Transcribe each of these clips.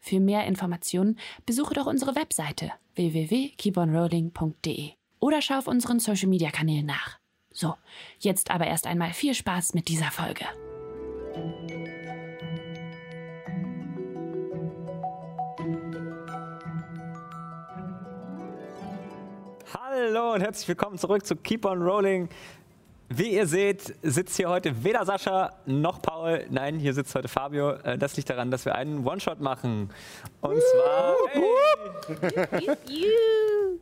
Für mehr Informationen besuche doch unsere Webseite www.keeponrolling.de oder schau auf unseren Social Media Kanälen nach. So, jetzt aber erst einmal viel Spaß mit dieser Folge. Hallo und herzlich willkommen zurück zu Keep on Rolling. Wie ihr seht, sitzt hier heute weder Sascha noch Paul. Nein, hier sitzt heute Fabio. Äh, Das liegt daran, dass wir einen One-Shot machen. Und zwar.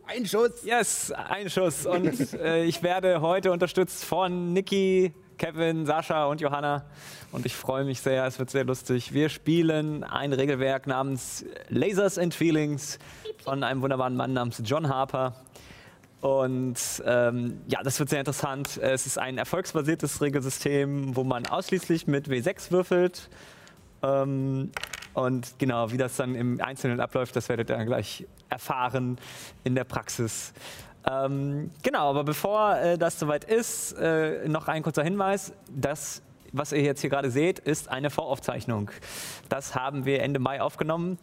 Ein Schuss. Yes, ein Schuss. Und äh, ich werde heute unterstützt von Niki, Kevin, Sascha und Johanna. Und ich freue mich sehr, es wird sehr lustig. Wir spielen ein Regelwerk namens Lasers and Feelings von einem wunderbaren Mann namens John Harper. Und ähm, ja, das wird sehr interessant. Es ist ein erfolgsbasiertes Regelsystem, wo man ausschließlich mit W6 würfelt. Ähm, und genau, wie das dann im Einzelnen abläuft, das werdet ihr dann gleich erfahren in der Praxis. Ähm, genau, aber bevor äh, das soweit ist, äh, noch ein kurzer Hinweis. Das, was ihr jetzt hier gerade seht, ist eine Voraufzeichnung. Das haben wir Ende Mai aufgenommen.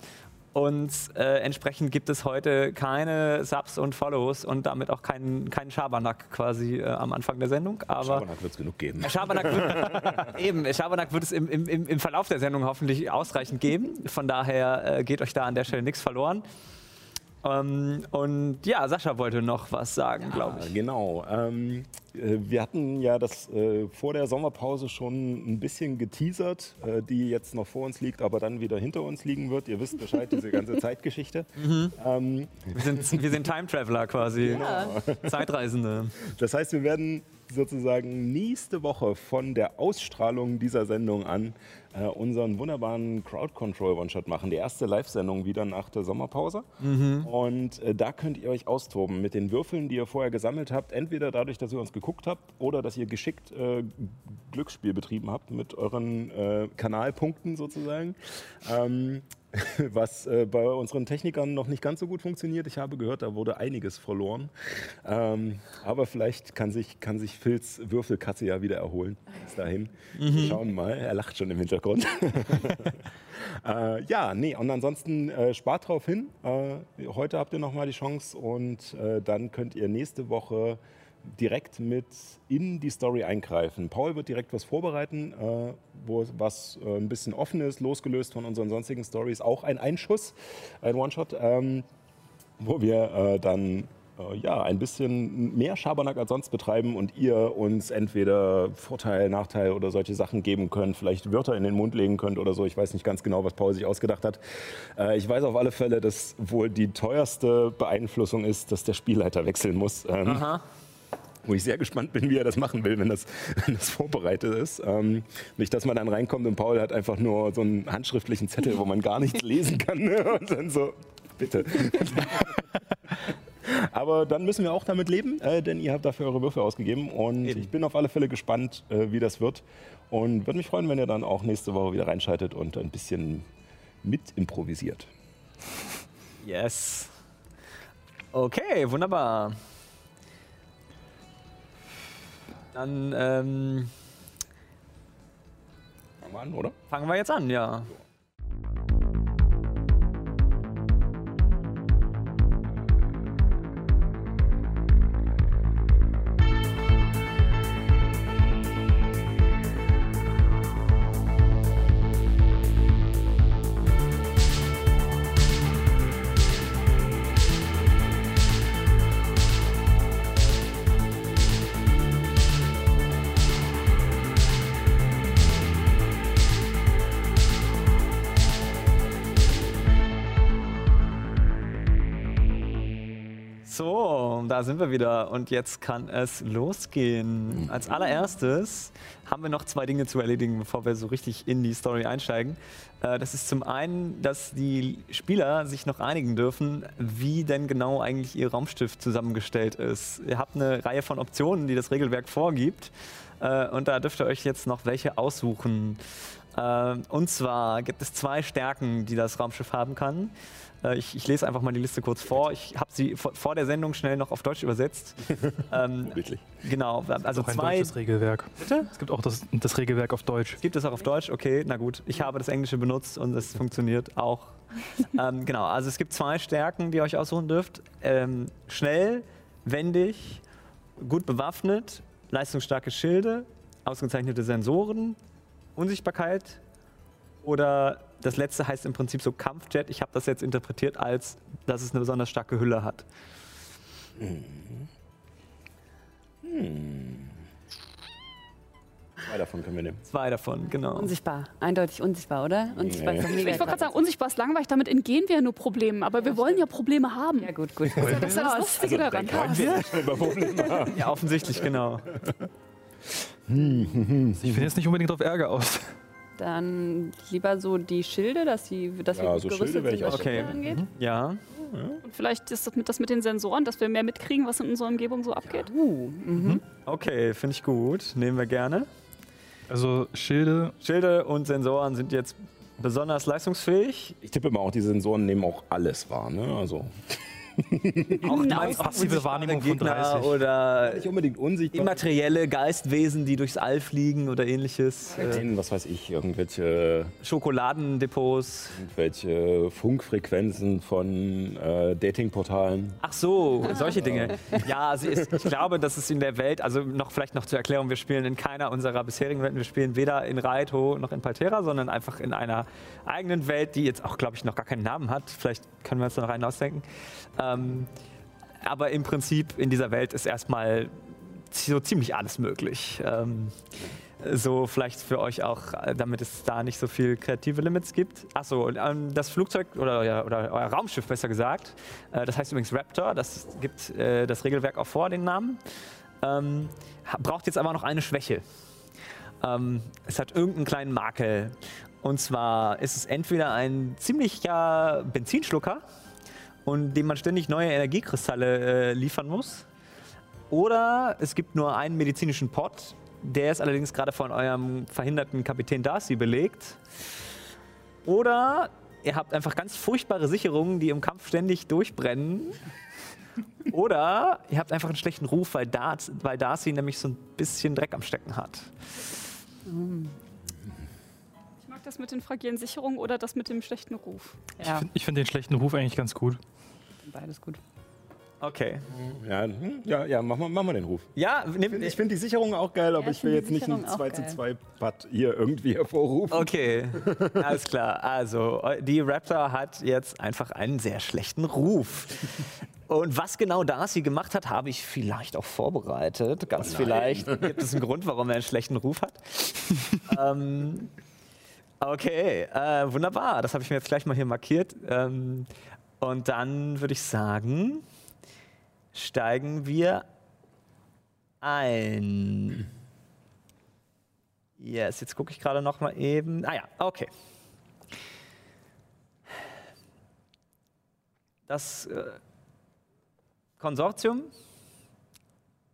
Und äh, entsprechend gibt es heute keine Subs und Follows und damit auch keinen keinen Schabernack quasi äh, am Anfang der Sendung. Aber Schabernack wird es genug geben. Schabernack wird, eben, Schabernack wird es im, im, im Verlauf der Sendung hoffentlich ausreichend geben. Von daher äh, geht euch da an der Stelle nichts verloren. Ähm, und ja, Sascha wollte noch was sagen, glaube Ah, ich. Genau. Ähm, äh, wir hatten ja das äh, vor der Sommerpause schon ein bisschen geteasert, äh, die jetzt noch vor uns liegt, aber dann wieder hinter uns liegen wird. Ihr wisst Bescheid, diese ganze Zeitgeschichte. Ähm, Wir sind, wir sind Time Traveler quasi. Zeitreisende. das heißt, wir werden sozusagen nächste Woche von der Ausstrahlung dieser Sendung an äh, unseren wunderbaren Crowd Control One-Shot machen. Die erste Live-Sendung wieder nach der Sommerpause. Und äh, da könnt ihr euch austoben mit den Würfeln, die ihr vorher gesammelt habt. Entweder dadurch, dass ihr uns geguckt habt oder dass ihr geschickt äh, Glücksspiel betrieben habt mit euren äh, Kanalpunkten sozusagen. Ähm, was äh, bei unseren Technikern noch nicht ganz so gut funktioniert. Ich habe gehört, da wurde einiges verloren. Ähm, aber vielleicht kann sich, kann sich Phils Würfelkatze ja wieder erholen. Bis dahin. Wir schauen mal. Er lacht schon im Hintergrund. äh, ja, nee, und ansonsten äh, spart drauf hin. Äh, heute habt ihr nochmal die Chance und äh, dann könnt ihr nächste Woche direkt mit in die Story eingreifen. Paul wird direkt was vorbereiten, äh, wo was äh, ein bisschen offen ist, losgelöst von unseren sonstigen Stories. Auch ein Einschuss, ein One-Shot, ähm, wo wir äh, dann äh, ja, ein bisschen mehr Schabernack als sonst betreiben und ihr uns entweder Vorteil, Nachteil oder solche Sachen geben könnt, vielleicht Wörter in den Mund legen könnt oder so. Ich weiß nicht ganz genau, was Paul sich ausgedacht hat. Äh, ich weiß auf alle Fälle, dass wohl die teuerste Beeinflussung ist, dass der Spielleiter wechseln muss. Ähm, Aha. wo ich sehr gespannt bin, wie er das machen will, wenn das, wenn das vorbereitet ist. Ähm, nicht, dass man dann reinkommt und Paul hat einfach nur so einen handschriftlichen Zettel, wo man gar nichts lesen kann. Ne? Und dann so, bitte. Aber dann müssen wir auch damit leben, äh, denn ihr habt dafür eure Würfel ausgegeben. Und Eben. ich bin auf alle Fälle gespannt, äh, wie das wird. Und würde mich freuen, wenn ihr dann auch nächste Woche wieder reinschaltet und ein bisschen mit improvisiert. Yes. Okay, wunderbar. Dann ähm, Fangen wir an, oder? fangen wir jetzt an, ja. Da sind wir wieder und jetzt kann es losgehen. Als allererstes haben wir noch zwei Dinge zu erledigen, bevor wir so richtig in die Story einsteigen. Äh, Das ist zum einen, dass die Spieler sich noch einigen dürfen, wie denn genau eigentlich ihr Raumschiff zusammengestellt ist. Ihr habt eine Reihe von Optionen, die das Regelwerk vorgibt äh, und da dürft ihr euch jetzt noch welche aussuchen. Äh, Und zwar gibt es zwei Stärken, die das Raumschiff haben kann. Äh, Ich, ich lese einfach mal die Liste kurz vor. Ich habe sie vor, vor der Sendung schnell noch auf Deutsch übersetzt. ähm, Wirklich. genau, also auch ein zwei. deutsches Regelwerk. Bitte? Es gibt auch das, das Regelwerk auf Deutsch. Gibt es auch auf Deutsch? Okay, na gut. Ich habe das Englische benutzt und es funktioniert auch. ähm, genau, also es gibt zwei Stärken, die ihr euch aussuchen dürft. Ähm, schnell, wendig, gut bewaffnet, leistungsstarke Schilde, ausgezeichnete Sensoren, Unsichtbarkeit oder das letzte heißt im Prinzip so Kampfjet. Ich habe das jetzt interpretiert als, dass es eine besonders starke Hülle hat. Zwei davon können wir nehmen. Zwei davon, genau. Unsichtbar, eindeutig unsichtbar, oder? Unsichtbar Nee. ist Ich wollte gerade sagen, unsichtbar ist langweilig, damit entgehen wir ja nur Problemen. Aber wir wollen ja Probleme haben. Ja, gut, gut. Das ist ja das Lustige daran. Ja, offensichtlich, genau. Ich bin jetzt nicht unbedingt auf Ärger aus. Dann lieber so die Schilde, dass, die, dass Ja, wir gut so gerüstet Schilde sind, was Okay. Angeht. Ja. Und vielleicht ist das mit, das mit den Sensoren, dass wir mehr mitkriegen, was in unserer Umgebung so abgeht. Uh, mhm. Okay, finde ich gut. Nehmen wir gerne. Also Schilde, Schilde und Sensoren sind jetzt besonders leistungsfähig. Ich tippe mal auch, die Sensoren nehmen auch alles wahr. Ne? Also Auch einfach Passive Wahrnehmung von Gegner 30. oder nicht unbedingt unsichtbar. immaterielle Geistwesen, die durchs All fliegen oder ähnliches. Äh, was weiß ich, irgendwelche, Schokoladendepots. irgendwelche Funkfrequenzen von äh, Datingportalen. Ach so, solche Dinge. Ja, also ist, ich glaube, dass es in der Welt, also noch vielleicht noch zur Erklärung, wir spielen in keiner unserer bisherigen Welten, wir spielen weder in Raito noch in Paltera, sondern einfach in einer eigenen Welt, die jetzt auch, glaube ich, noch gar keinen Namen hat. Vielleicht können wir uns da noch einen ausdenken. Ähm, aber im Prinzip in dieser Welt ist erstmal so ziemlich alles möglich. Ähm, so vielleicht für euch auch, damit es da nicht so viel kreative Limits gibt. Achso, ähm, das Flugzeug oder, euer- oder euer Raumschiff besser gesagt, äh, das heißt übrigens Raptor, das gibt äh, das Regelwerk auch vor, den Namen, ähm, braucht jetzt aber noch eine Schwäche. Ähm, es hat irgendeinen kleinen Makel. Und zwar ist es entweder ein ziemlicher Benzinschlucker, und dem man ständig neue Energiekristalle äh, liefern muss. Oder es gibt nur einen medizinischen Pot, der ist allerdings gerade von eurem verhinderten Kapitän Darcy belegt. Oder ihr habt einfach ganz furchtbare Sicherungen, die im Kampf ständig durchbrennen. Oder ihr habt einfach einen schlechten Ruf, weil, Dar weil Darcy nämlich so ein bisschen Dreck am Stecken hat. Ich mag das mit den fragilen Sicherungen oder das mit dem schlechten Ruf. Ja, ich finde den schlechten Ruf eigentlich ganz gut. Beides gut. Okay. Ja, hm, ja, ja mach, mal, mach mal den Ruf. Ja, nehmt, Ich finde die Sicherung auch geil, aber Ja, ich ich will find jetzt nicht einen Sicherung auch 2 zu geil. 2 Putt hier irgendwie hervorrufen. Okay, alles klar. Also, die Raptor hat jetzt einfach einen sehr schlechten Ruf. Und was genau Darcy gemacht hat, habe ich vielleicht auch vorbereitet. Ganz vielleicht gibt es einen Grund, warum er einen schlechten Ruf hat. ähm, okay, äh, wunderbar. Das habe ich mir jetzt gleich mal hier markiert. Ähm, und dann würde ich sagen, steigen wir ein. Yes, jetzt gucke ich gerade noch mal eben. Ah ja, okay. Das äh, Konsortium,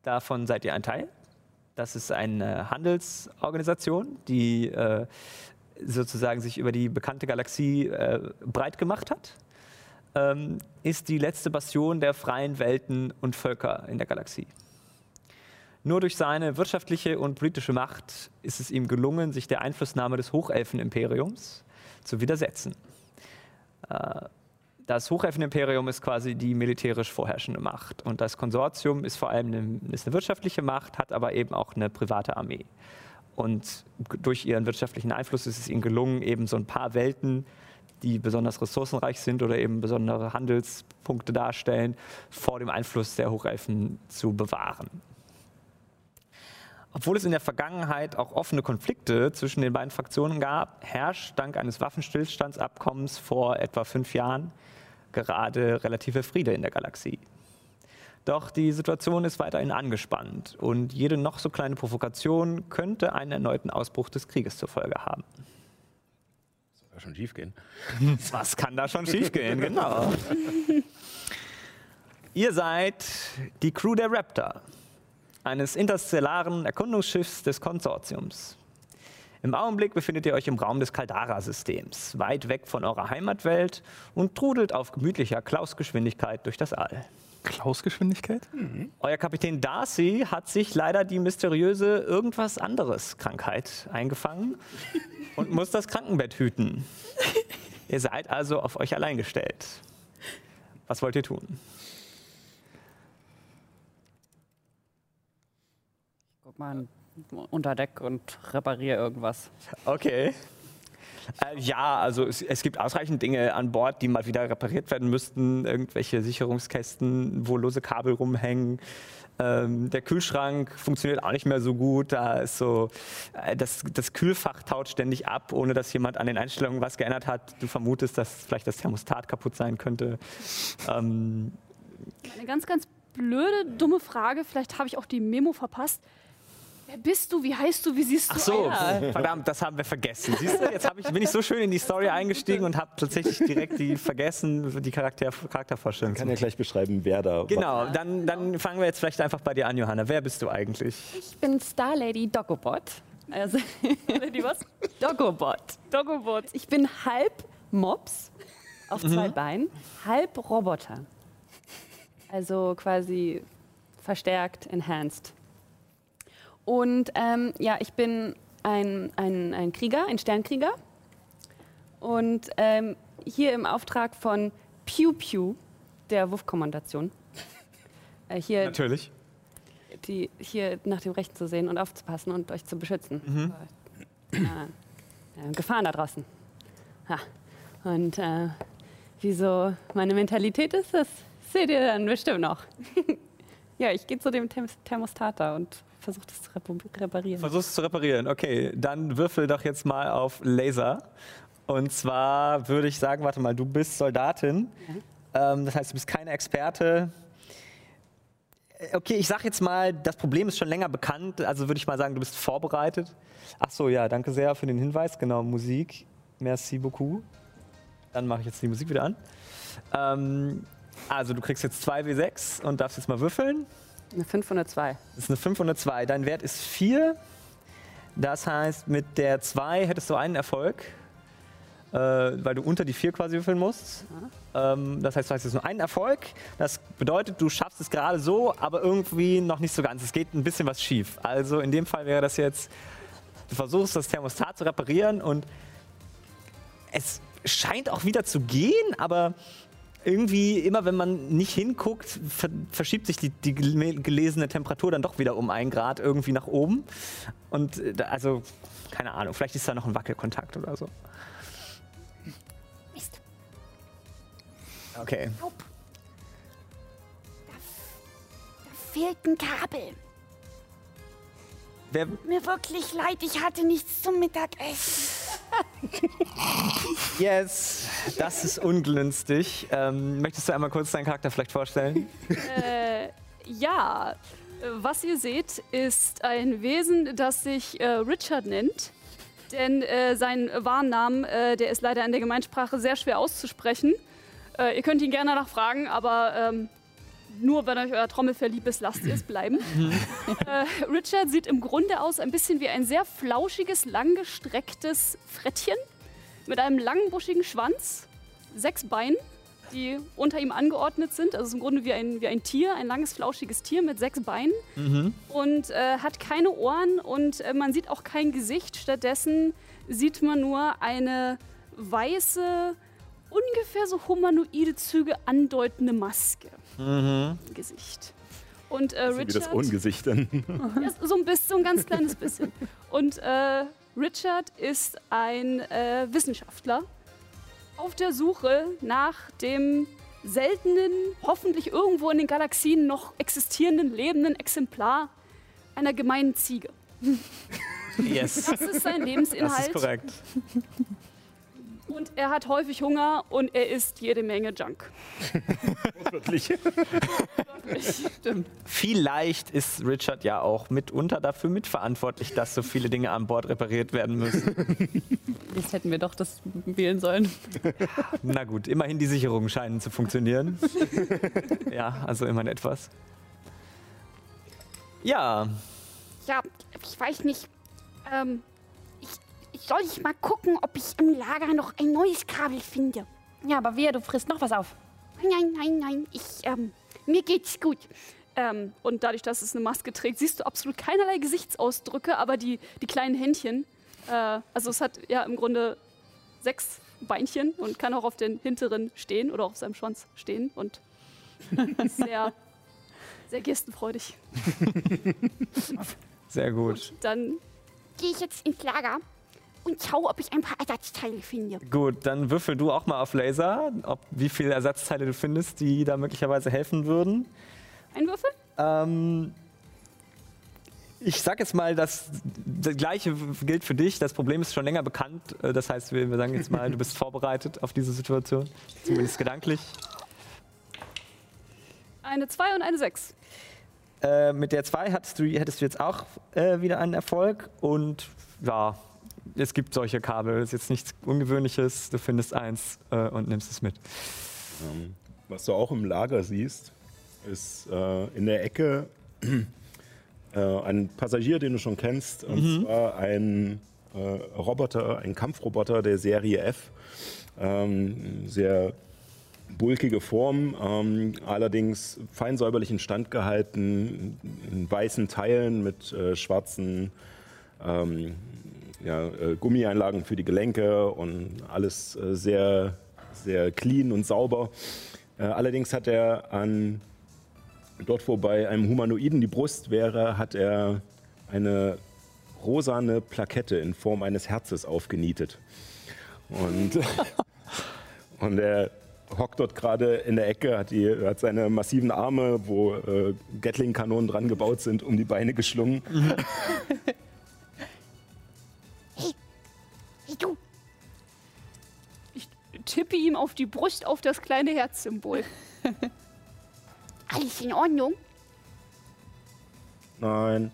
davon seid ihr ein Teil. Das ist eine Handelsorganisation, die äh, sozusagen sich über die bekannte Galaxie äh, breit gemacht hat. Ähm, ist die letzte Bastion der freien Welten und Völker in der Galaxie. Nur durch seine wirtschaftliche und politische Macht ist es ihm gelungen, sich der Einflussnahme des Hochelfenimperiums zu widersetzen. Äh, Das Hochelfenimperium ist quasi die militärisch vorherrschende Macht und das Konsortium ist vor allem eine, ist eine wirtschaftliche Macht, hat aber eben auch eine private Armee. Und durch ihren wirtschaftlichen Einfluss ist es ihnen gelungen, eben so ein paar Welten, die besonders ressourcenreich sind oder eben besondere Handelspunkte darstellen, vor dem Einfluss der Hochelfen zu bewahren. Obwohl es in der Vergangenheit auch offene Konflikte zwischen den beiden Fraktionen gab, herrscht dank eines Waffenstillstandsabkommens vor etwa fünf Jahren gerade relative Friede in der Galaxie. Doch die Situation ist weiterhin angespannt und jede noch so kleine Provokation könnte einen erneuten Ausbruch des Krieges zur Folge haben. Schon schief gehen. Was kann da schon schiefgehen? Genau. Ihr seid die Crew der Raptor, eines interstellaren Erkundungsschiffs des Konsortiums. Im Augenblick befindet ihr euch im Raum des Caldara-Systems, weit weg von eurer Heimatwelt und trudelt auf gemütlicher Klaus-Geschwindigkeit durch das All. Klausgeschwindigkeit? Euer Kapitän Darcy hat sich leider die mysteriöse irgendwas anderes Krankheit eingefangen und muss das Krankenbett hüten. Ihr seid also auf euch allein gestellt. Was wollt ihr tun? Guck mal unter Deck und repariere irgendwas. Okay. Äh, ja, also es, es gibt ausreichend Dinge an Bord, die mal wieder repariert werden müssten. Irgendwelche Sicherungskästen, wo lose Kabel rumhängen. Ähm, der Kühlschrank funktioniert auch nicht mehr so gut. Da ist so, äh, das, das Kühlfach taut ständig ab, ohne dass jemand an den Einstellungen was geändert hat. Du vermutest, dass vielleicht das Thermostat kaputt sein könnte. Ähm, Eine ganz, ganz blöde, dumme Frage. Vielleicht habe ich auch die Memo verpasst. Wer bist du? Wie heißt du? Wie siehst du Ach so, aus? verdammt, das haben wir vergessen. Siehst du, jetzt ich, bin ich so schön in die Story eingestiegen und habe tatsächlich direkt die vergessen, die Charakter, Charaktervorstellung. Ich kann ja gleich beschreiben, wer da Genau, dann, dann fangen wir jetzt vielleicht einfach bei dir an, Johanna. Wer bist du eigentlich? Ich bin Star Lady Doggobot. Also Die was? Doggobot. Doggobot. Ich bin halb Mops auf zwei Beinen, halb Roboter. Also quasi verstärkt, enhanced. Und ähm, ja, ich bin ein, ein, ein Krieger, ein Sternkrieger. Und ähm, hier im Auftrag von Pew Pew, der Wurfkommandation, äh, hier, Natürlich. die, hier nach dem Recht zu sehen und aufzupassen und euch zu beschützen. Äh, äh, Gefahren da draußen. Ha. Und äh, wieso meine Mentalität ist, das seht ihr dann bestimmt noch. ja, ich gehe zu dem Therm- Thermostat da und versuche das zu reparieren. Versuchst es zu reparieren. Okay, dann würfel doch jetzt mal auf Laser. Und zwar würde ich sagen, warte mal, du bist Soldatin. Ähm, das heißt, du bist keine Experte. Äh, Okay, ich sag jetzt mal, das Problem ist schon länger bekannt. Also würde ich mal sagen, du bist vorbereitet. Ach so, ja, danke sehr für den Hinweis. Genau, Musik. Merci beaucoup. Dann mache ich jetzt die Musik wieder an. Ähm, also, du kriegst jetzt 2W6 und darfst jetzt mal würfeln. Eine 502. Das ist eine 502. Dein Wert ist 4. Das heißt, mit der 2 hättest du einen Erfolg, äh, weil du unter die 4 quasi würfeln musst. Ähm, das heißt, du hast jetzt nur einen Erfolg. Das bedeutet, du schaffst es gerade so, aber irgendwie noch nicht so ganz. Es geht ein bisschen was schief. Also in dem Fall wäre das jetzt, du versuchst das Thermostat zu reparieren und es scheint auch wieder zu gehen, aber irgendwie immer, wenn man nicht hinguckt, ver verschiebt sich die, die gele- gelesene Temperatur dann doch wieder um ein Grad irgendwie nach oben. Und äh, da, also, keine Ahnung, vielleicht ist da noch ein Wackelkontakt oder so. Mist. Okay. Da fehlt ein Kabel. Wer, Mir wirklich leid, ich hatte nichts zum Mittagessen. yes, das ist ungünstig. Ähm, möchtest du einmal kurz deinen Charakter vielleicht vorstellen? Äh, ja, was ihr seht, ist ein Wesen, das sich äh, Richard nennt. Denn äh, sein Wahrnamen, äh, der ist leider in der Gemeinsprache sehr schwer auszusprechen. Äh, ihr könnt ihn gerne nachfragen, aber ähm, nur wenn euch euer Trommelfell lieb ist, lasst ihr es bleiben. äh, Richard sieht im Grunde aus ein bisschen wie ein sehr flauschiges, langgestrecktes Frettchen mit einem langen, buschigen Schwanz, sechs Beinen, die unter ihm angeordnet sind. Also im Grunde wie ein, wie ein Tier, ein langes, flauschiges Tier mit sechs Beinen. Und äh, hat keine Ohren und äh, man sieht auch kein Gesicht. Stattdessen sieht man nur eine weiße, ungefähr so humanoide Züge andeutende Maske im Gesicht. Und äh, So wie das Richard. Ungesicht dann. Ja, so ein bisschen, so ein ganz kleines bisschen. Und äh, Richard ist ein äh, Wissenschaftler auf der Suche nach dem seltenen, hoffentlich irgendwo in den Galaxien noch existierenden, lebenden Exemplar einer gemeinen Ziege. Yes. Das ist sein Das Lebensinhalt. ist korrekt. Und er hat häufig Hunger und er isst jede Menge Junk. Wirklich. Stimmt. Vielleicht ist Richard ja auch mitunter dafür mitverantwortlich, dass so viele Dinge an Bord repariert werden müssen. Jetzt hätten wir doch das wählen sollen. Na gut, immerhin die Sicherungen scheinen zu funktionieren. ja, also immerhin etwas. Ja, Ja, ich weiß nicht. Ähm, soll ich mal gucken, ob ich im Lager noch ein neues Kabel finde. Ja, aber wehe, du frisst noch was auf. Nein, nein, nein, ich, ähm, mir geht's gut. Ähm, und dadurch, dass es eine Maske trägt, siehst du absolut keinerlei Gesichtsausdrücke, aber die, die kleinen Händchen. Äh, also es hat ja im Grunde sechs Beinchen und kann auch auf den hinteren stehen oder auf seinem Schwanz stehen und ist sehr, sehr gestenfreudig. sehr gut. Dann Gehe ich jetzt ins Lager und schaue, ob ich ein paar Ersatzteile finde. Gut, dann würfel du auch mal auf Laser, ob, wie viele Ersatzteile du findest, die da möglicherweise helfen würden. ein Würfel? Ähm, ich sag jetzt mal, das, das gleiche gilt für dich. Das Problem ist schon länger bekannt. Äh, Das heißt, wir, wir sagen jetzt mal, du bist vorbereitet auf diese Situation. Zumindest gedanklich. Eine 2 und eine 6. Äh, mit der 2 hattest du, hättest du jetzt auch äh, wieder einen Erfolg. Und ja, es gibt solche Kabel. Das ist jetzt nichts Ungewöhnliches. Du findest eins äh, und nimmst es mit. Ähm, was du auch im Lager siehst, ist äh, in der Ecke äh, ein Passagier, den du schon kennst, und zwar ein äh, Roboter, ein Kampfroboter der Serie F. Ähm, sehr bulkige Form, ähm, allerdings fein säuberlich instand gehalten, in weißen Teilen mit äh, schwarzen ähm, ja, äh, Gummieinlagen für die Gelenke und alles äh, sehr, sehr clean und sauber. Äh, allerdings hat er an dort, wo bei einem Humanoiden die Brust wäre, hat er eine rosane Plakette in Form eines Herzes aufgenietet. Und, und er hockt dort gerade in der Ecke, hat, die, hat seine massiven Arme, wo äh, Gatling-Kanonen dran gebaut sind, um die Beine geschlungen. du, Ich tippe ihm auf die Brust auf das kleine Herzsymbol. alles in Ordnung? Nein.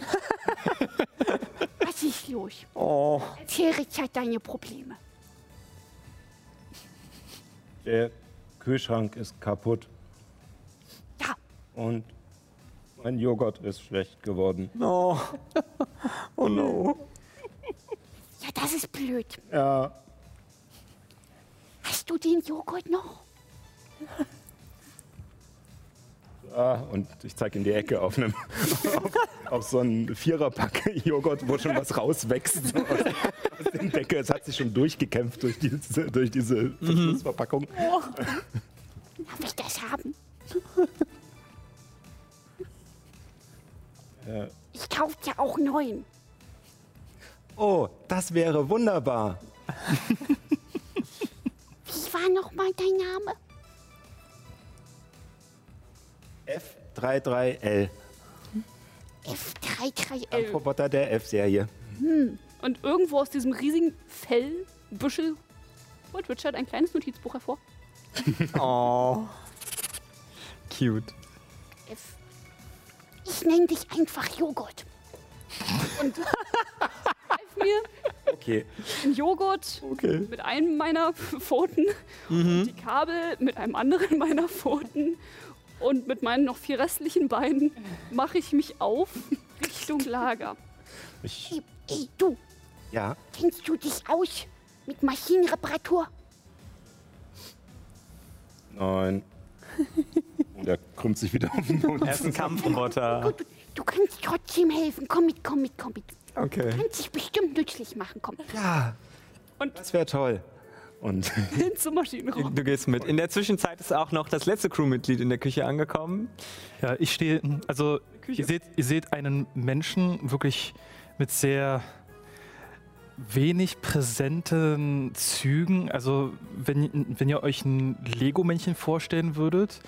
Was ist los? Oh. Erzähl Richard deine Probleme. Der Kühlschrank ist kaputt Ja, und mein Joghurt ist schlecht geworden. Oh. oh no. Ja, das ist blöd. Ja, Hast du den Joghurt noch? Ah, und ich zeige in die Ecke auf, einem, auf, auf so einen Viererpack Joghurt, wo schon was rauswächst so aus, aus dem Deckel. Es hat sich schon durchgekämpft durch diese, durch diese Verschlussverpackung. Darf ich das haben? Äh, Ich kaufe ja auch neuen. Oh, das wäre wunderbar. Wie war noch mal dein Name? F33L, F33L. Roboter der F-Serie. Und irgendwo aus diesem riesigen Fellbüschel holt Richard ein kleines Notizbuch hervor. Oh. Cute. F. Ich nenne dich einfach Joghurt. Und mir Okay, den Joghurt Okay. mit einem meiner Pfoten und die Kabel mit einem anderen meiner Pfoten und mit meinen noch vier restlichen Beinen mache ich mich auf Richtung Lager. ich, Ey, ey, du, ja, kennst du dich aus mit Maschinenreparatur? nein. Und er krümmt sich wieder auf den Boden. Er ist ein Kampfroboter. Du, du, du kannst trotzdem helfen. Komm mit, komm mit, komm mit. Okay. Du kannst dich bestimmt nützlich machen. Komm. Ja, Und- das wäre toll. Und Hin zum Maschinenraum. Du gehst mit. In der Zwischenzeit ist auch noch das letzte Crewmitglied in der Küche angekommen. Ja, ich stehe, also ihr seht, ihr seht einen Menschen wirklich mit sehr wenig präsenten Zügen. Also wenn, wenn ihr euch ein Lego-Männchen vorstellen würdet,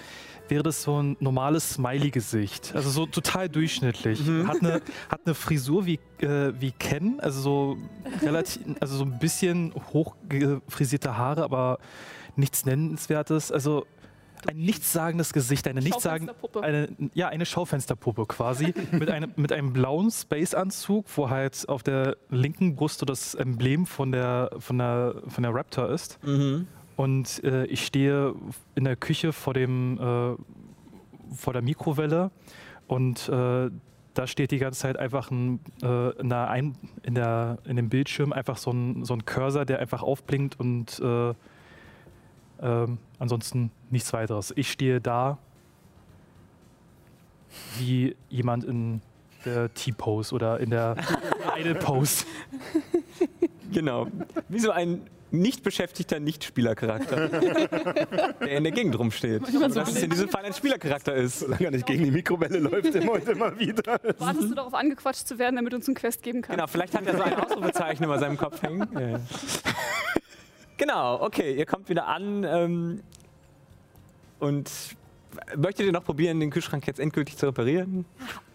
wäre das so ein normales Smiley-Gesicht. Also so total durchschnittlich. Hat, eine, hat eine Frisur wie, äh, wie Ken, also so relativ, also so ein bisschen hochgefrisierte Haare, aber nichts Nennenswertes. Also ein nichtssagendes Gesicht, eine nichtssagende, Schaufensterpuppe. eine, ja, eine Schaufensterpuppe quasi, mit, einem, mit einem blauen Space-Anzug, wo halt auf der linken Brust so das Emblem von der, von der, von der Raptor ist. Und äh, ich stehe in der Küche vor, dem, äh, vor der Mikrowelle und äh, da steht die ganze Zeit einfach ein, äh, in, der ein, in, der, in dem Bildschirm einfach so ein, so ein Cursor, der einfach aufblinkt und äh, ähm, ansonsten nichts weiteres. Ich stehe da wie jemand in der T-Pose oder in der Idle-Pose. Genau. Wie so ein nicht beschäftigter Nicht-Spielercharakter, der in der Gegend rumsteht. Und dass es in diesem Fall ein Spielercharakter ist. Solange er nicht gegen die Mikrowelle läuft, immer und immer wieder. Wartest du darauf angequatscht zu werden, damit du uns einen Quest geben kannst? Genau, vielleicht hat er so ein Ausrufezeichen über seinem Kopf hängen. Ja. Genau, okay, ihr kommt wieder an ähm, und möchtet ihr noch probieren, den Kühlschrank jetzt endgültig zu reparieren?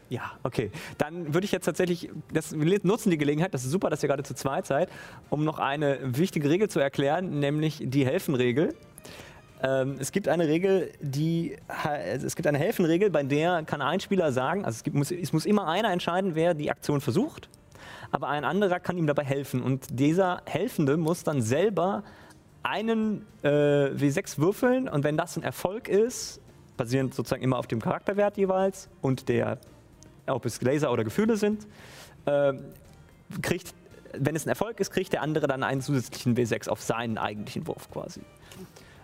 Ja, okay. Dann würde ich jetzt tatsächlich, das, wir nutzen die Gelegenheit, das ist super, dass ihr gerade zu zweit seid, um noch eine wichtige Regel zu erklären, nämlich die Helfenregel. Ähm, es gibt eine Regel, die, es gibt eine Helfenregel, bei der kann ein Spieler sagen, also es, gibt, muss, es muss immer einer entscheiden, wer die Aktion versucht, aber ein anderer kann ihm dabei helfen. Und dieser Helfende muss dann selber einen äh, W6 würfeln und wenn das ein Erfolg ist, basierend sozusagen immer auf dem Charakterwert jeweils und der, ob es Laser oder Gefühle sind, äh, kriegt, wenn es ein Erfolg ist, kriegt der andere dann einen zusätzlichen W6 auf seinen eigentlichen Wurf quasi.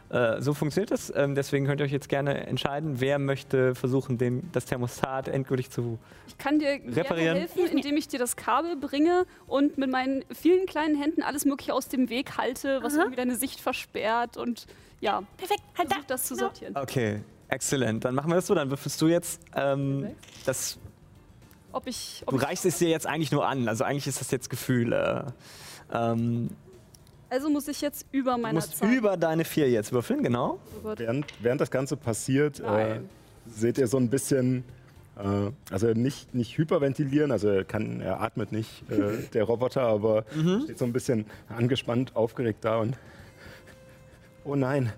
Äh, so funktioniert es. Ähm, deswegen könnt ihr euch jetzt gerne entscheiden, wer möchte versuchen, den, das Thermostat endgültig zu. Ich kann dir gerne Reparieren. helfen, indem ich dir das Kabel bringe und mit meinen vielen kleinen Händen alles Mögliche aus dem Weg halte, was irgendwie deine Sicht versperrt und ja, Perfekt, halt da. versuch das zu Genau. sortieren. Okay, exzellent. Dann machen wir das so. Dann würfelst du jetzt. Ähm, das, Ob ich, du ob ich, reichst es dir jetzt eigentlich nur an. Also eigentlich ist das jetzt Gefühle. Ähm, also muss ich jetzt über du meiner musst Zeit. über deine vier jetzt würfeln, genau. Oh. Während, während das Ganze passiert, äh, seht ihr so ein bisschen, äh, also nicht, nicht hyperventilieren, also er, kann, er atmet nicht, äh, der Roboter, aber steht so ein bisschen angespannt, aufgeregt da und oh nein,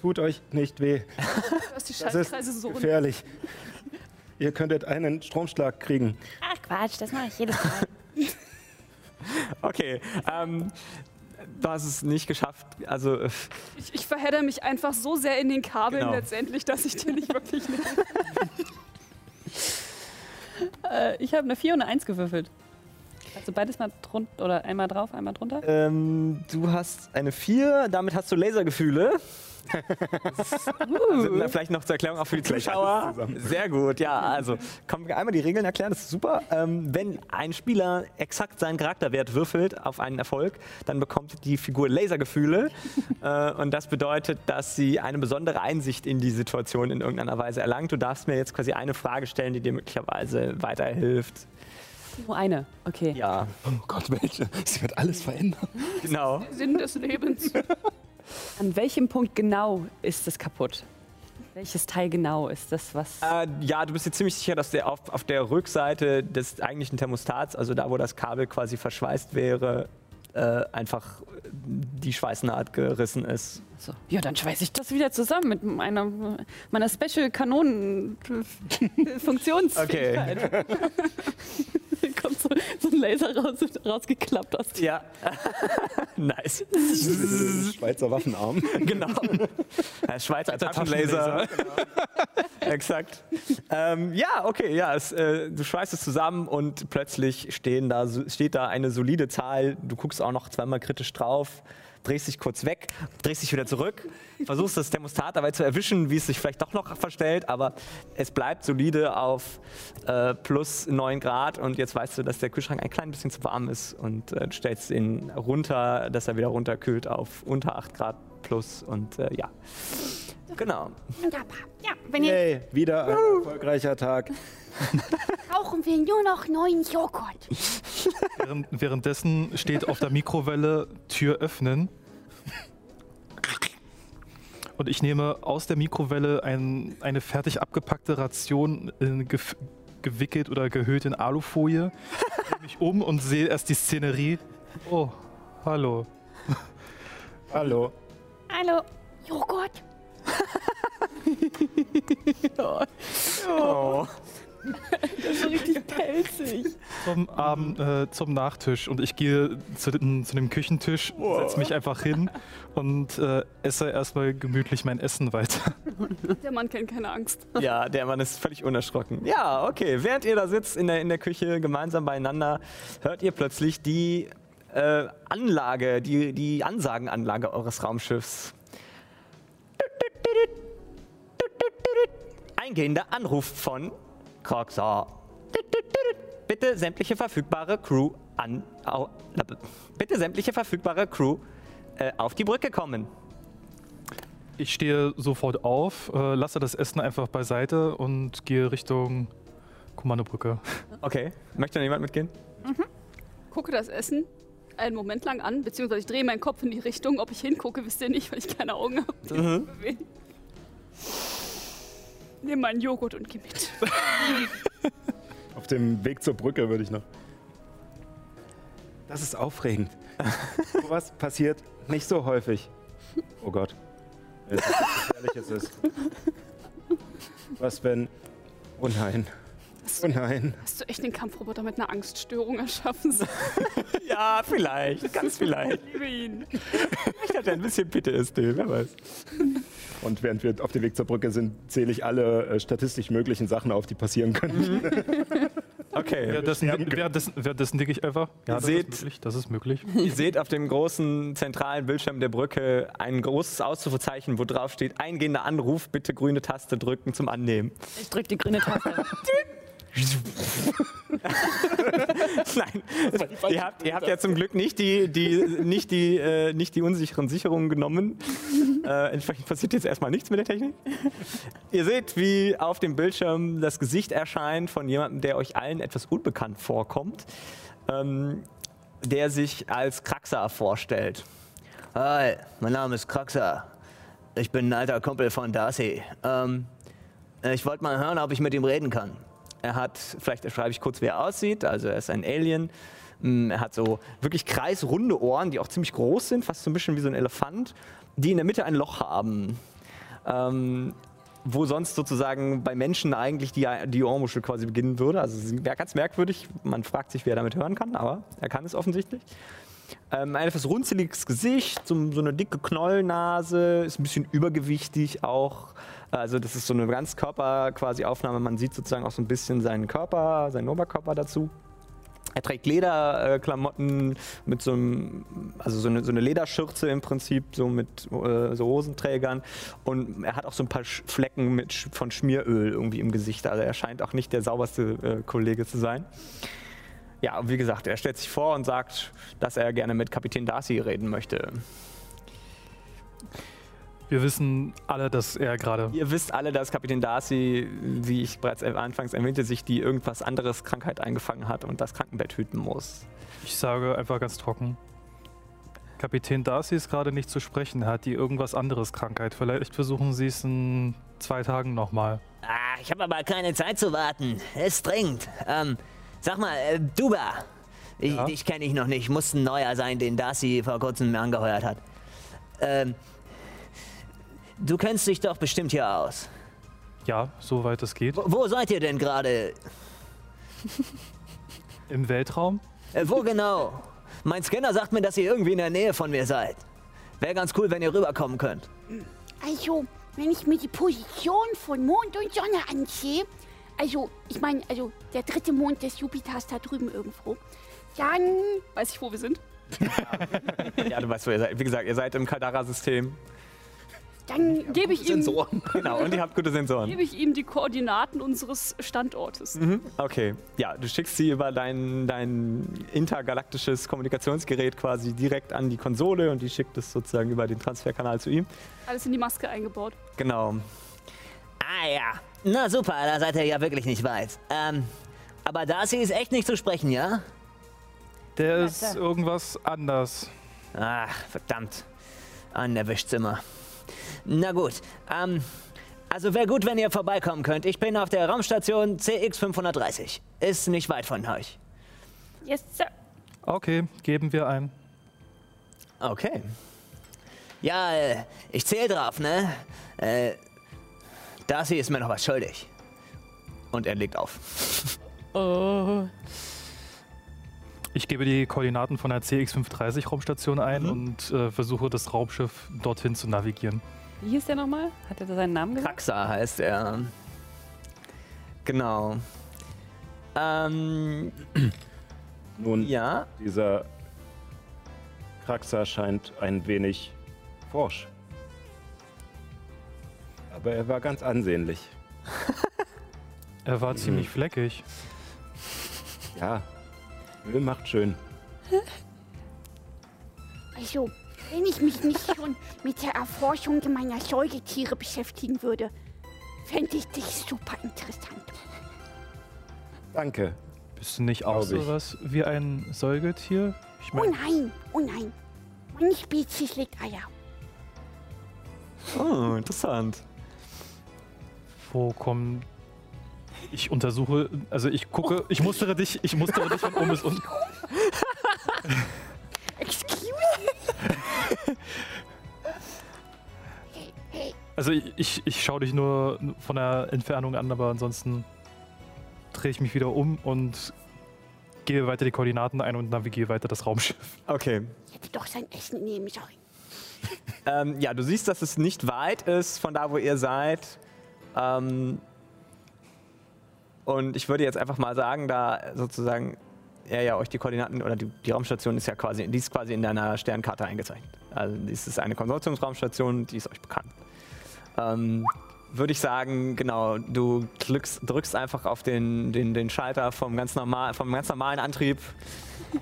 tut euch nicht weh, Du hast die das ist so gefährlich. Ihr könntet einen Stromschlag kriegen. Ach Quatsch, das mache ich jedes Mal. Okay. Ähm, du hast es nicht geschafft. Also, äh, Ich, ich verhedder mich einfach so sehr in den Kabeln Genau. letztendlich, dass ich dir nicht wirklich eine Äh, ich habe eine 4 und eine 1 gewürfelt. Also beides mal drunter oder einmal drauf, einmal drunter. ähm, du hast eine 4, damit hast du Lasergefühle. Also, na, vielleicht noch zur Erklärung auch für die Zuschauer. Sehr gut, ja. Also, kommen wir einmal die Regeln erklären, das ist super. Ähm, wenn ein Spieler exakt seinen Charakterwert würfelt auf einen Erfolg, dann bekommt die Figur Lasergefühle. äh, und das bedeutet, dass sie eine besondere Einsicht in die Situation in irgendeiner Weise erlangt. Du darfst mir jetzt quasi eine Frage stellen, die dir möglicherweise weiterhilft. Nur eine. Okay. Ja, Oh Gott, welche? Sie wird alles verändern. genau. Sinn des Lebens. An welchem Punkt genau ist es kaputt? Welches Teil genau ist das, was. Äh, ja, du bist dir ziemlich sicher, dass der auf, auf der Rückseite des eigentlichen Thermostats, also da, wo das Kabel quasi verschweißt wäre, äh, einfach die Schweißnaht gerissen ist. So. Ja, dann schweiße ich das wieder zusammen mit meiner, meiner Special-Kanonen-Funktionsfähigkeit. Kommt so, so ein Laser raus, rausgeklappt aus. Ja. nice. Schweizer Waffenarm. genau. Ja, Schweizer Taschenlaser. Exakt. Ähm, ja, okay, ja, es, äh, du schweißt es zusammen und plötzlich stehen da, so- steht da eine solide Zahl. Du guckst auch noch zweimal kritisch drauf, drehst dich kurz weg, drehst dich wieder zurück, versuchst das Thermostat dabei zu erwischen, wie es sich vielleicht doch noch verstellt, aber es bleibt solide auf äh, plus 9 Grad und jetzt weißt du, dass der Kühlschrank ein klein bisschen zu warm ist und äh, stellst ihn runter, dass er wieder runterkühlt auf unter 8 Grad plus und äh, ja. Genau. Wunderbar. Ja, wenn ihr Yay, wieder ein erfolgreicher Tag. brauchen wir nur noch neuen Joghurt. Während, währenddessen steht auf der Mikrowelle Tür öffnen. Und ich nehme aus der Mikrowelle ein, eine fertig abgepackte Ration in gef- gewickelt oder gehüllt in Alufolie. Drehe mich um und sehe erst die Szenerie. Oh, hallo. Hallo. Hallo. Joghurt? Oh. So richtig pelzig. Zum, Abend, äh, zum Nachtisch und ich gehe zu, dem- zu dem Küchentisch, setze mich einfach hin und äh, esse erstmal gemütlich mein Essen weiter. Der Mann kennt keine Angst. Ja, der Mann ist völlig unerschrocken. Ja, okay. Während ihr da sitzt in der, in der Küche gemeinsam beieinander, hört ihr plötzlich die äh, Anlage, die, die Ansagenanlage eures Raumschiffs. Eingehender Anruf von Croxor. Bitte sämtliche verfügbare Crew an. Au, bitte sämtliche verfügbare Crew äh, auf die Brücke kommen. Ich stehe sofort auf, äh, lasse das Essen einfach beiseite und gehe Richtung Kommandobrücke. Okay. Möchte noch jemand mitgehen? Gucke das Essen einen Moment lang an, beziehungsweise ich drehe meinen Kopf in die Richtung. Ob ich hingucke, wisst ihr nicht, weil ich keine Augen habe. Mhm. Nimm meinen Joghurt und geh mit. Auf dem Weg zur Brücke würde ich noch. Das ist aufregend. Was passiert nicht so häufig. Oh Gott. Wenn es was Gefährliches ist. Was wenn. Oh nein. Oh nein. Hast du echt den Kampfroboter mit einer Angststörung erschaffen? Ja, vielleicht. Ganz vielleicht. Ich liebe ihn. Vielleicht hat er ein bisschen PTSD, wer weiß. Und während wir auf dem Weg zur Brücke sind, zähle ich alle äh, statistisch möglichen Sachen auf, die passieren können. Okay. Währenddessen, währenddessen, währenddessen nicke ich einfach. Ja, das Seht- ist möglich. Das ist möglich. Ihr seht auf dem großen zentralen Bildschirm der Brücke ein großes Ausrufezeichen, wo drauf steht: eingehender Anruf, bitte grüne Taste drücken zum Annehmen. Ich drück die grüne Taste. Nein, ihr habt, ihr habt ja zum Glück nicht die, die, nicht die, äh, nicht die unsicheren Sicherungen genommen. Äh, entsprechend passiert jetzt erstmal nichts mit der Technik. Ihr seht, wie auf dem Bildschirm das Gesicht erscheint von jemandem, der euch allen etwas unbekannt vorkommt, ähm, der sich als Kraxa vorstellt. Hi, mein Name ist Kraxa. Ich bin ein alter Kumpel von Darcy. Ähm, ich wollte mal hören, ob ich mit ihm reden kann. Er hat, vielleicht beschreibe ich kurz, wie er aussieht. Also er ist ein Alien. Mm, Er hat so wirklich kreisrunde Ohren, die auch ziemlich groß sind, fast so ein bisschen wie so ein Elefant, die in der Mitte ein Loch haben. Ähm, wo sonst sozusagen bei Menschen eigentlich die, die Ohrmuschel quasi beginnen würde. Also es wäre ganz merkwürdig. Man fragt sich, wer damit hören kann, aber er kann es offensichtlich. Ähm, ein etwas runzeliges Gesicht, so, so eine dicke Knollnase, ist ein bisschen übergewichtig auch. Also das ist so eine Ganzkörper quasi Aufnahme. Man sieht sozusagen auch so ein bisschen seinen Körper, seinen Oberkörper dazu. Er trägt Lederklamotten mit so einem, also so eine, so eine Lederschürze im Prinzip, so mit äh, so Hosenträgern. Und er hat auch so ein paar Sch Flecken mit, von Schmieröl irgendwie im Gesicht. Also er scheint auch nicht der sauberste äh, Kollege zu sein. Ja, wie gesagt, er stellt sich vor und sagt, dass er gerne mit Kapitän Darcy reden möchte. Wir wissen alle, dass er gerade. Ihr wisst alle, dass Kapitän Darcy, wie ich bereits anfangs erwähnte, sich die irgendwas anderes Krankheit eingefangen hat und das Krankenbett hüten muss. Ich sage einfach ganz trocken. Kapitän Darcy ist gerade nicht zu sprechen. Er hat die irgendwas anderes Krankheit. Vielleicht versuchen Sie es in zwei Tagen nochmal. Ah, ich habe aber keine Zeit zu warten. Es dringend. Ähm, sag mal, äh, Duba. Ich, Ja? Dich kenne ich noch nicht. Muss ein neuer sein, den Darcy vor kurzem angeheuert hat. Ähm, du kennst dich doch bestimmt hier aus. Ja, soweit es geht. Wo, wo seid ihr denn gerade? Im Weltraum? Äh, wo genau? Mein Scanner sagt mir, dass ihr irgendwie in der Nähe von mir seid. Wäre ganz cool, wenn ihr rüberkommen könnt. Also, wenn ich mir die Position von Mond und Sonne ansehe, also, ich meine, also der dritte Mond des Jupiters da drüben irgendwo, dann, Weiß ich, wo wir sind? Ja, du weißt, wo ihr seid. Wie gesagt, ihr seid im Caldara-System. Dann Gebe ich, ihm, Genau, und ihr habt gute Sensoren. gebe ich ihm die Koordinaten unseres Standortes. Okay, ja, du schickst sie über dein, dein intergalaktisches Kommunikationsgerät quasi direkt an die Konsole und die schickt es sozusagen über den Transferkanal zu ihm. Alles in die Maske eingebaut. Genau. Ah ja. Na super, da seid ihr ja wirklich nicht weit. Ähm, aber Darcy ist echt nicht zu sprechen, ja? Der ist irgendwas anders. Ach, verdammt. An erwischt's immer. Na gut, ähm, also wäre gut, wenn ihr vorbeikommen könnt. Ich bin auf der Raumstation CX530. Ist nicht weit von euch. yes, sir. Okay, geben wir ein. Okay. Ja, äh, ich zähle drauf, ne? Äh, Darcy ist mir noch was schuldig. Und er legt auf. Oh. Ich gebe die Koordinaten von der CX-530 Raumstation ein Mhm. und äh, versuche das Raumschiff dorthin zu navigieren. Wie hieß der nochmal? Hat er da seinen Namen gesagt? Kraxa heißt er. Genau. Ähm, Nun, ja. dieser Kraxer scheint ein wenig forsch. Aber er war ganz ansehnlich. Er Mhm. war ziemlich fleckig. Ja, Müll macht schön. Also, wenn ich mich nicht schon mit der Erforschung meiner Säugetiere beschäftigen würde, fände ich dich super interessant. Danke. Bist du nicht auch Glaub ich. sowas wie ein Säugetier? Ich Oh meine, nein, oh nein. Meine Spezies legt Eier. Oh, interessant. wo kommen. Ich untersuche, also ich gucke, ich mustere dich, ich mustere dich von oben bis unten. Excuse Hey, hey, Also ich, ich, ich schaue dich nur von der Entfernung an, aber ansonsten drehe ich mich wieder um und gebe weiter die Koordinaten ein und navigiere weiter das Raumschiff. Okay. hätte doch sein Essen nehmen sollen. Ähm, ja, du siehst, dass es nicht weit ist von da, wo ihr seid. Ähm, und ich würde jetzt einfach mal sagen, da sozusagen er ja euch die Koordinaten oder die, die Raumstation ist ja quasi, die ist quasi in deiner Sternkarte eingezeichnet. Also dies ist eine Konsortiumsraumstation, die ist euch bekannt. Ähm, würde ich sagen, genau, du drückst, drückst einfach auf den, den, den Schalter vom ganz, normal, vom ganz normalen Antrieb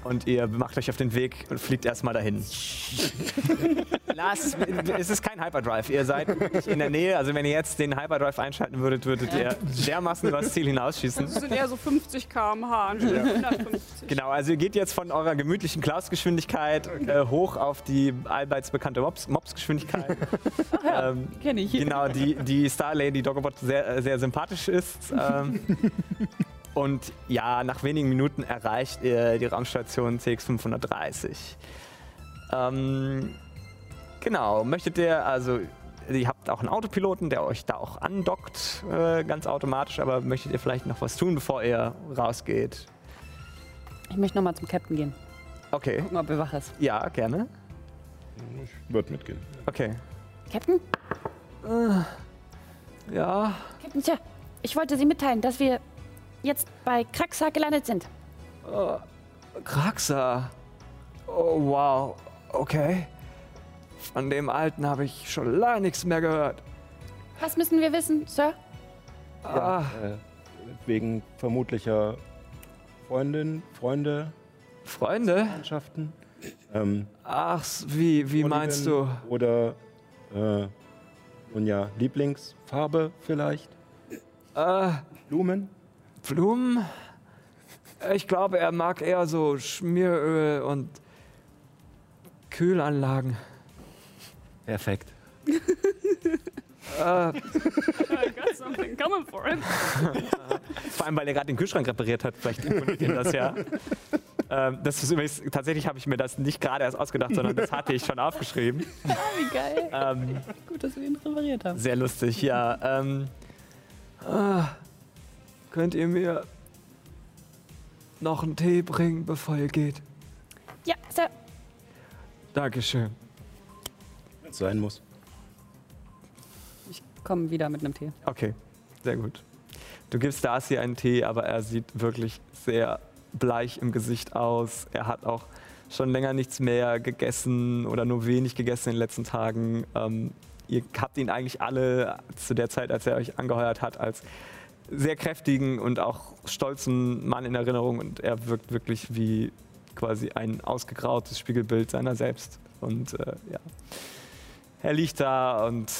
und ihr macht euch auf den Weg und fliegt erstmal dahin. Lars, es ist kein Hyperdrive. Ihr seid nicht in der Nähe. Also wenn ihr jetzt den Hyperdrive einschalten würdet, würdet ihr dermaßen über das Ziel hinausschießen. Das sind eher so 50 km/h anstatt 150. Genau, also ihr geht jetzt von eurer gemütlichen Klaus-Geschwindigkeit äh, hoch auf die allseits bekannte Mops- Mops-Geschwindigkeit. ähm, Kenn ich. genau, die, die Star Lady Dogobot sehr, äh, sehr sympathisch ist. Ähm, und ja, nach wenigen Minuten erreicht ihr die Raumstation CX530. Ähm, genau, möchtet ihr, also ihr habt auch einen Autopiloten, der euch da auch andockt, äh, ganz automatisch, aber möchtet ihr vielleicht noch was tun, bevor ihr rausgeht? Ich möchte nochmal zum Captain gehen. Okay, Gucken, ob er wach ist. ja, gerne. Ich würde mitgehen. Okay. Captain? Ja, Captain, Sir, ich wollte Sie mitteilen, dass wir jetzt bei Kraxa gelandet sind. Kraxa. Oh, wow. Okay. Von dem Alten habe ich schon lange nichts mehr gehört. Was müssen wir wissen, Sir? Ah, Äh, wegen vermutlicher Freundin, Freunde, Freunde? Mannschaften. Ähm, Ach, wie, wie meinst du? Oder, äh, nun ja, Lieblingsfarbe vielleicht? Äh, Blumen? Blumen? Ich glaube, er mag eher so Schmieröl und Kühlanlagen. Perfekt. Äh, I got something coming for him. vor allem, weil er gerade den Kühlschrank repariert hat. Vielleicht imponiert ihn das ja. Ähm, das ist übrigens, tatsächlich habe ich mir das nicht gerade erst ausgedacht, sondern das hatte ich schon aufgeschrieben. Wie geil. Ähm, Gut, dass wir ihn repariert haben. Sehr lustig, ja. Ähm, ah, könnt ihr mir noch einen Tee bringen, bevor ihr geht? Ja, Sir. Dankeschön. Wenn es sein muss. Ich komme wieder mit einem Tee. Okay, sehr gut. Du gibst Darcy einen Tee, aber er sieht wirklich sehr bleich im Gesicht aus. Er hat auch schon länger nichts mehr gegessen oder nur wenig gegessen in den letzten Tagen. Ähm, ihr habt ihn eigentlich alle zu der Zeit, als er euch angeheuert hat, als sehr kräftigen und auch stolzen Mann in Erinnerung und er wirkt wirklich wie quasi ein ausgegrautes Spiegelbild seiner selbst. Und äh, ja, er liegt da und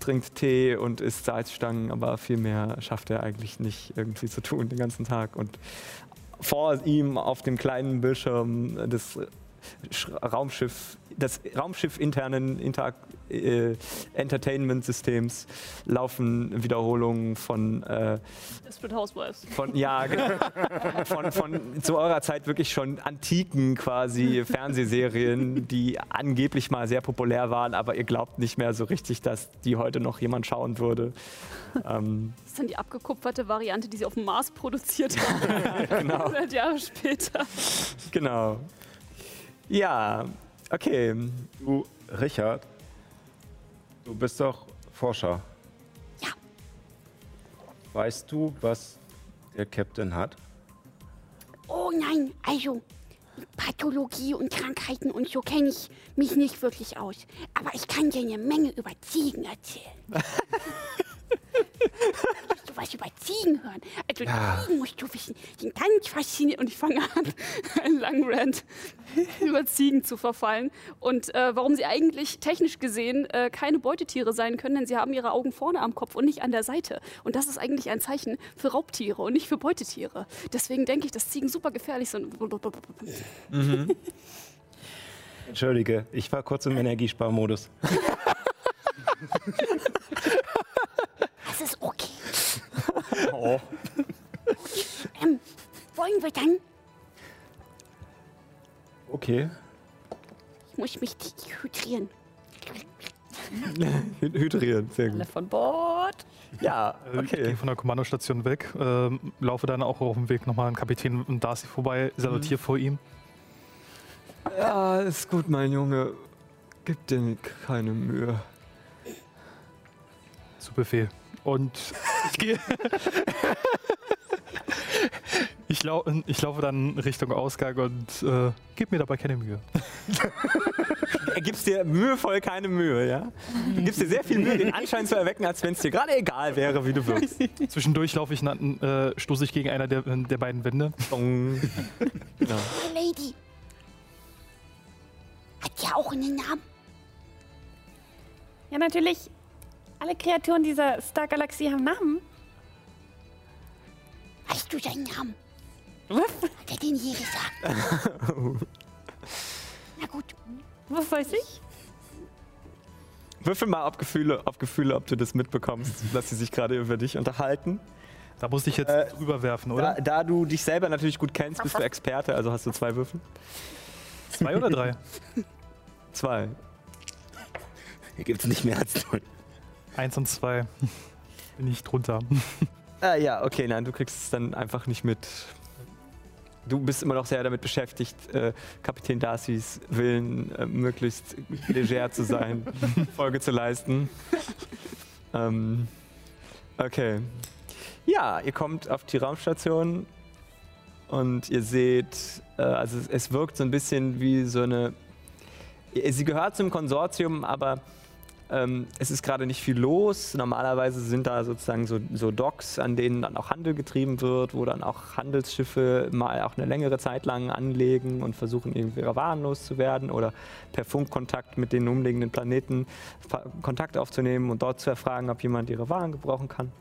trinkt Tee und isst Salzstangen, aber viel mehr schafft er eigentlich nicht irgendwie zu tun den ganzen Tag. Und vor ihm auf dem kleinen Bildschirm des Sch Raumschiff, des Raumschiff internen Inter äh, Entertainment-Systems laufen Wiederholungen von, äh, Desperate Housewives. von ja, genau. von, von zu eurer Zeit wirklich schon antiken quasi Fernsehserien, die angeblich mal sehr populär waren, aber ihr glaubt nicht mehr so richtig, dass die heute noch jemand schauen würde. Ähm, Das ist dann die abgekupferte Variante, die sie auf dem Mars produziert haben. genau. 100 Jahre später. Genau. Ja, okay. Du, Richard, du bist doch Forscher. Ja. Weißt du, was der Captain hat? Oh nein, also Pathologie und Krankheiten und so kenne ich mich nicht wirklich aus. Aber ich kann dir eine Menge über Ziegen erzählen. Willst du was über Ziegen hören? Also Ziegen musst du wissen, die sind ganz faszinierend. Und ich fange an, einen langen Rant über Ziegen zu verfallen. Und äh, warum sie eigentlich technisch gesehen äh, keine Beutetiere sein können, denn sie haben ihre Augen vorne am Kopf und nicht an der Seite. Und das ist eigentlich ein Zeichen für Raubtiere und nicht für Beutetiere. Deswegen denke ich, dass Ziegen super gefährlich sind. Entschuldige, ich war kurz im Energiesparmodus. Das ist okay. Ähm, wollen wir dann? Okay. Ich muss mich hydrieren. Hy- Hydrieren, sehr gut. Alle von Bord. Ja, Äh, Ich okay. gehe von der Kommandostation weg, ähm, laufe dann auch auf dem Weg nochmal an Kapitän Darcy vorbei, salutiere vor ihm. Ja, ist gut, mein Junge. Gib dir keine Mühe. Zu Befehl. Und ich gehe. ich, lau ich laufe dann Richtung Ausgang und äh, gib mir dabei keine Mühe. Er gibst dir mühevoll keine Mühe, ja? Du gibst dir sehr viel Mühe, den Anschein zu erwecken, als wenn es dir gerade egal wäre, wie du wirkst. Zwischendurch laufe ich, dann, äh, stoße ich gegen einer der, der beiden Wände. Dong. Genau. Lady. Hat die auch einen Namen? Ja, natürlich. Alle Kreaturen dieser Star-Galaxie haben Namen. Weißt du seinen Namen? Hat er den je gesagt? Na gut. Was weiß ich? Würfel mal auf Gefühle, auf Gefühle, ob du das mitbekommst, dass sie sich gerade über dich unterhalten. Da musste ich jetzt Äh, drüber werfen, Da, oder? da du dich selber natürlich gut kennst, bist du Experte, also hast du zwei Würfel. Zwei oder drei? Zwei. Hier gibt es nicht mehr als null. Eins und zwei. Bin ich drunter. Äh, ja, okay, nein, du kriegst es dann einfach nicht mit. Du bist immer noch sehr damit beschäftigt, äh, Kapitän Darcys Willen äh, möglichst leger zu sein, Folge zu leisten. Ähm, okay. Ja, ihr kommt auf die Raumstation und ihr seht, äh, also es, es wirkt so ein bisschen wie so eine. Sie gehört zum Konsortium, aber ähm, es ist gerade nicht viel los. Normalerweise sind da sozusagen so, so Docks, an denen dann auch Handel getrieben wird, wo dann auch Handelsschiffe mal auch eine längere Zeit lang anlegen und versuchen, irgendwie ihre Waren loszuwerden oder per Funkkontakt mit den umliegenden Planeten Kontakt aufzunehmen und dort zu erfragen, ob jemand ihre Waren gebrauchen kann.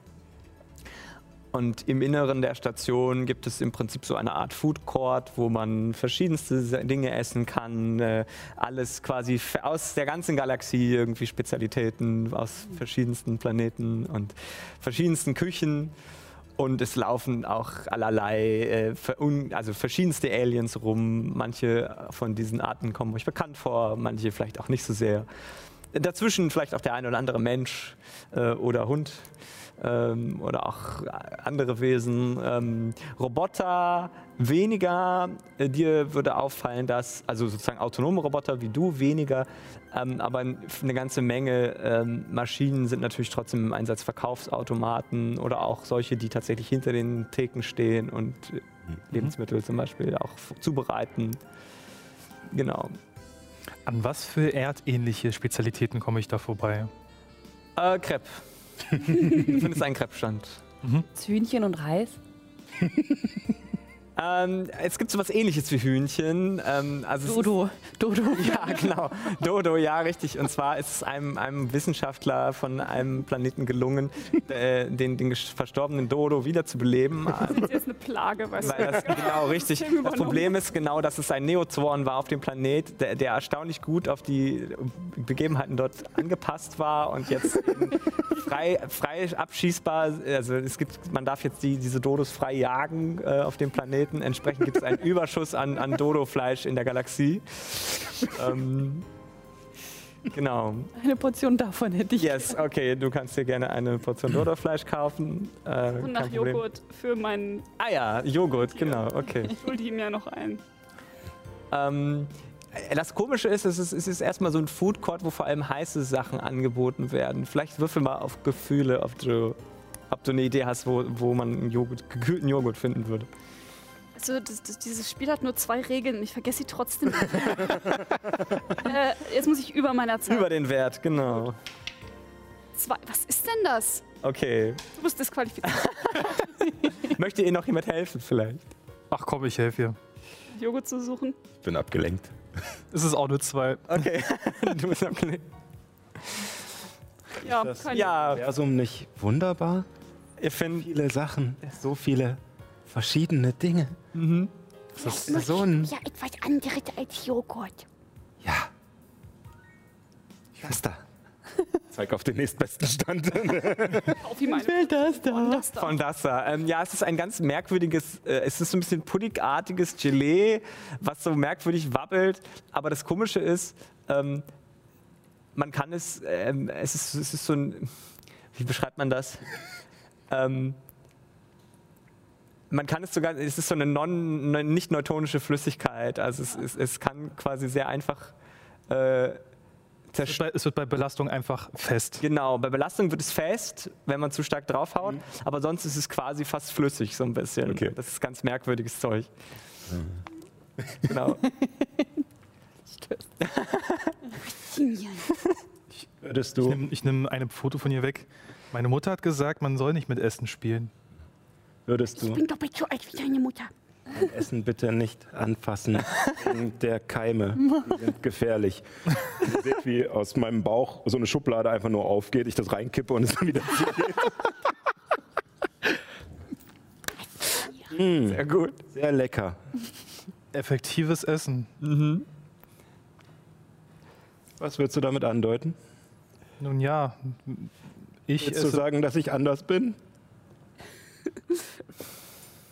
Und im Inneren der Station gibt es im Prinzip so eine Art Food Court, wo man verschiedenste Dinge essen kann. Äh, alles quasi aus der ganzen Galaxie, irgendwie Spezialitäten aus verschiedensten Planeten und verschiedensten Küchen. Und es laufen auch allerlei, äh, also verschiedenste Aliens rum. Manche von diesen Arten kommen euch bekannt vor, manche vielleicht auch nicht so sehr. Dazwischen vielleicht auch der ein oder andere Mensch äh, oder Hund ähm, oder auch andere Wesen. Ähm, Roboter weniger. Äh, dir würde auffallen, dass, also sozusagen autonome Roboter wie du weniger, ähm, aber eine ganze Menge ähm, Maschinen sind natürlich trotzdem im Einsatz. Verkaufsautomaten oder auch solche, die tatsächlich hinter den Theken stehen und äh, Lebensmittel zum Beispiel auch zubereiten. Genau. An was für erdähnliche Spezialitäten komme ich da vorbei? Äh, Crepe. Du findest einen Crepe-Stand. Hühnchen und Reis? Ähm, es gibt so was ähnliches wie Hühnchen. Ähm, also Dodo. Dodo. Ja, genau. Dodo, ja, richtig. Und zwar ist es einem, einem Wissenschaftler von einem Planeten gelungen, äh, den, den verstorbenen Dodo wiederzubeleben. Das ist jetzt eine Plage, weißt du. das, genau, richtig. Das. Problem ist genau, dass es ein Neozorn war auf dem Planet, der, der erstaunlich gut auf die Begebenheiten dort angepasst war und jetzt frei, frei abschießbar, also es gibt, man darf jetzt die, diese Dodos frei jagen äh, auf dem Planeten. Entsprechend gibt es einen Überschuss an, an Dodo-Fleisch in der Galaxie. Ähm, genau. Eine Portion davon hätte ich. Yes, okay, du kannst dir gerne eine Portion Dodo-Fleisch kaufen. Äh, Und nach Problem. Joghurt für meinen. Ah ja, Joghurt, genau, okay. Ich hol die mir noch ein. Ähm, äh, das Komische ist, es ist, es ist erstmal so ein Food Court, wo vor allem heiße Sachen angeboten werden. Vielleicht würfel mal auf Gefühle, ob du, ob du eine Idee hast, wo, wo man einen Joghurt, gekühlten Joghurt finden würde. Also, das, das, dieses Spiel hat nur zwei Regeln und ich vergesse sie trotzdem. äh, jetzt muss ich über meiner Zeit. Über den Wert, genau. zwei. Was ist denn das? Okay. Du bist disqualifiziert. Möchte Ihnen noch jemand helfen, vielleicht? Ach komm, ich helfe dir. Joghurt zu suchen. Ich bin abgelenkt. Es ist auch nur zwei. Okay. du bist abgelenkt. Ja, das- kein Ja, Universum nicht wunderbar? ihr findet. Viele Sachen, so viele verschiedene Dinge. Mhm. Das ist so ein. Ja, etwas anderes als Joghurt. Ja. Was da? Zeig auf den nächstbesten Stand. Auf wie meine. das da? Das da. Von das da. Ähm, ja, es ist ein ganz merkwürdiges, äh, es ist so ein bisschen puddigartiges Gelee, was so merkwürdig wabbelt. Aber das Komische ist, ähm, man kann es, ähm, es, ist, es ist so ein, wie beschreibt man das? ähm, man kann es sogar, es ist so eine non, ne- nicht neutonische Flüssigkeit. Also es, es, es kann quasi sehr einfach äh, Es zerstört wird, bei, es wird bei Belastung einfach fest. Genau, bei Belastung wird es fest, wenn man zu stark draufhaut, aber sonst ist es quasi fast flüssig, so ein bisschen. Okay. Das ist ganz merkwürdiges Zeug. Genau. Faszinierend. Würdest Ich du. nehme ich nehm ein Foto von ihr weg. Meine Mutter hat gesagt, man soll nicht mit Essen spielen. Würdest Ich du bin doppelt so alt wie deine Mutter. Essen bitte nicht anfassen? Wegen der Keime. Die sind gefährlich. Ihr seht, wie aus meinem Bauch so eine Schublade einfach nur aufgeht, ich das reinkippe und es dann wieder zugeht. Sehr gut. Sehr lecker. Effektives Essen. Was würdest du damit andeuten? Nun ja, ich Willst du sagen, dass ich anders bin?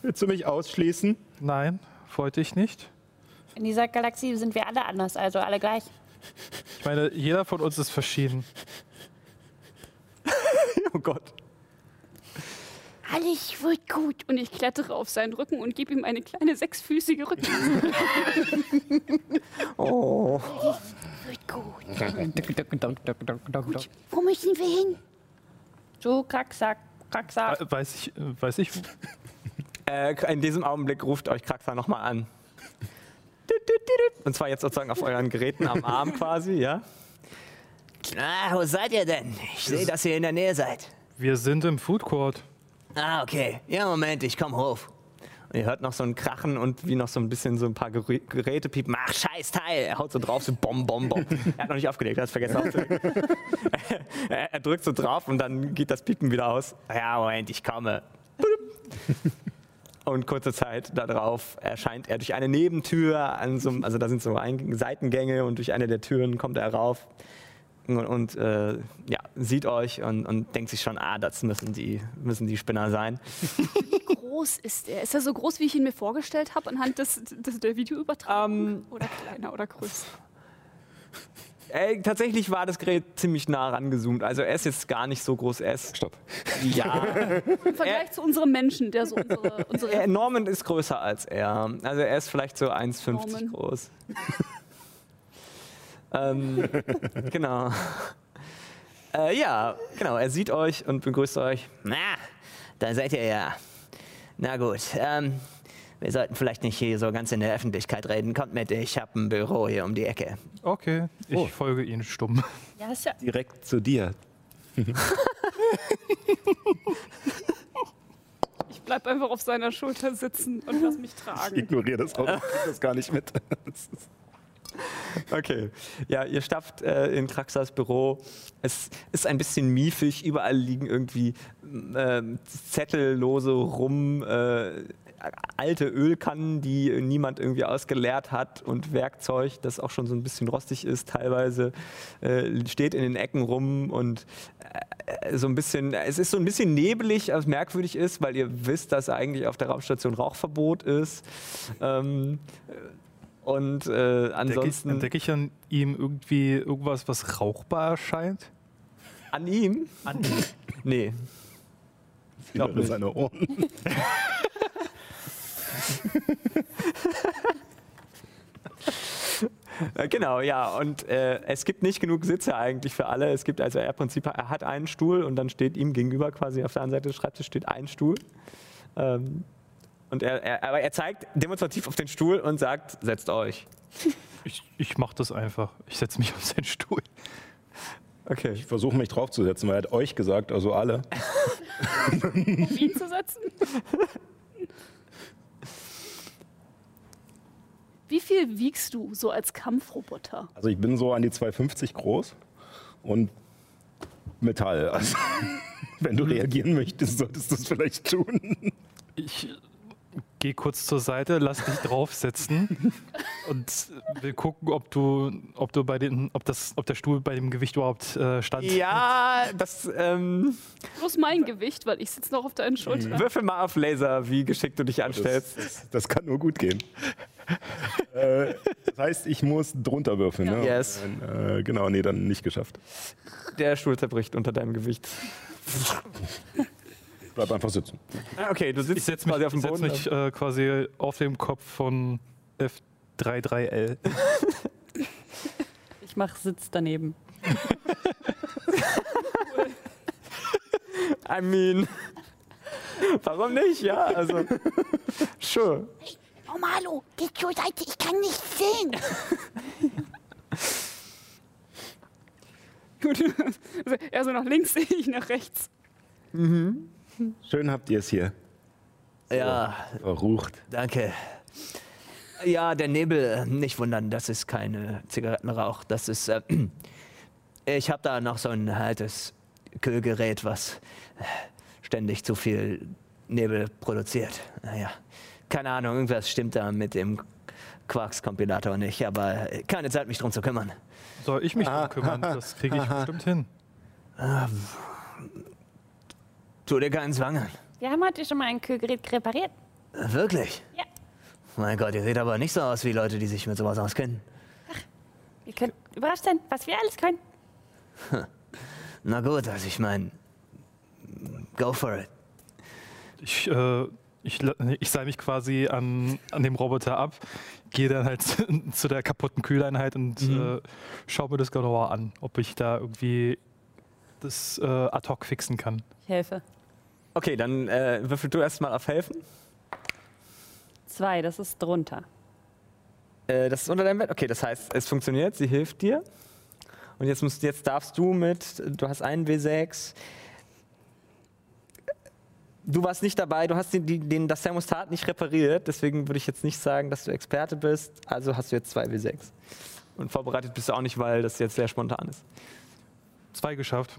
Willst du mich ausschließen? nein, wollte ich nicht. In dieser Galaxie sind wir alle anders, also alle gleich. Ich meine, jeder von uns ist verschieden. Oh Gott. Alles wird gut. Und ich klettere auf seinen Rücken und gebe ihm eine kleine sechsfüßige Rücken. Oh. Wird gut. Wo müssen wir hin? So, Kracksack, Kracksack. We- Weiß ich, äh, weiß ich. Äh, in diesem Augenblick ruft euch Kraxa nochmal an. Und zwar jetzt sozusagen auf euren Geräten am Arm quasi, ja? Ah, wo seid ihr denn? Ich sehe, dass ihr in der Nähe seid. Wir sind im Food Court. Ah, okay. Ja, Moment, ich komm hoch. Und ihr hört noch so ein Krachen und wie noch so ein bisschen so ein paar Gerä Geräte piepen. Ach, scheiß Teil! Er haut so drauf, so bom, bom, bom. Er hat noch nicht aufgelegt, er hat es vergessen aufzulegen. er, er drückt so drauf und dann geht das Piepen wieder aus. Ja, Moment, ich komme. Und kurze Zeit darauf erscheint er durch eine Nebentür, an so, einem- also da sind so Eing Seitengänge und durch eine der Türen kommt er rauf und, und äh, ja, sieht euch und, und denkt sich schon, ah, das müssen die, müssen die Spinner sein. Wie groß ist er? Ist er so groß, wie ich ihn mir vorgestellt habe, anhand des, des, der Videoübertragung? Ähm, oder kleiner oder größer? Ey, tatsächlich war das Gerät ziemlich nah rangezoomt. Also er ist jetzt gar nicht so groß. Er ist, Stopp. ja, Im Vergleich zu unserem Menschen, der so unsere, unsere er, Norman ist größer als er. Also er ist vielleicht so 1,50 Norman. groß. ähm, genau. Äh, ja, genau. Er sieht euch und begrüßt euch. Na, da seid ihr ja. Na gut, ähm, wir sollten vielleicht nicht hier so ganz in der Öffentlichkeit reden. Kommt mit, ich habe ein Büro hier um die Ecke. Okay, ich Oh. folge Ihnen stumm. Ja, ist ja. Direkt zu dir. Ich bleib einfach auf seiner Schulter sitzen und lass mich Ich tragen. ignoriere das auch, ich krieg das gar nicht mit. Okay. Ja, ihr stapft äh, in Kraxas Büro. Es ist ein bisschen miefig. Überall liegen irgendwie ähm, Zettellose rum. Äh, alte Ölkannen, die niemand irgendwie ausgeleert hat und Werkzeug, das auch schon so ein bisschen rostig ist teilweise, äh, steht in den Ecken rum und äh, so ein bisschen, es ist so ein bisschen nebelig, was merkwürdig ist, weil ihr wisst, dass eigentlich auf der Raumstation Rauchverbot ist. Ähm, und äh, Entdecke ich, ansonsten entdecke ich an ihm irgendwie irgendwas, was rauchbar erscheint? an ihm? An Nee. glaub Innere nicht. seine Ohren. Äh, Genau, ja. Und äh, es gibt nicht genug Sitze eigentlich für alle. Es gibt also er Prinzip, er hat einen Stuhl und dann steht ihm gegenüber quasi auf der anderen Seite des Schreibtisches steht ein Stuhl. Ähm, und er, er, aber er zeigt demonstrativ auf den Stuhl und sagt, setzt euch. Ich, ich mache das einfach. Ich setze mich auf seinen Stuhl. Okay. Ich versuche mich draufzusetzen, weil er hat euch gesagt, also alle. Auf ihn zu setzen? Wie viel wiegst du so als Kampfroboter? Also ich bin so an die 250 groß und Metall. Also, wenn du reagieren möchtest, solltest du es vielleicht tun. Ich gehe kurz zur Seite, lass dich draufsetzen und will gucken, ob du, ob du bei den, ob das, ob der Stuhl bei dem Gewicht überhaupt äh, stand. Ja, das ähm, Bloß mein Gewicht, weil ich sitze noch auf deinen Schultern. würfel mal auf Laser, wie geschickt du dich anstellst. Das, das kann nur gut gehen. Äh, das heißt, ich muss drunter würfeln. Ne? Yes. Äh, genau, nee, dann nicht geschafft. Der Stuhl zerbricht unter deinem Gewicht. Bleib einfach sitzen. Ah, Okay, du sitzt Ich setze mich, quasi auf dem ich setz Boden. mich äh, quasi auf dem Kopf von F33L. Ich mache Sitz daneben. I mean, warum nicht? Ja, also, sure. Normalo, geh zur Seite, ich kann nicht sehen. Gut. Also er so nach links, ich nach rechts. Schön habt ihr es hier. Ja, Verrucht. danke. Ja, der Nebel, nicht wundern, das ist keine Zigarettenrauch. Das ist. Äh, ich habe da noch so ein altes Kühlgerät, was ständig zu viel Nebel produziert. Naja, keine Ahnung, irgendwas stimmt da mit dem Quarks-Kompilator nicht, aber keine Zeit, mich drum zu kümmern. Soll ich mich drum kümmern? Das kriege ich bestimmt hin. Tu dir keinen Zwang an. Wir haben heute schon mal ein Kühlgerät repariert. Wirklich? Ja. Mein Gott, ihr seht aber nicht so aus wie Leute, die sich mit sowas auskennen. Ihr könnt überrascht sein, was wir alles können. Na gut, also ich meine, go for it. Ich, äh, ich, ich sei mich quasi an, an dem Roboter ab, gehe dann halt zu der kaputten Kühleinheit und äh, schaue mir das genauer an, ob ich da irgendwie das äh, ad hoc fixen kann. Ich helfe. Okay, dann äh, würfel du erstmal auf Helfen. Zwei, das ist drunter. Äh, das ist unter deinem Bett. Okay, das heißt, es funktioniert, sie hilft dir. Und jetzt, musst, jetzt darfst du mit, du hast einen W6. Du warst nicht dabei, du hast den, den, das Thermostat nicht repariert, deswegen würde ich jetzt nicht sagen, dass du Experte bist. Also hast du jetzt zwei W6. Und vorbereitet bist du auch nicht, weil das jetzt sehr spontan ist. Zwei geschafft.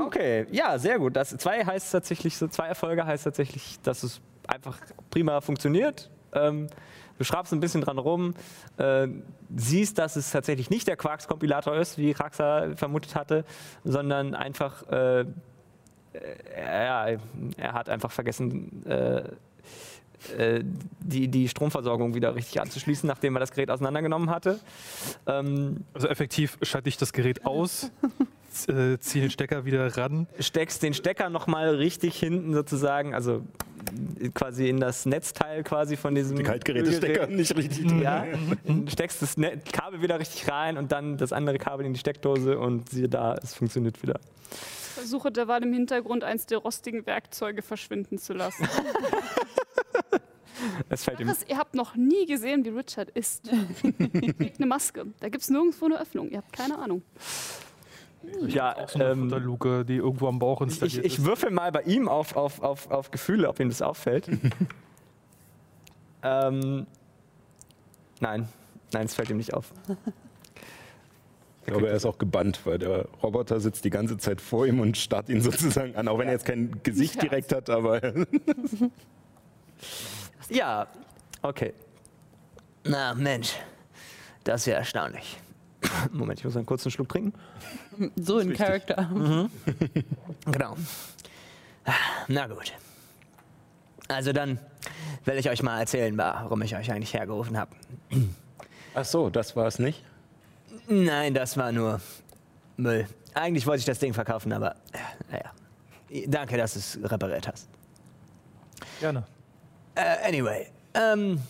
Okay, ja, sehr gut. Das zwei heißt tatsächlich, so zwei Erfolge heißt tatsächlich, dass es einfach prima funktioniert. Ähm, du schraubst ein bisschen dran rum, äh, siehst, dass es tatsächlich nicht der Quarks-Kompilator ist, wie Raxa vermutet hatte, sondern einfach, äh, äh, ja, er hat einfach vergessen, äh, äh, die, die Stromversorgung wieder richtig anzuschließen, nachdem er das Gerät auseinandergenommen hatte. Ähm, Also effektiv schalte ich das Gerät aus, äh, ziehe den Stecker wieder ran. steckst den Stecker nochmal richtig hinten sozusagen, also quasi in das Netzteil quasi von diesem Die Kaltgerätestecker nicht richtig drin. Ja, steckst das Kabel wieder richtig rein und dann das andere Kabel in die Steckdose und siehe da, es funktioniert wieder. Versuche derweil im Hintergrund eins der rostigen Werkzeuge verschwinden zu lassen. Es fällt ihm. Chris, ihr habt noch nie gesehen, wie Richard isst. Trägt eine Maske. Da gibt es nirgendwo eine Öffnung. Ihr habt keine Ahnung. Ja, Auch so eine ähm, Futterluke, die irgendwo am Bauch ich, installiert ich ist. würfel mal bei ihm auf, auf, auf, auf Gefühle, ob ihm das auffällt. ähm, nein, nein, es fällt ihm nicht auf. Ich glaube, er ist auch gebannt, weil der Roboter sitzt die ganze Zeit vor ihm und starrt ihn sozusagen an, auch wenn er jetzt kein Gesicht direkt hat, aber Ja, okay. Na, Mensch, das ist ja erstaunlich. Moment, ich muss einen kurzen Schluck trinken. So in Charakter. Genau. Na gut. Also dann will ich euch mal erzählen, warum ich euch eigentlich hergerufen habe. ach so, das war es nicht. Nein, das war nur Müll. Eigentlich wollte ich das Ding verkaufen, aber äh, naja. Danke, dass du es repariert hast. Gerne. Äh, anyway, ähm,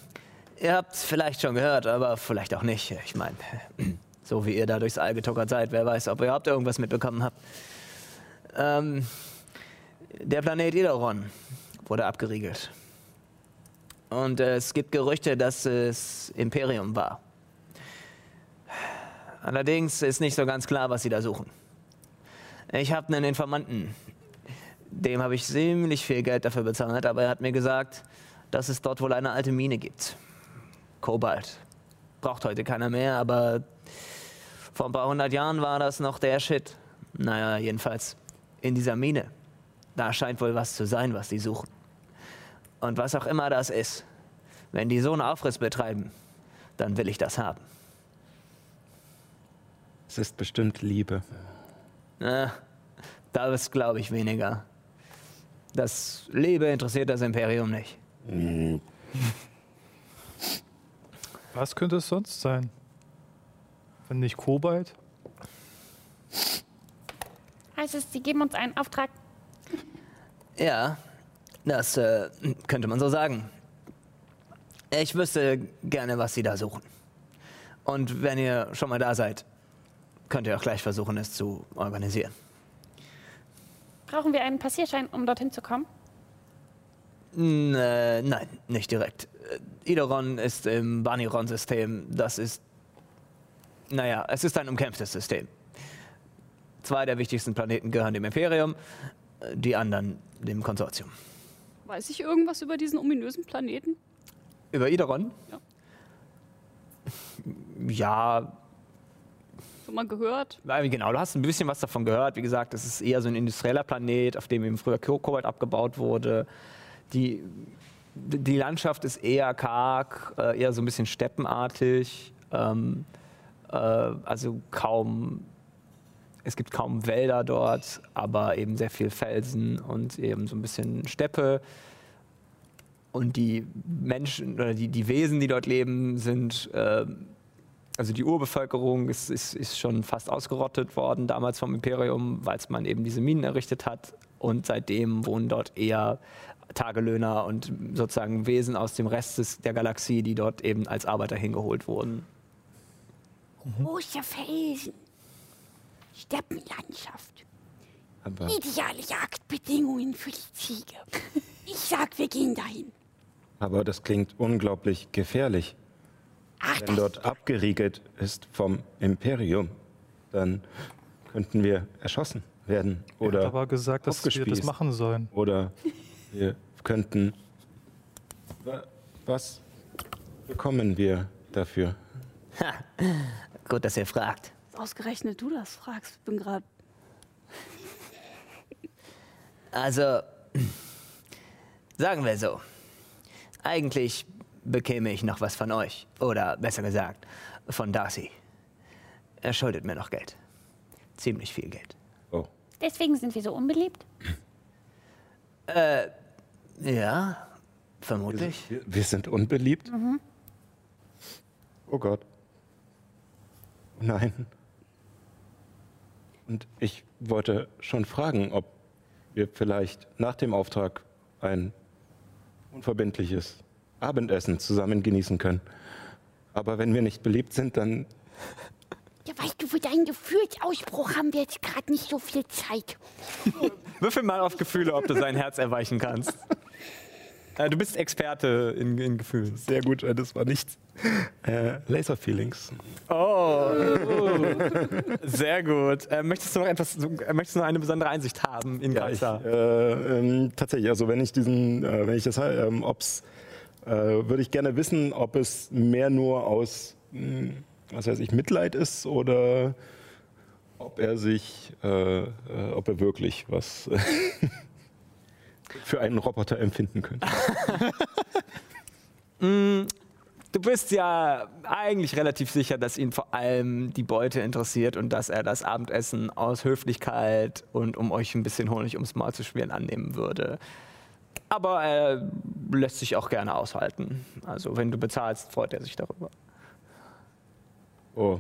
ihr habt es vielleicht schon gehört, aber vielleicht auch nicht. Ich meine, so wie ihr da durchs All getuckert seid, wer weiß, ob ihr überhaupt irgendwas mitbekommen habt. Ähm, der Planet Idoron wurde abgeriegelt. Und äh, es gibt Gerüchte, dass es Imperium war. Allerdings ist nicht so ganz klar, was sie da suchen. Ich habe einen Informanten, dem habe ich ziemlich viel Geld dafür bezahlt, aber er hat mir gesagt, dass es dort wohl eine alte Mine gibt. Kobalt. Braucht heute keiner mehr, aber vor ein paar hundert Jahren war das noch der Shit. Naja, jedenfalls in dieser Mine. Da scheint wohl was zu sein, was die suchen. Und was auch immer das ist, wenn die so einen Aufriss betreiben, dann will ich das haben. Es ist bestimmt Liebe. Na, das glaube ich weniger. Das Liebe interessiert das Imperium nicht. Was könnte es sonst sein? Wenn nicht Kobalt? Heißt es, Sie geben uns einen Auftrag? Ja, das äh, könnte man so sagen. Ich wüsste gerne, was Sie da suchen. Und wenn ihr schon mal da seid, könnt ihr auch gleich versuchen, es zu organisieren. Brauchen wir einen Passierschein, um dorthin zu kommen? N äh, nein, nicht direkt. Äh, Idoron ist im Baniron-System. Das ist. Naja, es ist ein umkämpftes System. Zwei der wichtigsten Planeten gehören dem Imperium, die anderen dem Konsortium. Weiß ich irgendwas über diesen ominösen Planeten? Über Idoron? Ja. Ja, Schon mal gehört? Genau, du hast ein bisschen was davon gehört. Wie gesagt, es ist eher so ein industrieller Planet, auf dem eben früher Ko- Kobalt abgebaut wurde. Die, die Landschaft ist eher karg, äh, eher so ein bisschen steppenartig. Ähm, äh, also kaum, es gibt kaum Wälder dort, aber eben sehr viel Felsen und eben so ein bisschen Steppe. Und die Menschen oder die, die Wesen, die dort leben, sind ähm, also die Urbevölkerung ist, ist, ist schon fast ausgerottet worden, damals vom Imperium, weil man eben diese Minen errichtet hat. Und seitdem wohnen dort eher Tagelöhner und sozusagen Wesen aus dem Rest des, der Galaxie, die dort eben als Arbeiter hingeholt wurden. Große Felsen. Steppenlandschaft. Aber Ideale Jagdbedingungen für die Ziege. Ich sag, wir gehen dahin. Aber das klingt unglaublich gefährlich. Ach, Wenn dort abgeriegelt ist vom Imperium, dann könnten wir erschossen werden. Er hat Oder, aber gesagt, dass wir das machen sollen. oder wir könnten. Wa- Was bekommen wir dafür? Ha, gut, dass ihr fragt. Ausgerechnet du das fragst. Ich bin gerade. Also, sagen wir so. Eigentlich bekäme ich noch was von euch. Oder besser gesagt, von Darcy. Er schuldet mir noch Geld. Ziemlich viel Geld. Oh, Deswegen sind wir so unbeliebt. Ja, vermutlich. wir, wir sind unbeliebt? Oh Gott. Oh Nein. Und ich wollte schon fragen, ob wir vielleicht nach dem Auftrag ein unverbindliches Abendessen zusammen genießen können. Aber wenn wir nicht beliebt sind, dann ja, weißt du, für deinen Gefühlsausbruch haben wir jetzt gerade nicht so viel Zeit. Würfel mal auf Gefühle, ob du sein Herz erweichen kannst. Äh, du bist Experte in, in Gefühlen. Sehr gut, äh, das war nichts. Äh, Laser Feelings. Oh, sehr gut. Äh, möchtest du noch etwas, äh, möchtest du noch eine besondere Einsicht haben in Ja, ich, äh, ähm, tatsächlich, also wenn ich diesen, äh, wenn ich das, ähm, ob's, äh, würde ich gerne wissen, ob es mehr nur aus, mh, was weiß ich, Mitleid ist oder ob er sich, äh, äh, ob er wirklich was für einen Roboter empfinden könnte. Du bist ja eigentlich relativ sicher, dass ihn vor allem die Beute interessiert und dass er das Abendessen aus Höflichkeit und um euch ein bisschen Honig ums Maul zu schmieren annehmen würde. Aber er lässt sich auch gerne aushalten. Also wenn du bezahlst, freut er sich darüber. Oh,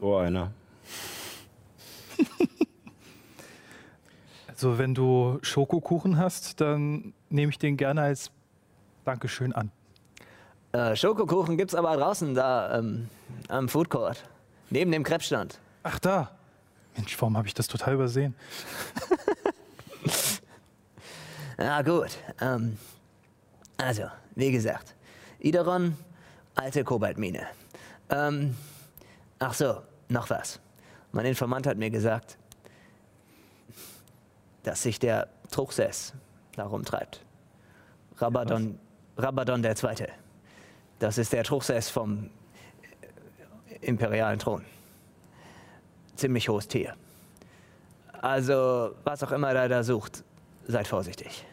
so einer. Also wenn du Schokokuchen hast, dann nehme ich den gerne als Dankeschön an. Äh, Schokokuchen gibt's aber draußen da ähm, am Food Court. Neben dem Krebsstand. Ach da. Mensch, warum habe ich das total übersehen? Ja, gut. Ähm, also, wie gesagt, Ideron, alte Kobaltmine. Ähm, ach so, noch was. Mein Informant hat mir gesagt, dass sich der Truchsess da rumtreibt. Rabadon, Rabadon der Zweite. Das ist der Truchsess vom äh, imperialen Thron. Ziemlich hohes Tier. Also, was auch immer er da sucht, seid vorsichtig.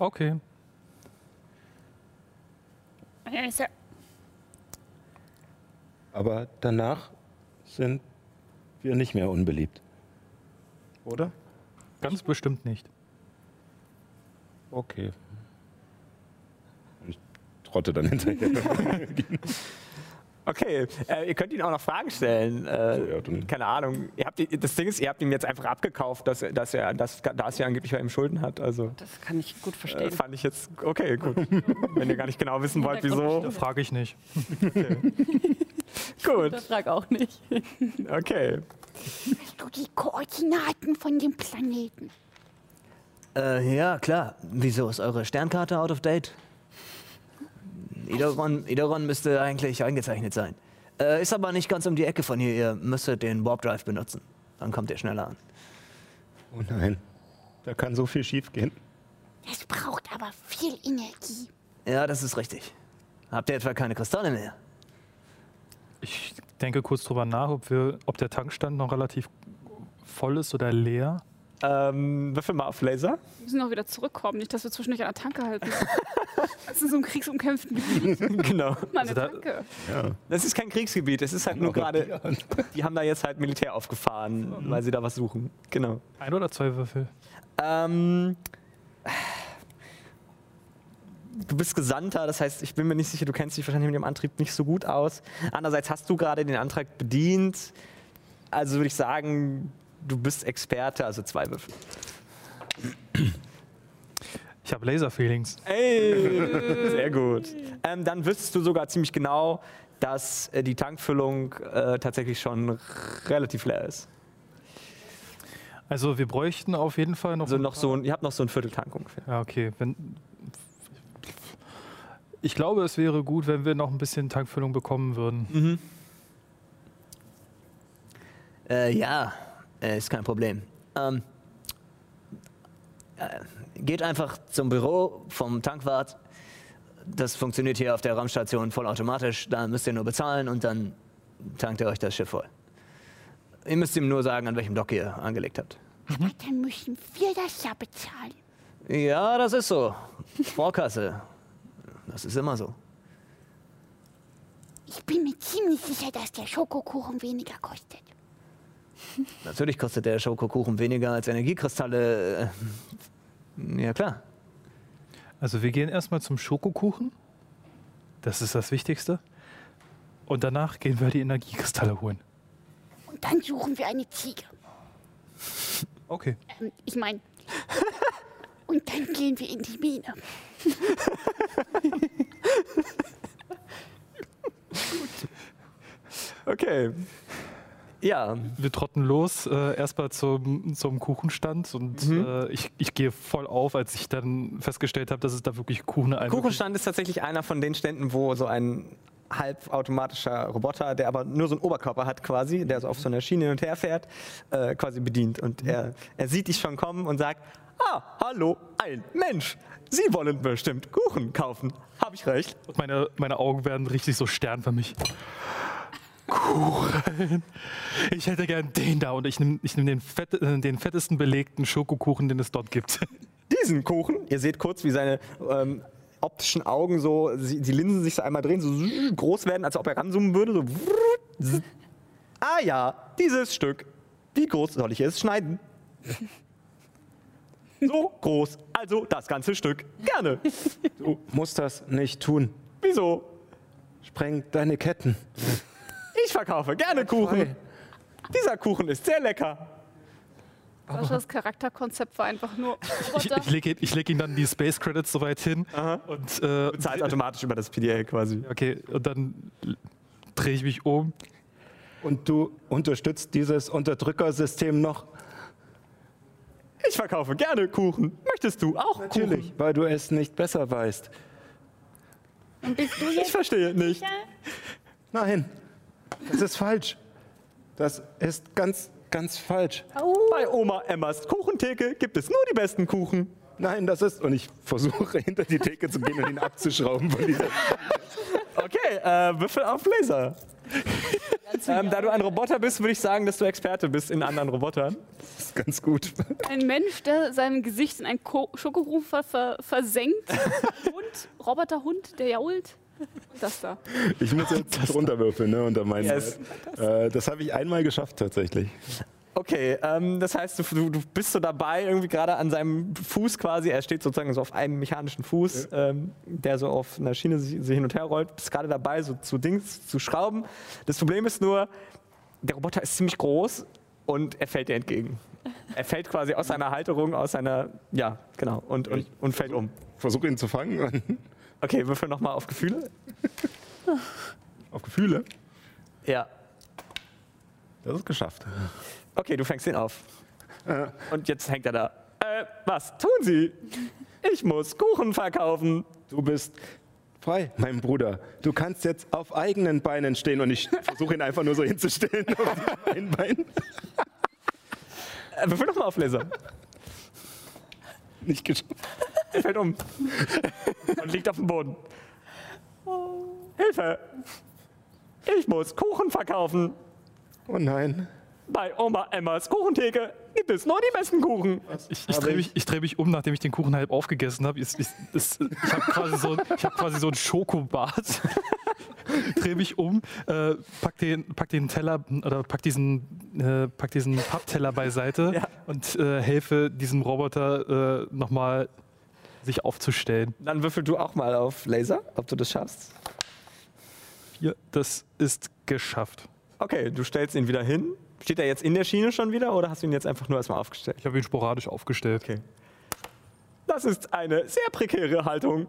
Okay. Aber danach sind wir nicht mehr unbeliebt. Oder? Ganz bestimmt nicht. Okay. Ich trotte dann hinterher. Okay, äh, ihr könnt ihn auch noch Fragen stellen. Äh, So, ja, keine Ahnung. Ihr habt, das Ding ist, ihr habt ihm jetzt einfach abgekauft, dass, er- dass er das, das ja angeblich bei ihm Schulden hat. Also Das kann ich gut äh, verstehen. fand ich jetzt okay, gut. Wenn ihr gar nicht genau wissen wollt, wieso. Frage ich nicht. Gut, Das frag auch nicht. okay. hast du die Koordinaten von dem Planeten? Äh, ja, klar. Wieso ist eure Sternkarte out of date? Ideron, Ideron müsste eigentlich eingezeichnet sein. Äh, ist aber nicht ganz um die Ecke von hier. Ihr müsstet den Warp Drive benutzen. Dann kommt ihr schneller an. oh nein, da kann so viel schief gehen. Das braucht aber viel Energie. Ja, das ist richtig. Habt ihr etwa keine Kristalle mehr? Ich denke kurz drüber nach, ob, wir, ob der Tankstand noch relativ voll ist oder leer. Ähm, würfel mal auf Laser. Wir müssen auch wieder zurückkommen, nicht, dass wir zwischendurch an der Tanke halten. Das ist in so einem kriegsumkämpften Gebiet. genau. Mal Also da- Tanke. Ja. Das ist kein Kriegsgebiet, es ist halt nur gerade, die haben da jetzt halt Militär aufgefahren, weil sie da was suchen. Genau. Ein oder zwei Würfel? Ähm, du bist Gesandter, das heißt, ich bin mir nicht sicher, du kennst dich wahrscheinlich mit dem Antrieb nicht so gut aus. Andererseits hast du gerade den Antrag bedient. Also würde ich sagen, du bist Experte, also zwei Würfel. Ich habe Laser-Feelings. Ey, sehr gut. Ähm, dann wüsstest du sogar ziemlich genau, dass äh, die Tankfüllung äh, tatsächlich schon relativ leer ist. Also wir bräuchten auf jeden Fall noch. Also ein noch so ein, ihr habt noch so ein Vierteltank ungefähr. Ja, okay. Wenn, ich glaube, es wäre gut, wenn wir noch ein bisschen Tankfüllung bekommen würden. Äh, ja, äh, ist kein Problem. Ähm, äh, geht einfach zum Büro vom Tankwart. Das funktioniert hier auf der Raumstation vollautomatisch. Da müsst ihr nur bezahlen und dann tankt ihr euch das Schiff voll. Ihr müsst ihm nur sagen, an welchem Dock ihr angelegt habt. Aber dann müssen wir das ja bezahlen. Ja, das ist so. Vorkasse. Das ist immer so. Ich bin mir ziemlich sicher, dass der Schokokuchen weniger kostet. Natürlich kostet der Schokokuchen weniger als Energiekristalle. Ja, klar. Also wir gehen erstmal zum Schokokuchen. Das ist das Wichtigste. Und danach gehen wir die Energiekristalle holen. Und dann suchen wir eine Ziege. Okay. Ähm, ich meine. Und dann gehen wir in die Mine. Okay. Ja, Wir trotten los, äh, erstmal zum, zum Kuchenstand und Mhm. äh, ich, ich gehe voll auf, als ich dann festgestellt habe, dass es da wirklich Kuchen ein Kuchenstand ist tatsächlich einer von den Ständen, wo so ein halbautomatischer Roboter, der aber nur so einen Oberkörper hat quasi, der so auf so einer Schiene hin und her fährt, äh, quasi bedient. Und er, er sieht dich schon kommen und sagt, ah, hallo, ein Mensch. Sie wollen bestimmt Kuchen kaufen. Habe ich recht? Meine, meine Augen werden richtig so sternförmig. Kuchen. Ich hätte gern den da und ich nehme ich nehm den, fett, äh, den fettesten belegten Schokokuchen, den es dort gibt. Diesen Kuchen, ihr seht kurz, wie seine ähm, optischen Augen so, sie, die Linsen sich so einmal drehen, so groß werden, als ob er ranzoomen würde. So. Ah ja, dieses Stück. Wie groß soll ich es schneiden? So groß. Also das ganze Stück. Gerne. Du musst das nicht tun. Wieso? Spreng deine Ketten. Ich verkaufe gerne Kuchen. Dieser Kuchen ist sehr lecker. Saschas Charakterkonzept war einfach nur Ich, ich lege ich leg ihm dann die Space Credits soweit hin und äh, Bezahlt automatisch über das PDA quasi. okay, und dann drehe ich mich um. Und du unterstützt dieses Unterdrückersystem noch? Ich verkaufe gerne Kuchen. Möchtest du auch Natürlich, Kuchen? weil du es nicht besser weißt. Und bist du Ich jetzt verstehe nicht. Nein, das ist falsch. Das ist ganz, ganz falsch. Bei Oma Emmas Kuchentheke gibt es nur die besten Kuchen. Nein, das ist. Und ich versuche hinter die Theke zu gehen und ihn abzuschrauben von dieser. Okay, äh, Würfel auf Laser. ähm, da du ein Roboter bist, würde ich sagen, dass du Experte bist in anderen Robotern. Das ist ganz gut. Ein Mensch, der sein Gesicht in ein Ko Schokorufen ver ver versenkt. Hund, Roboterhund, der jault. Und das da. Ich muss jetzt runterwürfeln, ne, unter meinen. Yes. Äh, das habe ich einmal geschafft tatsächlich. Okay, ähm, das heißt, du, du, bist so dabei, irgendwie gerade an seinem Fuß quasi. Er steht sozusagen so auf einem mechanischen Fuß, ähm, der so auf einer Schiene sich, sich hin und her rollt. Bist gerade dabei, so zu Dings zu schrauben. Das Problem ist nur, der Roboter ist ziemlich groß und er fällt dir entgegen. Er fällt quasi aus seiner Halterung, aus seiner, ja, genau, und, und, und fällt um. Versuche ihn zu fangen. Okay, würfel nochmal auf Gefühle. Auf Gefühle. Ja. Das ist geschafft. Okay, du fängst ihn auf. Und jetzt hängt er da. Äh, was tun Sie? Ich muss Kuchen verkaufen. Du bist frei, mein Bruder. Du kannst jetzt auf eigenen Beinen stehen und ich versuche ihn einfach nur so hinzustellen auf die einen Beinen. Äh, würfel nochmal auf Laser. Nicht geschafft. Er fällt um. Und liegt auf dem Boden. Hilfe! Ich muss Kuchen verkaufen. Oh nein. Bei Oma Emmas Kuchentheke gibt es nur die besten Kuchen. Ich, ich drehe mich, ich dreh mich um, nachdem ich den Kuchen halb aufgegessen habe. Ich, ich, ich habe quasi, so, hab quasi so ein Schokobad. drehe mich um, äh, pack, den, pack den Teller oder pack diesen, äh, pack diesen Pappteller beiseite Ja. und äh, helfe diesem Roboter äh, nochmal sich aufzustellen. Dann würfel du auch mal auf Laser, ob du das schaffst. Hier, das ist geschafft. Okay, du stellst ihn wieder hin. Steht er jetzt in der Schiene schon wieder oder hast du ihn jetzt einfach nur erstmal aufgestellt? Ich habe ihn sporadisch aufgestellt. Okay. Das ist eine sehr prekäre Haltung.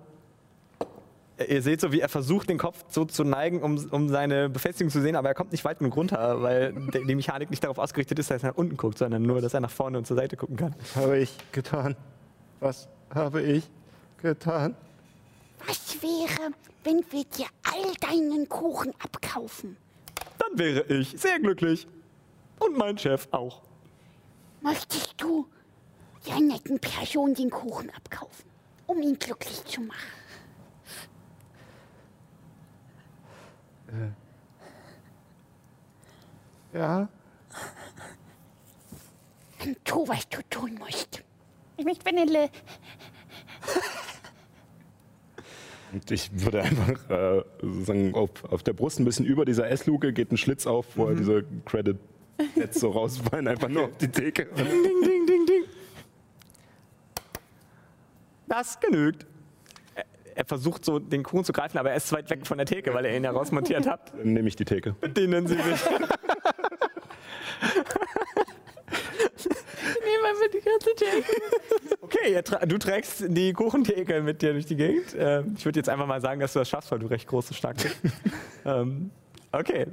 Ihr seht so, wie er versucht, den Kopf so zu neigen, um, um seine Befestigung zu sehen, aber er kommt nicht weit genug runter, weil die Mechanik nicht darauf ausgerichtet ist, dass er nach unten guckt, sondern nur, dass er nach vorne und zur Seite gucken kann. Was habe ich getan? Was habe ich getan? Was wäre, wenn wir dir all deinen Kuchen abkaufen? Dann wäre ich sehr glücklich. Und mein Chef auch. Möchtest du der netten Person den Kuchen abkaufen, um ihn glücklich zu machen? Ja. Dann tu, was du tun musst. Ich möchte Vanille. Und ich würde einfach äh, sozusagen auf, auf der Brust ein bisschen über dieser S-Luke geht ein Schlitz auf, wo er diese Credit-Sets so rausfallen, einfach nur auf die Theke. Ding, ding, ding, ding. Das genügt. Er, er versucht so den Kuchen zu greifen, aber er ist zu weit weg von der Theke, weil er ihn ja rausmontiert hat. dann nehme ich die Theke. Bedienen Sie sich. Okay, tra du trägst die Kuchentheke mit dir durch die Gegend. Ähm, ich würde jetzt einfach mal sagen, dass du das schaffst, weil du recht groß und stark bist. ähm, okay.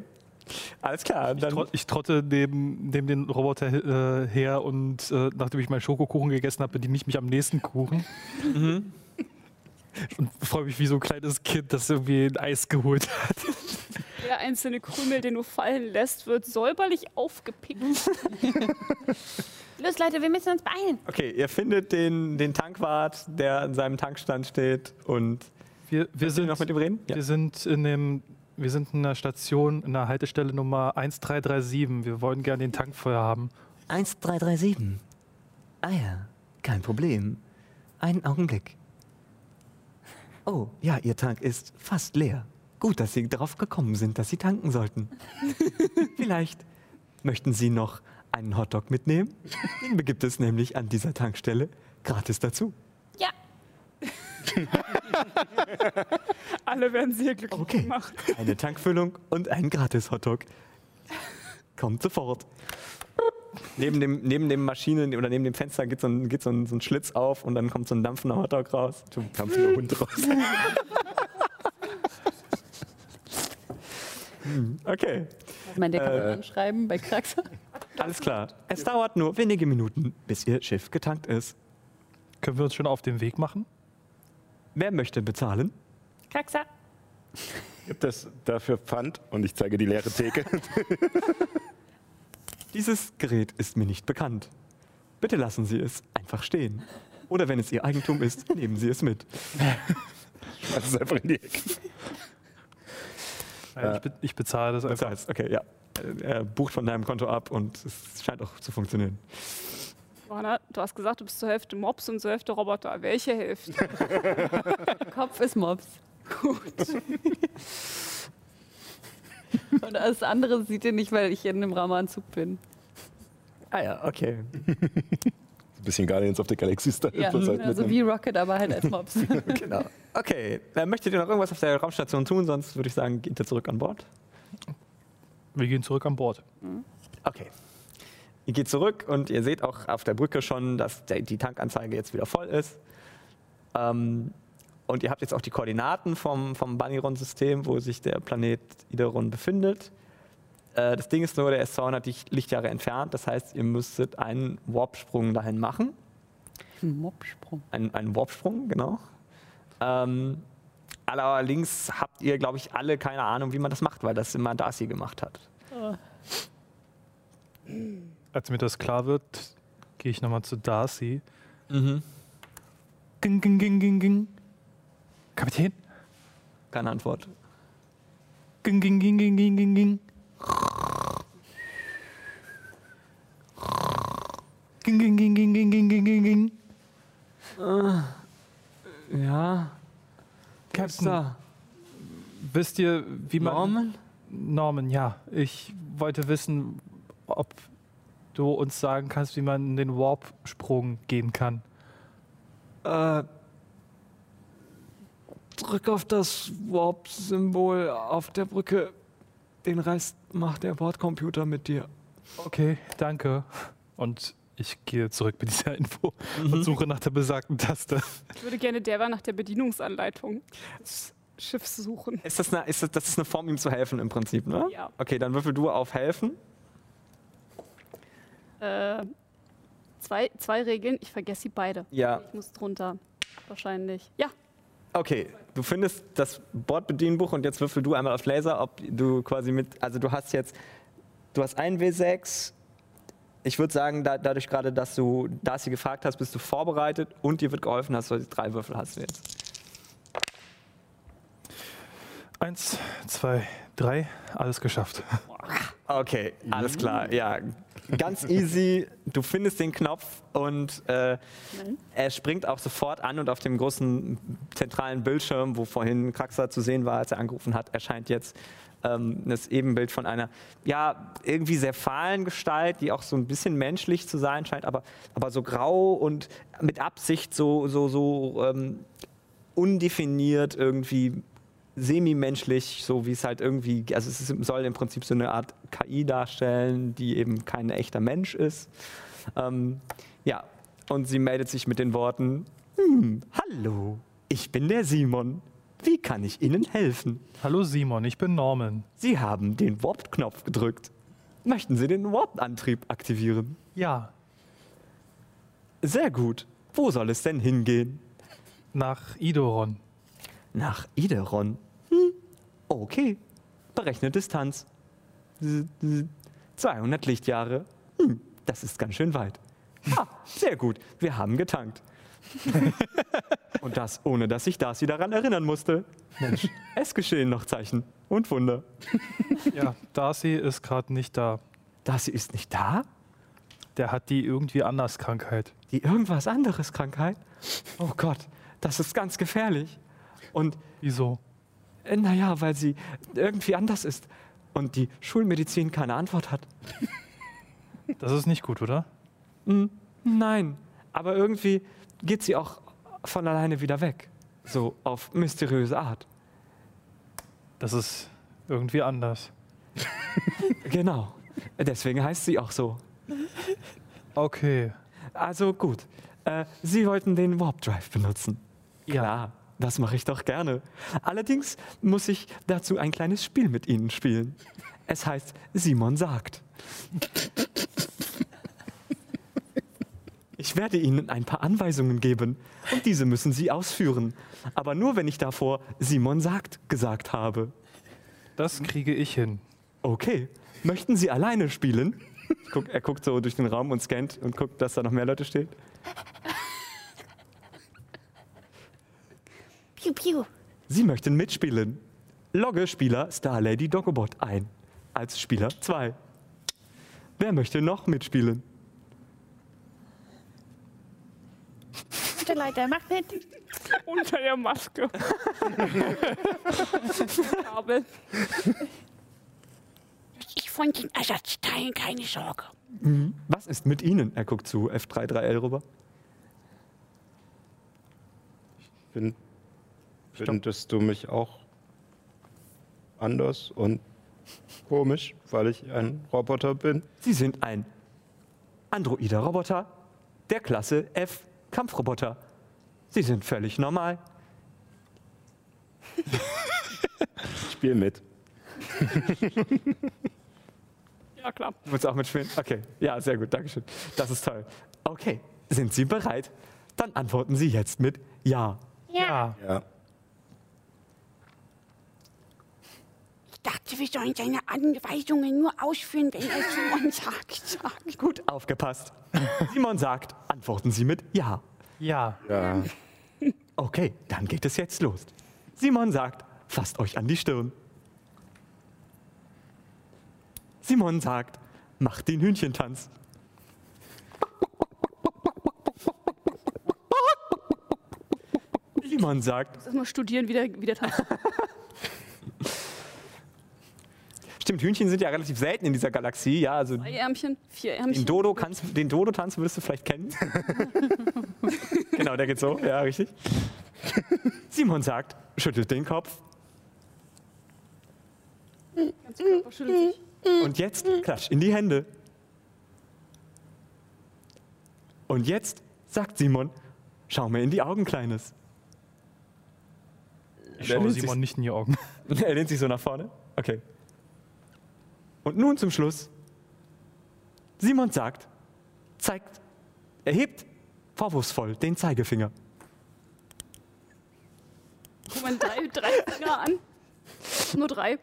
Alles klar, Ich, trot, ich trotte neben, neben den Roboter äh, her und äh, nachdem ich meinen Schokokuchen gegessen habe, bediene ich mich am nächsten Kuchen. Und freue mich wie so ein kleines Kind, das irgendwie ein Eis geholt hat. Der einzelne Krümel, den du fallen lässt, wird säuberlich aufgepickt. Los, Leute, wir müssen uns beeilen. Okay, ihr findet den, den Tankwart, der an seinem Tankstand steht und Wir, wir, sind, noch mit ihm reden? wir, sind in dem, wir sind in der Station, in der Haltestelle Nummer 1337. Wir wollen gerne den Tank voll haben. 1337. Ah ja, kein Problem. Einen Augenblick. Oh, ja, Ihr Tank ist fast leer. Gut, dass Sie darauf gekommen sind, dass Sie tanken sollten. Vielleicht möchten Sie noch einen Hotdog mitnehmen? Den gibt es nämlich an dieser Tankstelle gratis dazu. Ja, Alle werden sehr glücklich Okay. gemacht. Eine Tankfüllung und ein gratis Hotdog. Kommt sofort. Neben dem, neben dem Maschinen oder neben dem Fenster geht so ein, geht so ein, so ein Schlitz auf und dann kommt so ein dampfender Hotdog raus. Dampfender Hund raus. Okay, Ich meine, der kann Äh. man anschreiben bei Kraxer. alles klar. Es dauert nur wenige Minuten, bis Ihr Schiff getankt ist. Können wir uns schon auf den Weg machen? Wer möchte bezahlen? Kraxer. Gibt es dafür Pfand? Und ich zeige die leere Theke. Dieses Gerät ist mir nicht bekannt. Bitte lassen Sie es einfach stehen. Oder wenn es Ihr Eigentum ist, nehmen Sie es mit. Das ist einfach in die Ecke. Nein, ich, be ich bezahle das einfach. heißt, okay, ja. Er bucht von deinem Konto ab und es scheint auch zu funktionieren. Johanna, du hast gesagt, du bist zur Hälfte Mops und zur Hälfte Roboter. Welche Hälfte? Kopf ist Mops. Gut. Und das andere sieht ihr nicht, weil ich in einem Raumanzug bin. Ah ja, okay. Ein bisschen Guardians of the Galaxy Style. Ja, also einem- wie Rocket, aber halt als Mops. Genau. Okay, äh, möchtet ihr noch irgendwas auf der Raumstation tun? Sonst würde ich sagen, geht ihr zurück an Bord. Wir gehen zurück an Bord. Okay. Ihr geht zurück und ihr seht auch auf der Brücke schon, dass der, die Tankanzeige jetzt wieder voll ist. Ähm, und ihr habt jetzt auch die Koordinaten vom, vom Bunnyron-System, wo sich der Planet Ideron befindet. Äh, das Ding ist nur, der ist 200 Licht- Lichtjahre entfernt. Das heißt, ihr müsstet einen Warp-Sprung dahin machen. Ein Mopsprung. Ein, einen Warp-Sprung, genau. Ähm, allerdings habt ihr, glaube ich, alle keine Ahnung, wie man das macht, weil das immer Darcy gemacht hat. Als mir das klar wird, gehe ich nochmal zu Darcy. Mhm. Ging, ging, ging, ging, ging. Kapitän? Keine Antwort. Ging, ging, ging, ging, ging, ging, ging. Ging, ging, ging, ging, ging, ging, ging, ging, ging. Ja. Captain. Wisst ihr, wie man. Norman? Norman, ja. Ich wollte wissen, ob du uns sagen kannst, wie man den Warp-Sprung gehen kann. Äh, drück auf das Warp-Symbol auf der Brücke. Den Rest macht der Bordcomputer mit dir. Okay, danke. Und ich gehe zurück mit dieser Info und suche nach der besagten Taste. Ich würde gerne derweil nach der Bedienungsanleitung des Schiffs suchen. Ist das, eine, ist das, das ist eine Form, ihm zu helfen im Prinzip, ne? Ja. Okay, dann würfel du auf helfen. Äh, zwei, zwei Regeln, ich vergesse sie beide. Ja. Ich muss drunter. Wahrscheinlich. Ja, Okay, du findest das Bordbedienbuch und jetzt würfel du einmal auf Laser, ob du quasi mit, also du hast jetzt, du hast ein W6. Ich würde sagen, da, dadurch gerade, dass du Darcy gefragt hast, bist du vorbereitet und dir wird geholfen, dass du drei Würfel hast du jetzt. Eins, zwei, drei, alles geschafft. Okay, alles klar. Ja, ganz easy. Du findest den Knopf und äh, er springt auch sofort an und auf dem großen zentralen Bildschirm, wo vorhin Kraxer zu sehen war, als er angerufen hat, erscheint jetzt ähm, das Ebenbild von einer, ja, irgendwie sehr fahlen Gestalt, die auch so ein bisschen menschlich zu sein scheint, aber, aber so grau und mit Absicht so, so, so ähm, undefiniert irgendwie semi-menschlich, so wie es halt irgendwie, also es ist, soll im Prinzip so eine Art KI darstellen, die eben kein echter Mensch ist. Ähm, ja, und sie meldet sich mit den Worten, hm, hallo, ich bin der Simon. Wie kann ich Ihnen helfen? Hallo Simon, ich bin Norman. Sie haben den Warp-Knopf gedrückt. Möchten Sie den Warp-Antrieb aktivieren? Ja, Sehr gut. Wo soll es denn hingehen? nach Idoron. Nach Ideron. Okay. Berechne Distanz. Z- z- 200 Lichtjahre. Hm. Das ist ganz schön weit. Ah, sehr gut. Wir haben getankt. Und das, ohne dass ich Darcy daran erinnern musste. Mensch, es geschehen noch Zeichen und Wunder. Ja, Darcy ist gerade nicht da. Darcy ist nicht da? Der hat die irgendwie anders Krankheit. Die irgendwas anderes Krankheit? Oh Gott, das ist ganz gefährlich. Und Wieso? Äh, naja, weil sie irgendwie anders ist und die Schulmedizin keine Antwort hat. Das ist nicht gut, oder? Hm, nein, aber irgendwie geht sie auch von alleine wieder weg. So auf mysteriöse Art. Das ist irgendwie anders. Genau. Deswegen heißt sie auch so. Okay. Also gut. Äh, sie wollten den Warp Drive benutzen. Ja, das mache ich doch gerne. Allerdings muss ich dazu ein kleines Spiel mit Ihnen spielen. Es heißt Simon sagt. Ich werde Ihnen ein paar Anweisungen geben und diese müssen Sie ausführen. Aber nur, wenn ich davor Simon sagt gesagt habe. Das kriege ich hin. Okay. Möchten Sie alleine spielen? Guck, er guckt so durch den Raum und scannt und guckt, dass da noch mehr Leute stehen. Piu, piu. Sie möchten mitspielen. Logge Spieler Star Lady Dogobot ein. Als Spieler 2. Wer möchte noch mitspielen? Bitte Leute, macht mit. Unter der Maske. Kabel. Ich von den Ersatzteilen keine Sorge. Was ist mit Ihnen? Er guckt zu F33L rüber. Find, findest du mich auch anders und komisch, weil ich ein Roboter bin? Sie sind ein androider Roboter der Klasse F Kampfroboter. Sie sind völlig normal. Spiel mit. Ja, klar. Du willst auch mitspielen? Okay. Ja, sehr gut. Dankeschön. Das ist toll. Okay. Sind Sie bereit? Dann antworten Sie jetzt mit Ja. Ja. Ja. Ich dachte, wir sollen seine Anweisungen nur ausführen, wenn er Simon sagt. sagt. Gut aufgepasst. Simon sagt, antworten Sie mit Ja. Ja. Ja. Okay, dann geht es jetzt los. Simon sagt, fasst euch an die Stirn. Simon sagt, macht den Hühnchentanz. Simon sagt, Muss erstmal studieren, wie der, wie der tanzt. stimmt, Hühnchen sind ja relativ selten in dieser Galaxie, ja, also Zwei Ärmchen, vier den Ärmchen. Dodo kannst, den Dodo-Tanz würdest du vielleicht kennen. genau, der geht so, ja, richtig. Simon sagt, schüttelt den Kopf. Ganz Körper schüttelt sich. Und jetzt klatsch in die Hände. Und jetzt sagt Simon, schau mir in die Augen, Kleines. Ich schaue Simon nicht in die Augen. Er lehnt sich so nach vorne. Okay. Und nun zum Schluss. Simon sagt, zeigt, erhebt vorwurfsvoll den Zeigefinger. Guck mal, drei, drei Finger an. Nur drei.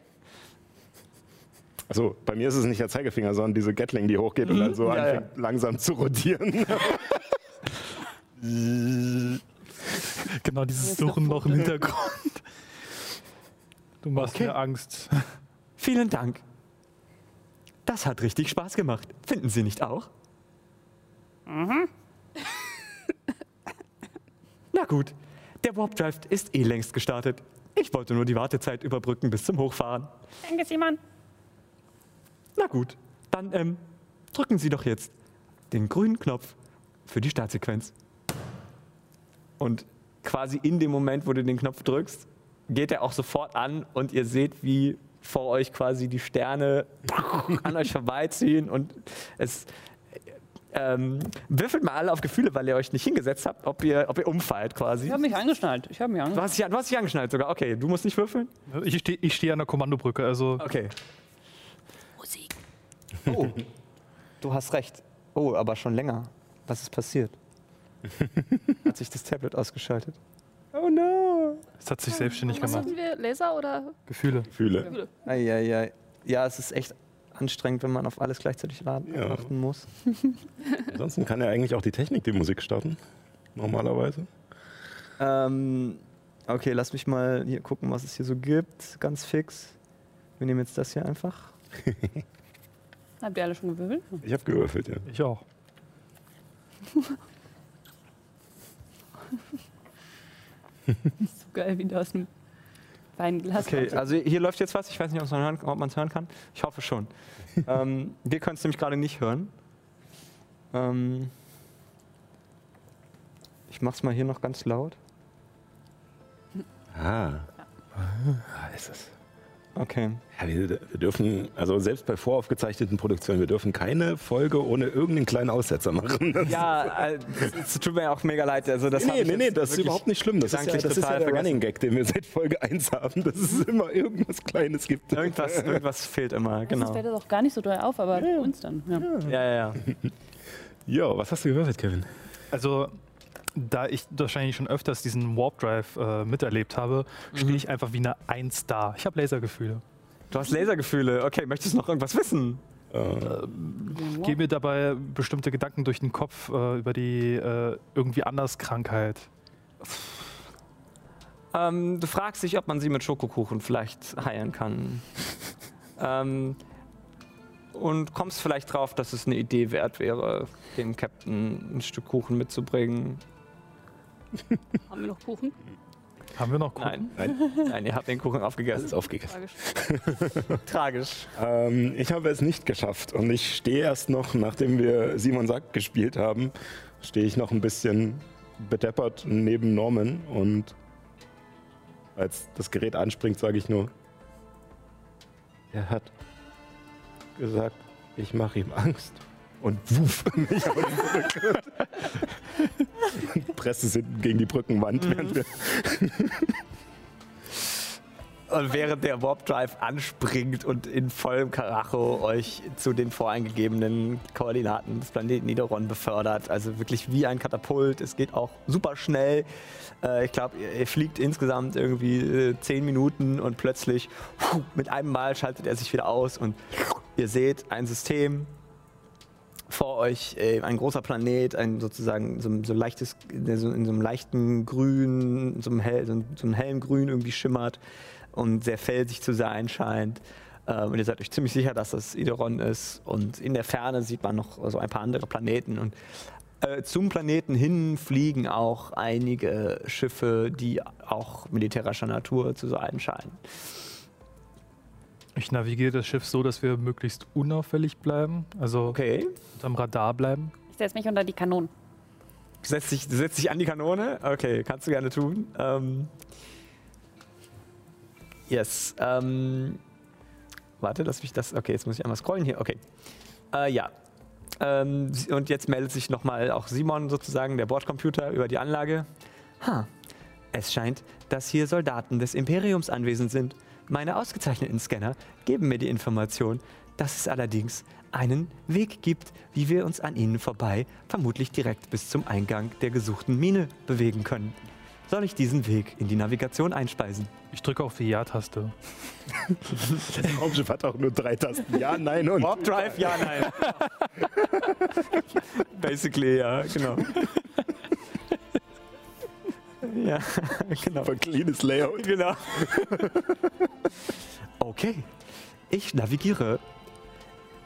Also bei mir ist es nicht der Zeigefinger, sondern diese Gatling, die hochgeht und dann so Ja, ja. anfängt langsam zu rotieren. Genau, dieses Suchen noch im Hintergrund. Du machst Okay. mir Angst. Vielen Dank. Das hat richtig Spaß gemacht. Finden Sie nicht auch? Na gut, der Warp Drive ist eh längst gestartet. Ich wollte nur die Wartezeit überbrücken bis zum Hochfahren. Danke, Simon. Na gut, dann ähm, drücken Sie doch jetzt den grünen Knopf für die Startsequenz. Und quasi in dem Moment, wo du den Knopf drückst, geht er auch sofort an und ihr seht, wie vor euch quasi die Sterne an euch vorbeiziehen und es Ähm, würfelt mal alle auf Gefühle, weil ihr euch nicht hingesetzt habt, ob ihr, ob ihr umfallt quasi. Ich habe mich angeschnallt. Ich habe mich Du angeschnallt. hast, dich, du hast dich angeschnallt sogar. Okay, du musst nicht würfeln. Ich stehe ich steh an der Kommandobrücke, also Okay. Musik. Oh, du hast recht. Oh, aber schon länger. Was ist passiert? Hat sich das Tablet ausgeschaltet? Oh no. Es hat sich selbstständig Was gemacht. hatten wir? Laser oder? Gefühle. Fühle. Eieiei. Ja, es ist echt anstrengend, wenn man auf alles gleichzeitig warten, Ja. achten muss. Ansonsten kann ja eigentlich auch die Technik die Musik starten. Normalerweise. Ähm, okay, lass mich mal hier gucken, was es hier so gibt. Ganz fix. Wir nehmen jetzt das hier einfach. Habt ihr alle schon gewürfelt? Ich habe gewürfelt, ja. Ich auch. So geil, wie da aus einem Weinglas. Okay, also hier läuft jetzt was. Ich weiß nicht, ob man es hören, hören kann. Ich hoffe schon. ähm, wir können es nämlich gerade nicht hören. Ähm, ich mach's mal hier noch ganz laut. Ah. Ah, ist es. Okay. Ja, wir, wir dürfen, also selbst bei voraufgezeichneten Produktionen, wir dürfen keine Folge ohne irgendeinen kleinen Aussetzer machen. Das Ja, äh, es tut mir auch mega leid. Also das nee, nee, nee, das ist überhaupt nicht schlimm. Das ist ja, das ist ja der vergessen. Running Gag, den wir seit Folge 1 haben, dass es immer irgendwas Kleines gibt. Irgendwas, irgendwas fehlt immer, Das genau. fällt das auch gar nicht so doll auf, aber uns dann. Ja. Ja, ja, ja. Jo, was hast du gewürfelt, Kevin? Also, da ich wahrscheinlich schon öfters diesen Warp Drive äh, miterlebt habe, stehe ich einfach wie eine Eins da. Ich habe Lasergefühle. Du hast Lasergefühle. Okay, möchtest du noch irgendwas wissen? Gehe mir dabei bestimmte Gedanken durch den Kopf äh, über die äh, irgendwie anders Krankheit. Ähm, du fragst dich, ob man sie mit Schokokuchen vielleicht heilen kann. ähm, und kommst vielleicht drauf, dass es eine Idee wert wäre, dem Captain ein Stück Kuchen mitzubringen. Haben wir noch Kuchen? Haben wir noch Kuchen? Nein, nein, ihr habt den Kuchen Das aufgegessen. ist aufgegessen. Tragisch. Tragisch. Ähm, ich habe es nicht geschafft und ich stehe erst noch, nachdem wir Simon Sack gespielt haben, stehe ich noch ein bisschen bedeppert neben Norman und als das Gerät anspringt, sage ich nur, er hat gesagt, ich mache ihm Angst. Und wuff, mich auf die Brücke. presse es hinten gegen die Brückenwand, während wir Und während der Warp Drive anspringt und in vollem Karacho euch zu den voreingegebenen Koordinaten des Planeten Nidoron befördert. Also wirklich wie ein Katapult. Es geht auch super schnell. Äh, ich glaube, ihr, ihr fliegt insgesamt irgendwie äh, zehn Minuten und plötzlich mit einem Mal schaltet er sich wieder aus und ihr seht ein System, vor euch äh, ein großer Planet, ein sozusagen so, so leichtes, so in so einem leichten Grün, so einem, hell, so, so einem hellen Grün irgendwie schimmert und sehr felsig zu sein scheint. Ähm, und ihr seid euch ziemlich sicher, dass das Ideron ist. Und in der Ferne sieht man noch so ein paar andere Planeten. Und äh, zum Planeten hin fliegen auch einige Schiffe, die auch militärischer Natur zu sein scheinen. Ich navigiere das Schiff so, dass wir möglichst unauffällig bleiben, also Okay. unterm Radar bleiben. Ich setze mich unter die Kanonen. Du setzt dich, du setzt dich an die Kanone? Okay, kannst du gerne tun. Ähm, yes. Ähm, warte, lass mich das. Okay, jetzt muss ich einmal scrollen hier. Okay. Äh, ja. Ähm, und jetzt meldet sich nochmal auch Simon sozusagen, der Bordcomputer, über die Anlage. Ha. Es scheint, dass hier Soldaten des Imperiums anwesend sind. Meine ausgezeichneten Scanner geben mir die Information, dass es allerdings einen Weg gibt, wie wir uns an ihnen vorbei, vermutlich direkt bis zum Eingang der gesuchten Mine bewegen können. Soll ich diesen Weg in die Navigation einspeisen? Ich drücke auf die Ja-Taste. Das Raumschiff hat auch nur drei Tasten. Ja, nein und. Warp Drive, ja, nein. Basically, ja, genau. Ja, genau. Super cleanes Layout. Genau. okay, ich navigiere.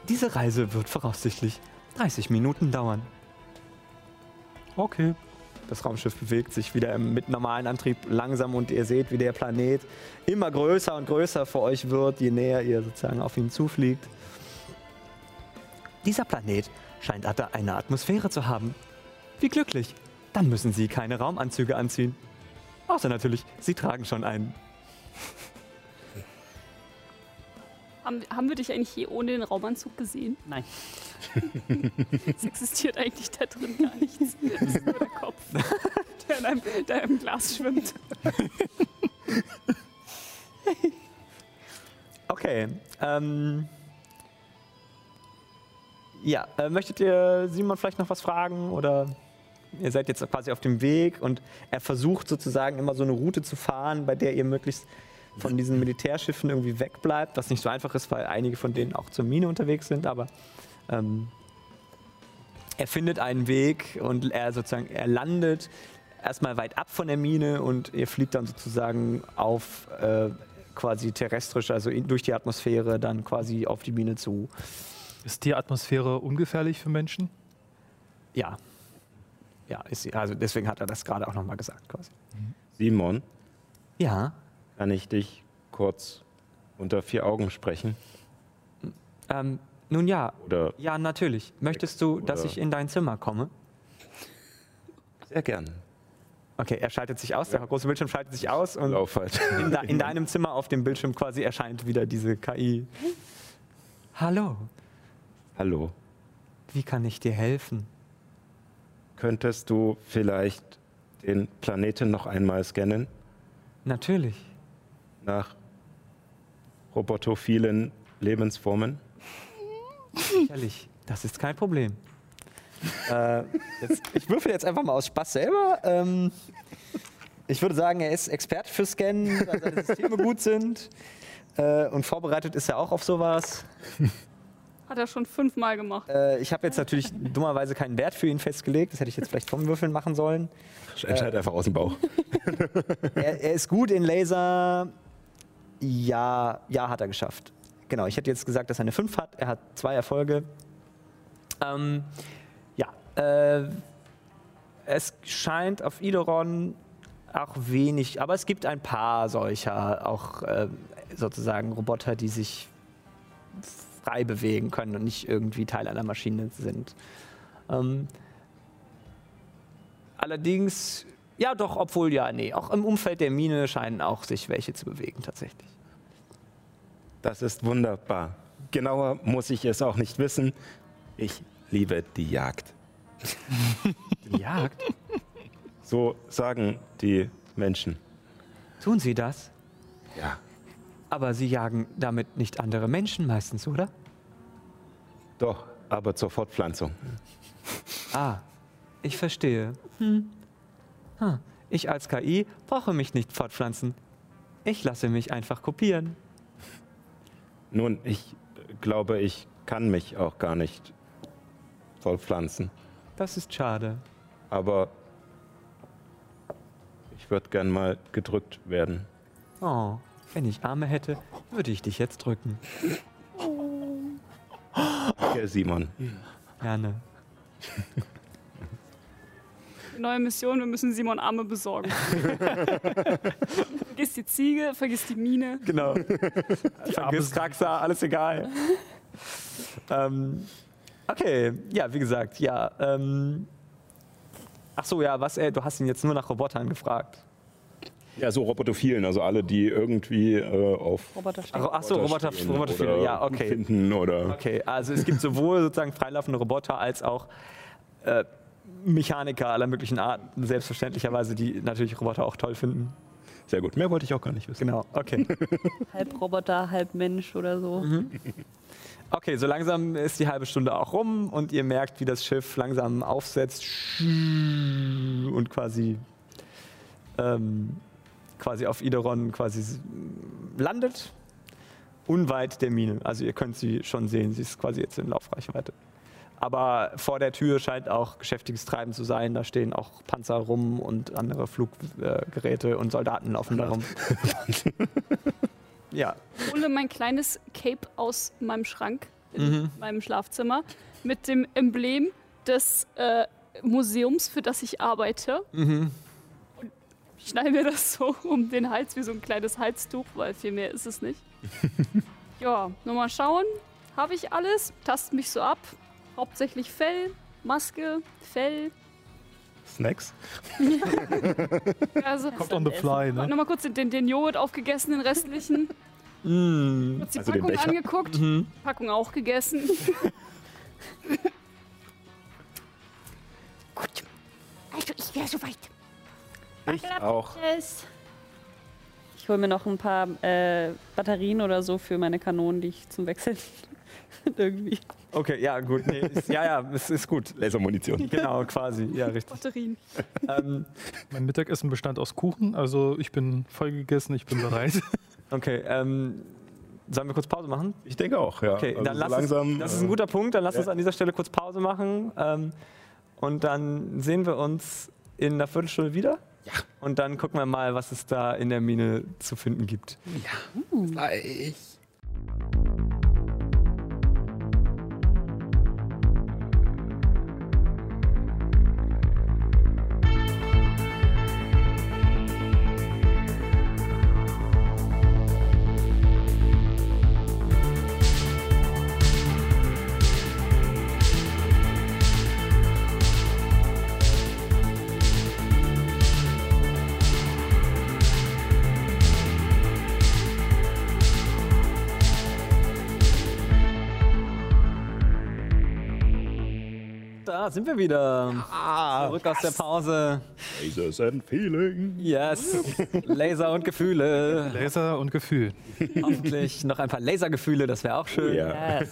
Diese Reise wird voraussichtlich 30 Minuten dauern. Okay. Das Raumschiff bewegt sich wieder mit normalem Antrieb langsam und ihr seht, wie der Planet immer größer und größer vor euch wird, je näher ihr sozusagen auf ihn zufliegt. Dieser Planet scheint eine Atmosphäre zu haben. Wie glücklich. Dann müssen sie keine Raumanzüge anziehen. Außer natürlich, sie tragen schon einen. Haben, haben wir dich eigentlich je ohne den Raumanzug gesehen? Nein. Es existiert eigentlich da drin gar nichts. Das ist nur der Kopf, der in einem, der im Glas schwimmt. Okay. Ähm, ja, äh, möchtet ihr Simon vielleicht noch was fragen? Oder ihr seid jetzt quasi auf dem Weg und er versucht sozusagen immer so eine Route zu fahren, bei der ihr möglichst von diesen Militärschiffen irgendwie wegbleibt, was nicht so einfach ist, weil einige von denen auch zur Mine unterwegs sind, aber ähm, er findet einen Weg und er sozusagen, er landet erstmal weit ab von der Mine und ihr fliegt dann sozusagen auf äh, quasi terrestrisch, also in, durch die Atmosphäre dann quasi auf die Mine zu. Ist die Atmosphäre ungefährlich für Menschen? Ja. Ja, ist. Also deswegen hat er das gerade auch nochmal gesagt quasi. Simon, Ja. kann ich dich kurz unter vier Augen sprechen? Ähm, nun ja, Oder ja, natürlich. Möchtest du, dass ich in dein Zimmer komme? sehr gern. Okay, er schaltet sich aus, der große Bildschirm schaltet sich aus und halt. in, de in deinem Zimmer auf dem Bildschirm quasi erscheint wieder diese KI. Hallo, Hallo. wie kann ich dir helfen? Könntest du vielleicht den Planeten noch einmal scannen Natürlich. nach robotophilen Lebensformen? Sicherlich, das ist kein Problem. äh, jetzt, ich würfel jetzt einfach mal aus Spaß selber. Ähm, ich würde sagen, er ist Experte für Scannen, weil seine Systeme gut sind. Äh, und vorbereitet ist er auch auf sowas. Hat er schon fünfmal gemacht. Äh, ich habe jetzt natürlich dummerweise keinen Wert für ihn festgelegt. Das hätte ich jetzt vielleicht vom Würfeln machen sollen. Entscheid einfach aus dem Bauch. Er, er ist gut in Laser. Ja, ja, hat er geschafft. Genau, ich hätte jetzt gesagt, dass er eine 5 hat. Er hat zwei Erfolge. Ähm, ja, äh, es scheint auf Idoron auch wenig, aber es gibt ein paar solcher, auch äh, sozusagen Roboter, die sich frei bewegen können und nicht irgendwie Teil einer Maschine sind. Ähm, allerdings, ja doch, obwohl ja, nee, auch im Umfeld der Mine scheinen auch sich welche zu bewegen tatsächlich. Das ist wunderbar. Genauer muss ich es auch nicht wissen. Ich liebe die Jagd. Die Jagd? So sagen die Menschen. Tun sie das? Ja. Aber sie jagen damit nicht andere Menschen meistens, oder? Doch, aber zur Fortpflanzung. Ah, ich verstehe. Hm. Hm. Ich als KI brauche mich nicht fortpflanzen. Ich lasse mich einfach kopieren. Nun, ich glaube, ich kann mich auch gar nicht fortpflanzen. Das ist schade. Aber ich würde gern mal gedrückt werden. Oh, wenn ich Arme hätte, würde ich dich jetzt drücken. Okay, Simon. Gerne. Neue Mission, wir müssen Simon Arme besorgen. vergiss die Ziege, vergiss die Mine. Genau. Vergiss Taxa, alles egal. ähm, okay, ja, wie gesagt, ja. Ähm, ach so, ja, was, äh, du hast ihn jetzt nur nach Robotern gefragt. Ja, so Robotophilen, also alle, die irgendwie äh, auf Roboter stehen. Ach, ach so, Roboter, stehen Roboter, oder ja, okay. finden oder Okay, also es gibt sowohl sozusagen freilaufende Roboter als auch äh, Mechaniker aller möglichen Arten, selbstverständlicherweise, die natürlich Roboter auch toll finden. sehr gut. Mehr wollte ich auch gar nicht wissen. Genau, okay. Halb Roboter, halb Mensch oder so. Okay, so langsam ist die halbe Stunde auch rum und ihr merkt, wie das Schiff langsam aufsetzt und quasi, ähm, quasi auf Ideron quasi landet, unweit der Mine. Also ihr könnt sie schon sehen, sie ist quasi jetzt in Laufreichweite. Aber vor der Tür scheint auch geschäftiges Treiben zu sein. Da stehen auch Panzer rum und andere Fluggeräte und Soldaten laufen da rum. ja, Ich hole mein kleines Cape aus meinem Schrank in meinem Schlafzimmer mit dem Emblem des äh, Museums, für das ich arbeite. Und ich schneide mir das so um den Hals wie so ein kleines Halstuch, weil viel mehr ist es nicht. ja, nur mal schauen. Habe ich alles? Tast mich so ab. Hauptsächlich Fell, Maske, Fell. Snacks? Also, Kommt on the fly, ne? Nochmal kurz den, den Joghurt aufgegessen, den restlichen. Kurz die Also Packung angeguckt, Packung auch gegessen. Gut. Also ich wäre soweit. Ich auch. Tschüss. Ich hole mir noch ein paar äh, Batterien oder so für meine Kanonen, die ich zum Wechseln irgendwie. Okay, ja, gut. Nee, ist, ja, ja, es ist gut. Lasermunition. Genau, quasi. Ja, richtig. Batterien. Ähm, Mein Mittagessen bestand aus Kuchen, also ich bin voll gegessen, ich bin bereit. okay, ähm, sollen wir kurz Pause machen? Ich denke auch, ja. Okay, Also dann so lass langsam. uns, das ist ein äh, guter Punkt. Dann lass ja. uns an dieser Stelle kurz Pause machen. Ähm, und dann sehen wir uns in einer Viertelstunde wieder. Ja. Und dann gucken wir mal, was es da in der Mine zu finden gibt. gleich. Sind wir wieder. Zurück aus der Pause. Lasers and Feeling. Yes. Laser und Gefühle. Laser und Gefühl. Hoffentlich noch ein paar Lasergefühle, das wäre auch schön. Ja.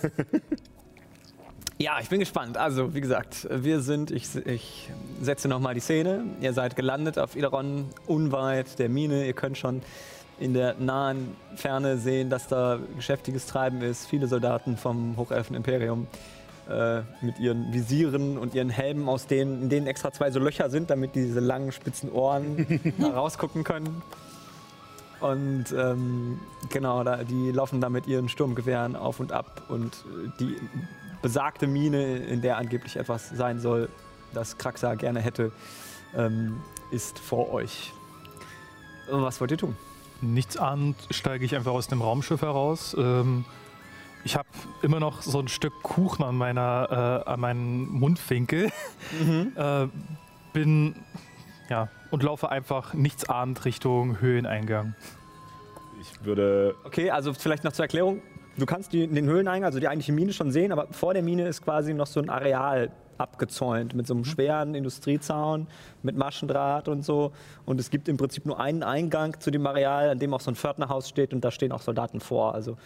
Ja, ich bin gespannt. Also, wie gesagt, wir sind, ich, ich setze nochmal die Szene. Ihr seid gelandet auf Ideron, unweit der Mine. Ihr könnt schon in der nahen Ferne sehen, dass da geschäftiges Treiben ist. Viele Soldaten vom Hochelfen-Imperium äh, mit ihren Visieren und ihren Helmen, aus denen, in denen extra zwei so Löcher sind, damit die diese langen, spitzen Ohren da rausgucken können. Und ähm, genau, da, die laufen da mit ihren Sturmgewehren auf und ab. Und äh, die besagte Mine, in der angeblich etwas sein soll, das Kraxa gerne hätte, ähm, ist vor euch. Was wollt ihr tun? Nichts ahnend steige ich einfach aus dem Raumschiff heraus. Ähm, ich habe immer noch so ein Stück Kuchen an meiner, äh, an meinem Mundwinkel. äh, bin ja und laufe einfach nichts ahnend Richtung Höheneingang. Ich würde. Okay, also vielleicht noch zur Erklärung. Du kannst die, den Höhleneingang, also die eigentliche Mine schon sehen, aber vor der Mine ist quasi noch so ein Areal abgezäunt mit so einem schweren Industriezaun, mit Maschendraht und so. Und es gibt im Prinzip nur einen Eingang zu dem Areal, an dem auch so ein Pförtnerhaus steht und da stehen auch Soldaten vor. Also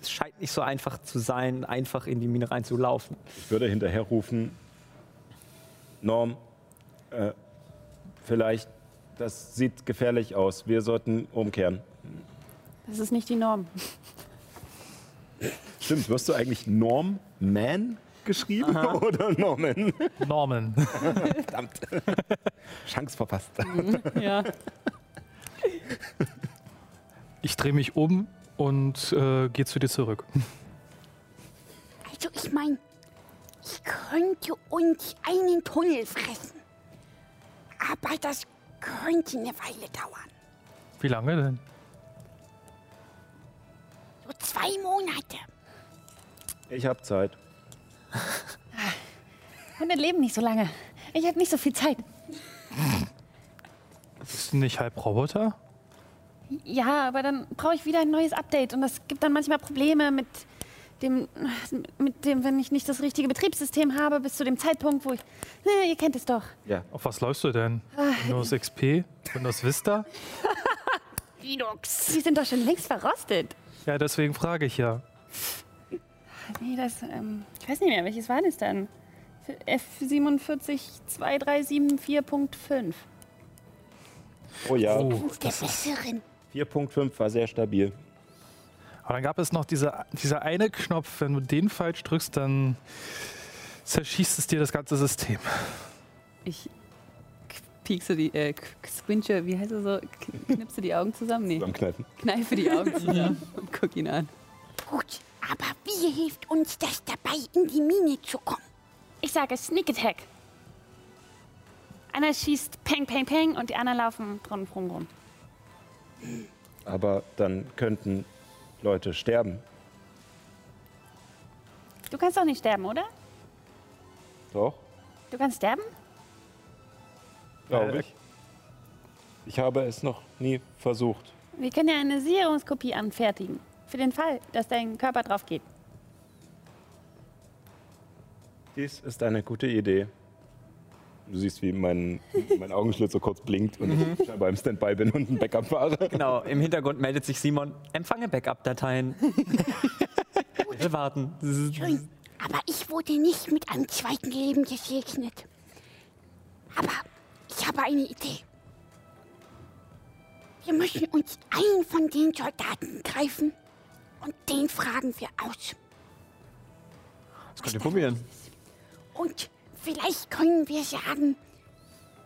es scheint nicht so einfach zu sein, einfach in die Mine reinzulaufen. Ich würde hinterher rufen, Norm, äh, vielleicht, das sieht gefährlich aus. Wir sollten umkehren. Das ist nicht die Norm. Stimmt, wirst du eigentlich Norm Man geschrieben oder Norman? Norman. Verdammt. Chance verpasst. Ja. Ich drehe mich um und äh, gehe zu dir zurück. Also ich meine, ich könnte uns einen Tunnel fressen. Aber das könnte eine Weile dauern. Wie lange denn? So zwei Monate. Ich habe Zeit. Hunde leben nicht so lange. Ich habe nicht so viel Zeit. Bist du nicht halb Roboter? Ja, aber dann brauche ich wieder ein neues Update und das gibt dann manchmal Probleme mit dem, mit dem, wenn ich nicht das richtige Betriebssystem habe, bis zu dem Zeitpunkt, wo ich. Ne, ihr kennt es doch. Auf was läufst du denn? Windows XP? Windows Vista? Linux. Die sind doch schon längst verrostet. Ja, deswegen frage ich ja. Nee, das, ähm, ich weiß nicht mehr, welches war das dann? F47 2374.5. Oh ja, Oh, Der Besseren. 4.5 war sehr stabil. Aber dann gab es noch diese, dieser eine Knopf, wenn du den falsch drückst, dann zerschießt es dir das ganze System. Ich piekse die, äh, squinche, wie heißt es so? Knipse die Augen zusammen? Nee, Beim Kneifen. kneife die Augen zusammen und guck ihn an. Gut, aber wie hilft uns das dabei, in die Mine zu kommen? Ich sage Sneak Attack. Einer schießt Peng, Peng, Peng und die anderen laufen drum, drum, rum. Aber dann könnten Leute sterben. Du kannst doch nicht sterben, oder? Doch, Du kannst sterben? glaube Äh, ich. Ich habe es noch nie versucht. Wir können ja eine Sicherungskopie anfertigen. Für den Fall, dass dein Körper drauf geht. Dies ist eine gute Idee. Du siehst, wie mein, mein Augenschlitz so kurz blinkt und ich scheinbar im Standby bin und ein Backup fahre. Genau, im Hintergrund meldet sich Simon. Empfange Backup-Dateien. Bitte warten. Schön. Aber ich wurde nicht mit einem zweiten Leben gesegnet. Aber ich habe eine Idee. Wir müssen uns einen von den Soldaten greifen und den fragen wir aus. Das könnt ihr probieren. Und vielleicht können wir sagen,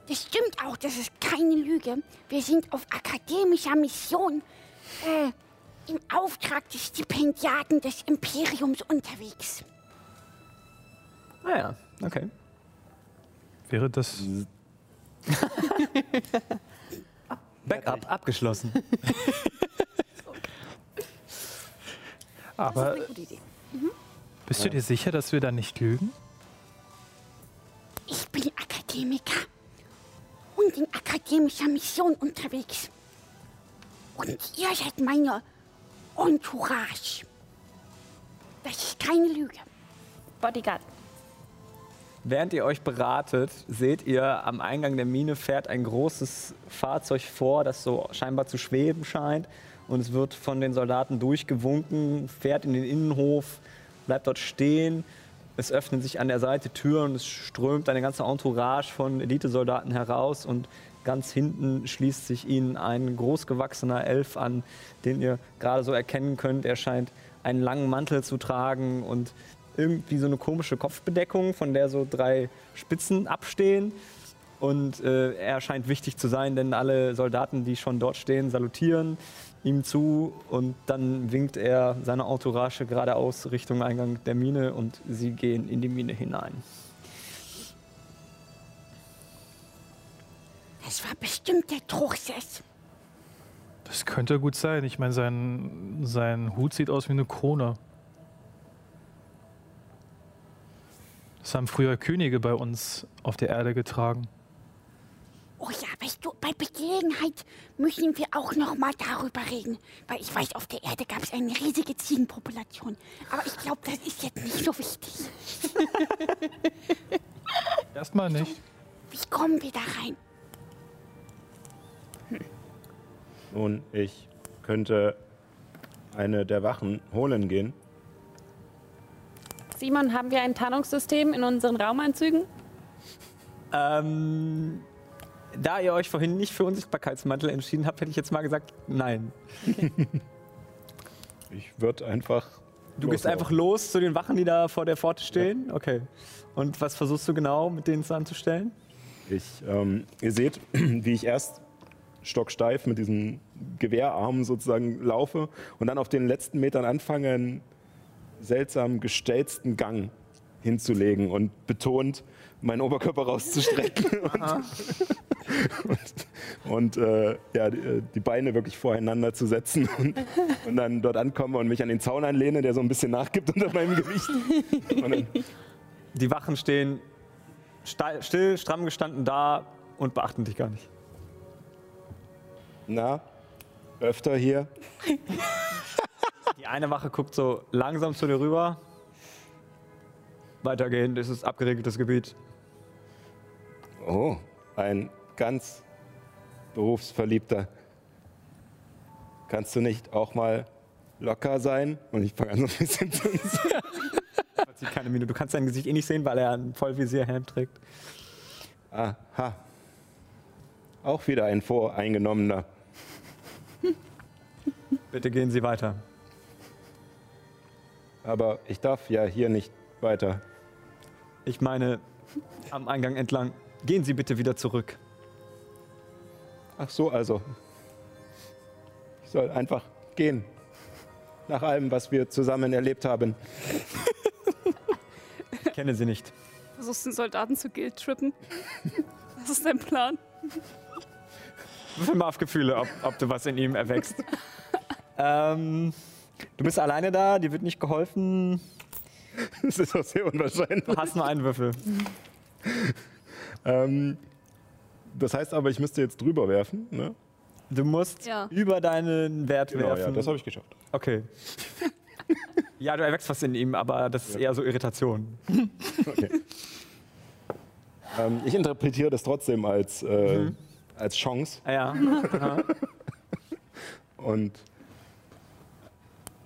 das stimmt auch, das ist keine Lüge. Wir sind auf akademischer Mission äh, im Auftrag des Stipendiaten des Imperiums unterwegs. Naja, okay. Wäre das. Backup abgeschlossen. Aber Eine gute Idee. bist du dir sicher, dass wir da nicht lügen? Ich bin Akademiker und in akademischer Mission unterwegs. Und ihr seid meine Entourage. Das ist keine Lüge. Bodyguard. Während ihr euch beratet, seht ihr am Eingang der Mine fährt ein großes Fahrzeug vor, das so scheinbar zu schweben scheint. Und es wird von den Soldaten durchgewunken, fährt in den Innenhof, bleibt dort stehen. Es öffnen sich an der Seite Türen es strömt eine ganze Entourage von Elitesoldaten heraus. Und ganz hinten schließt sich ihnen ein großgewachsener Elf an, den ihr gerade so erkennen könnt. Er scheint einen langen Mantel zu tragen und irgendwie so eine komische Kopfbedeckung, von der so drei Spitzen abstehen. Und äh, er scheint wichtig zu sein, denn alle Soldaten, die schon dort stehen, salutieren ihm zu. Und dann winkt er seine Entourage geradeaus Richtung Eingang der Mine und sie gehen in die Mine hinein. Das war bestimmt der Truchsess. Das könnte gut sein. Ich meine, sein, sein Hut sieht aus wie eine Krone. Das haben früher Könige bei uns auf der Erde getragen. Oh ja, weißt du, bei Gelegenheit müssen wir auch noch mal darüber reden. Weil ich weiß, auf der Erde gab es eine riesige Ziegenpopulation. Aber ich glaube, das ist jetzt nicht so wichtig. Erstmal nicht. Wie kommen wir da rein? Nun, ich könnte eine der Wachen holen gehen. Simon, haben wir ein Tarnungssystem in unseren Raumanzügen? Ähm, da ihr euch vorhin nicht für Unsichtbarkeitsmantel entschieden habt, hätte ich jetzt mal gesagt, nein. Ich würde einfach. Du gehst einfach los zu den Wachen, die da vor der Pforte stehen? Okay. Und was versuchst du genau mit denen anzustellen? Ich, ähm, ihr seht, wie ich erst stocksteif mit diesen Gewehrarmen sozusagen laufe und dann auf den letzten Metern anfange, einen seltsam gestelzten Gang hinzulegen und betont meinen Oberkörper rauszustrecken und, und, und äh, ja, die, die Beine wirklich voreinander zu setzen und, und dann dort ankomme und mich an den Zaun anlehne, der so ein bisschen nachgibt unter meinem Gewicht. Und dann, Die Wachen stehen still, stramm gestanden da und beachten dich gar nicht. na, öfter hier. Die eine Wache guckt so langsam zu dir rüber. Weitergehend ist es abgeregeltes Gebiet. Oh, ein ganz berufsverliebter. Kannst du nicht auch mal locker sein? Und ich fange an so ein bisschen zu. Sieht keine Miene. Du kannst sein Gesicht eh nicht sehen, weil er einen Vollvisierhelm trägt. Aha. Auch wieder ein Voreingenommener. Bitte gehen Sie weiter. Aber ich darf ja hier nicht weiter. Ich meine, am Eingang entlang. Gehen Sie bitte wieder zurück. Ach so, also. Ich soll einfach gehen. Nach allem, was wir zusammen erlebt haben. Ich kenne Sie nicht. Versuchst den Soldaten zu guilt-trippen? Was ist dein Plan? Würfel mal auf Gefühle, ob, ob du was in ihm erwächst. ähm, du bist alleine da, dir wird nicht geholfen. Das ist doch sehr unwahrscheinlich. Du hast nur einen Würfel. Ähm, das heißt aber, ich müsste jetzt drüber werfen. Ne? Du musst Ja. über deinen Wert Genau, ja, werfen. das habe ich geschafft. okay. ja, du erwächst was in ihm, aber das ist eher so Irritation. Ähm, ich interpretiere das trotzdem als, äh, als Chance Ah, Ja. und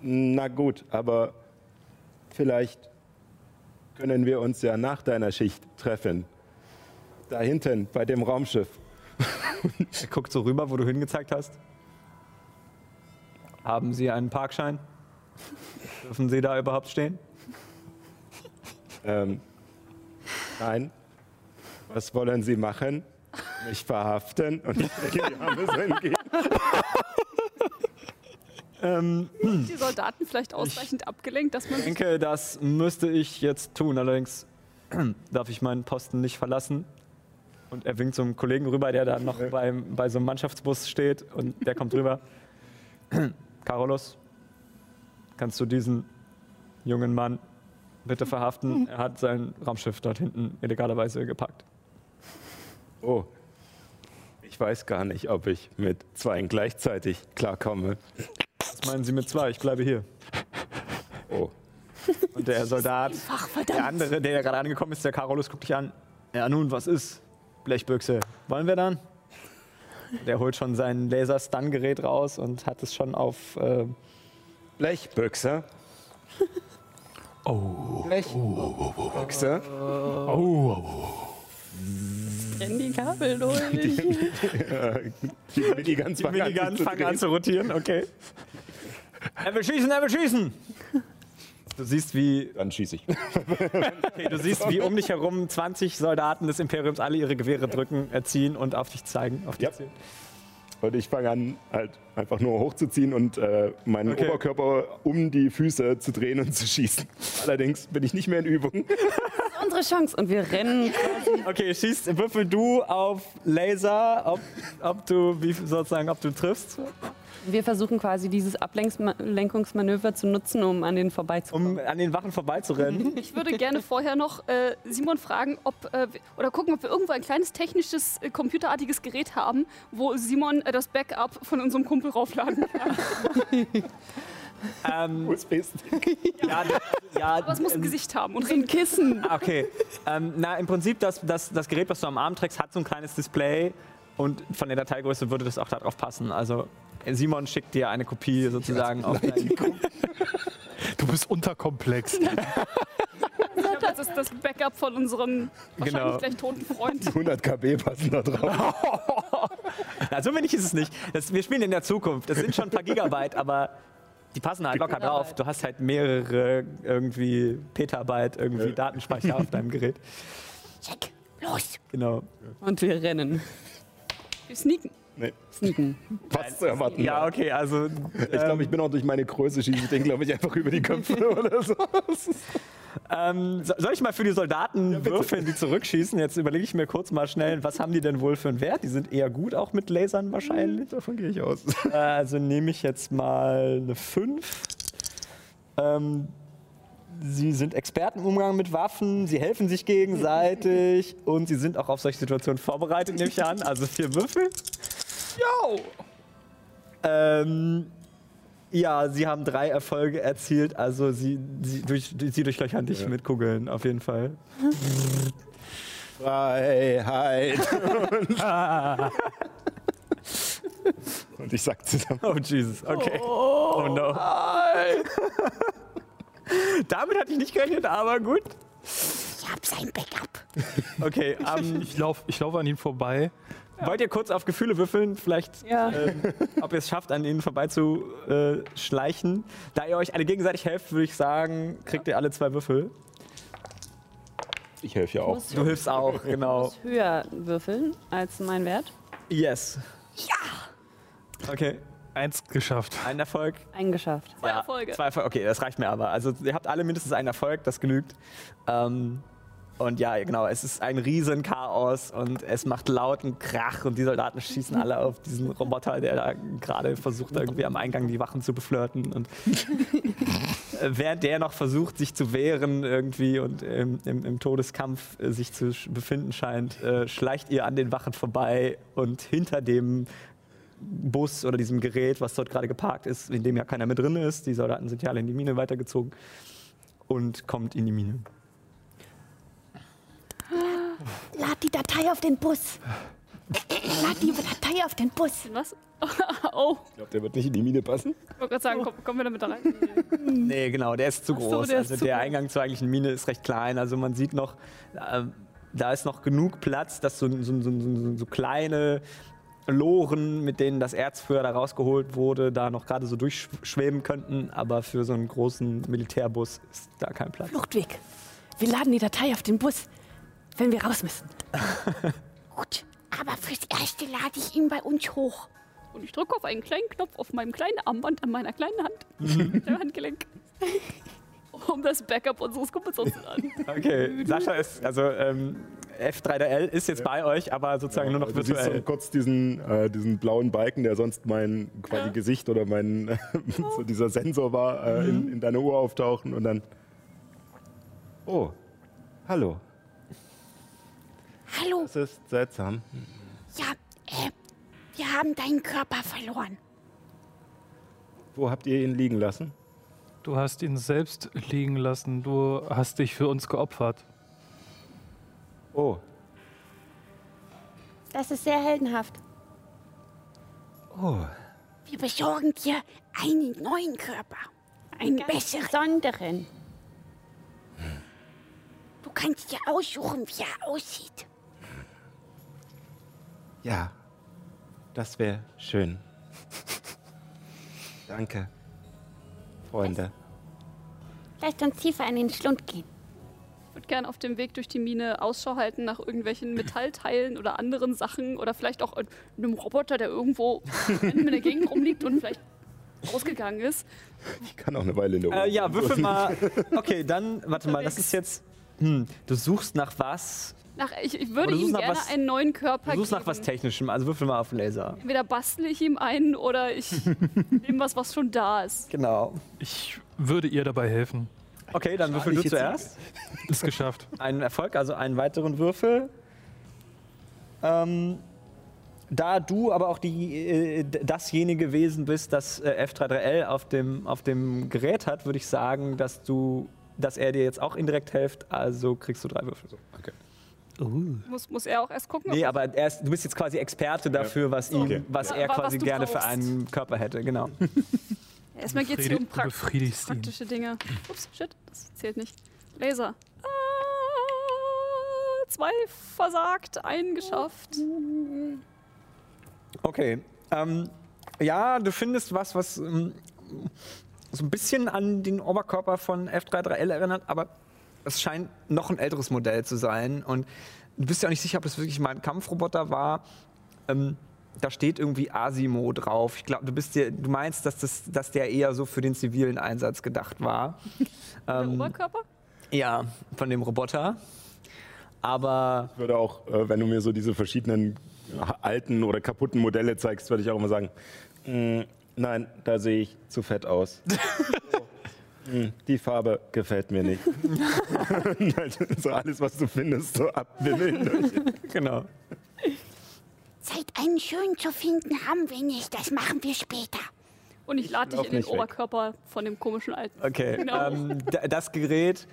na gut, aber vielleicht können wir uns ja nach deiner Schicht treffen. Da hinten bei dem Raumschiff. Er guckt so rüber, wo du hingezeigt hast. Haben Sie einen Parkschein? Dürfen Sie da überhaupt stehen? Ähm, nein. Was wollen Sie machen? Mich verhaften und ich strecke die Arme so entgegen. Die Soldaten vielleicht ausreichend abgelenkt, dass man Ich denke, das müsste ich jetzt tun. Allerdings darf ich meinen Posten nicht verlassen. Und er winkt so einem Kollegen rüber, der da noch beim, bei so einem Mannschaftsbus steht. Und der kommt rüber. Carolus, kannst du diesen jungen Mann bitte verhaften? Er hat sein Raumschiff dort hinten illegalerweise geparkt. Oh, ich weiß gar nicht, ob ich mit zweien gleichzeitig klarkomme. Was meinen Sie mit zwei? Ich bleibe hier. Oh, Und der Soldat, Ach, der andere, der gerade angekommen ist, der Carolus, guckt dich an. Ja, nun, was ist? Blechbüchse. Wollen wir dann? Der holt schon sein Laser-Stun-Gerät raus und hat es schon auf. Äh, Blechbüchse. Oh. Blechbüchse. Rennen die Kabel durch. Die die fangen an, sich Miniguns zu fangen an zu rotieren, okay. Er will schießen, er will schießen! Du siehst, wie, Dann schieße ich. okay, du siehst, wie um dich herum 20 Soldaten des Imperiums alle ihre Gewehre drücken, äh, ziehen und auf dich zeigen. Auf dich Ja. zielen. Und ich fange an, halt einfach nur hochzuziehen und äh, meinen Okay. Oberkörper um die Füße zu drehen und zu schießen. Allerdings bin ich nicht mehr in Übung. Unsere Chance. Und wir rennen. Okay, schießt, würfel du auf Laser, ob, ob du, wie sozusagen, ob du triffst, Wir versuchen quasi dieses Ablenkungsmanöver zu nutzen, um an den vorbeizukommen. um an den Wachen vorbeizurennen. Ich würde gerne vorher noch äh, Simon fragen, ob äh, wir- oder gucken, ob wir irgendwo ein kleines technisches, äh, computerartiges Gerät haben, wo Simon äh, das Backup von unserem Kumpel raufladen kann. ähm, USB-Stick. ja, ja, Aber es muss ein ähm, Gesicht haben und ein Kissen. Ah, Okay, ähm, na im Prinzip das, das, das Gerät, was du am Arm trägst, hat so ein kleines Display und von der Dateigröße würde das auch darauf passen. Also Simon schickt dir eine Kopie sozusagen auf dein, Du bist unterkomplex. Das ist das Backup von unserem wahrscheinlich Genau. gleich toten Freund. 100 KB passen da drauf. Na, so wenig ist es nicht. Das, wir spielen in der Zukunft. Es sind schon ein paar Gigabyte, aber die passen halt locker drauf. Du hast halt mehrere irgendwie Petabyte irgendwie Datenspeicher auf deinem Gerät. Check. Los. Genau. Und wir rennen. Wir sneaken. Nee, Sneaken. fast zu erwarten. Ja, okay, also Ich glaube, ich bin auch durch meine Größe schieße ich den, glaube ich, einfach über die Köpfe oder so. ähm, so- soll ich mal für die Soldaten bitte. würfeln, die zurückschießen? Jetzt überlege ich mir kurz mal schnell, was haben die denn wohl für einen Wert? Die sind eher gut, auch mit Lasern wahrscheinlich. Davon gehe ich aus. Äh, Also nehme ich jetzt mal eine 5. Ähm, sie sind Experten im Umgang mit Waffen, sie helfen sich gegenseitig und sie sind auch auf solche Situationen vorbereitet, nehme ich an. Also vier Würfel. Jo! Ähm, ja, sie haben drei Erfolge erzielt, also sie, sie, durch, sie durchlöchern dich mit Kugeln, auf jeden Fall. Freiheit. Und ich sag zusammen. Oh Jesus, okay. Oh, no. Damit hatte ich nicht gerechnet, aber gut. Ich hab sein Backup. Okay, ähm, Ich laufe ich lauf an ihm vorbei. Wollt ihr kurz auf Gefühle würfeln? Vielleicht, Ja. ähm, ob ihr es schafft, an ihnen vorbeizuschleichen. Äh, schleichen. da ihr euch alle gegenseitig helft, würde ich sagen, kriegt ihr alle zwei Würfel. Ich helfe ja auch. Du hilfst auch, genau. Höher würfeln als mein Wert. Yes. Ja! Okay, Eins geschafft. ein Erfolg. Eingeschafft. Zwei Erfolge. Zwei Erfolge. Okay, das reicht mir aber. Also ihr habt alle mindestens einen Erfolg, das genügt. Ähm, und ja, genau, es ist ein riesen Chaos und es macht lauten Krach und die Soldaten schießen alle auf diesen Roboter, der da gerade versucht, irgendwie am Eingang die Wachen zu beflirten. Und äh, während der noch versucht, sich zu wehren irgendwie und im, im, im Todeskampf äh, sich zu befinden scheint, äh, schleicht ihr an den Wachen vorbei und hinter dem Bus oder diesem Gerät, was dort gerade geparkt ist, in dem ja keiner mehr drin ist. Die Soldaten sind ja alle in die Mine weitergezogen und kommt in die Mine. Lad die Datei auf den Bus. Lad die Datei auf den Bus. Was? oh, Ich glaube, der wird nicht in die Mine passen. ich wollte gerade sagen, komm, kommen wir damit da rein? Nee, genau, der ist zu Ach so, groß. der ist also zu der groß. Eingang zur eigentlichen Mine ist recht klein. Also man sieht noch, äh, da ist noch genug Platz, dass so, so, so, so, so kleine Loren, mit denen das Erz früher da rausgeholt wurde, da noch gerade so durchschweben könnten. Aber für so einen großen Militärbus ist da kein Platz. Fluchtweg. Wir laden die Datei auf den Bus, wenn wir raus müssen. Gut, aber fürs Erste lade ich ihn bei uns hoch. Und ich drücke auf einen kleinen Knopf auf meinem kleinen Armband an meiner kleinen Hand. Mhm. Am Handgelenk. Um das Backup unseres Kumpels zu an. Okay, Sascha ist, also ähm, F3DL ist jetzt bei euch, aber sozusagen nur noch Also du siehst virtuell. so kurz diesen, äh, diesen blauen Balken, der sonst mein quasi Ja. Gesicht oder mein so dieser Sensor war, äh, in, in deiner Uhr auftauchen und dann. Oh, hallo. Hallo, Das ist seltsam. ja, äh, wir haben deinen Körper verloren. Wo habt ihr ihn liegen lassen? Du hast ihn selbst liegen lassen. Du hast dich für uns geopfert. Oh, Das ist sehr heldenhaft. oh. Wir besorgen dir einen neuen Körper. Einen besseren. Besonderen. Du kannst dir aussuchen, wie er aussieht. Ja, das wäre schön. Danke, Freunde. Lasst uns tiefer in den Schlund gehen. Ich würde gerne auf dem Weg durch die Mine Ausschau halten nach irgendwelchen Metallteilen oder anderen Sachen oder vielleicht auch einem Roboter, der irgendwo in der Gegend rumliegt und vielleicht ausgegangen ist. Ich kann auch eine Weile in der Uhr. Äh, ja, würfel mal. Okay, dann, warte mal, das ist jetzt. Hm, du suchst nach was? Nach, ich, ich würde ihm gerne was- einen neuen Körper Du suchst geben. nach was Technischem, also würfel mal auf Laser. Entweder bastle ich ihm einen oder ich nehme was, was schon da ist. Genau. Ich würde ihr dabei helfen. Okay, dann würfel du zuerst. Ist geschafft. Einen Erfolg, also einen weiteren Würfel. Ähm, da du aber auch die, äh, dasjenige Wesen bist, das äh, F33L auf dem, auf dem Gerät hat, würde ich sagen, dass du, dass er dir jetzt auch indirekt hilft, also kriegst du drei Würfel. Okay. Muss, muss er auch erst gucken. Nee, ob- aber er ist, du bist jetzt quasi Experte dafür, was, ihm, Okay. was Ja, er was quasi du gerne für brauchst. einen Körper hätte, genau. Erstmal geht es hier um pra praktische Dinge. Ups, shit, das zählt nicht. Laser. Ah, zwei versagt, einen geschafft. Okay. Ähm, ja, du findest was, was ähm, so ein bisschen an den Oberkörper von F33L erinnert, aber es scheint noch ein älteres Modell zu sein. Und du bist ja auch nicht sicher, ob das wirklich mal ein Kampfroboter war. Ähm, da steht irgendwie Asimo drauf. Ich glaube, du bist dir, du meinst, dass, das, dass der eher so für den zivilen Einsatz gedacht war. Der Ähm, Oberkörper? ja, von dem Roboter. Aber Ich würde auch, äh, wenn du mir so diese verschiedenen alten oder kaputten Modelle zeigst, würde ich auch immer sagen, "Mm, nein, da sehe ich zu fett aus. Die Farbe gefällt mir nicht. So alles, was du findest, so abwimmeln. genau. Zeit, einen schönen zu finden, haben wir nicht. Das machen wir später. Und ich lade dich in den nicht weg. Oberkörper von dem komischen alten. Okay, Genau. ähm, das Gerät,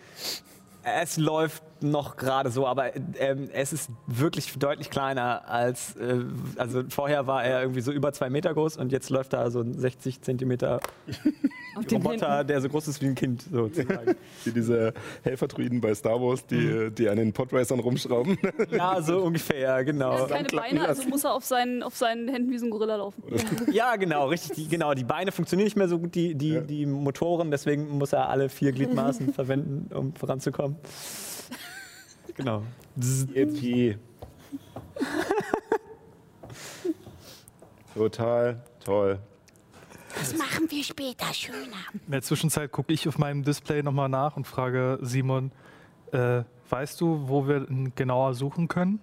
es läuft noch gerade so, aber ähm, es ist wirklich deutlich kleiner als, äh, also vorher war er irgendwie so über zwei Meter groß und jetzt läuft da so ein 60 Zentimeter Roboter, der so groß ist wie ein Kind sozusagen. Wie diese Helfertruiden bei Star Wars, die, die an den Podracern rumschrauben. ja, so ungefähr, Er genau. hat keine Beine, also muss er auf seinen, auf seinen Händen wie so ein Gorilla laufen. Ja, genau, richtig. Die, genau, die Beine funktionieren nicht mehr so gut, die, die, die Motoren, deswegen muss er alle vier Gliedmaßen verwenden, um voranzukommen. Genau. Yippie. Total toll. Das machen wir später schöner. In der Zwischenzeit gucke ich auf meinem Display nochmal nach und frage Simon, äh, weißt du, wo wir ihn genauer suchen können?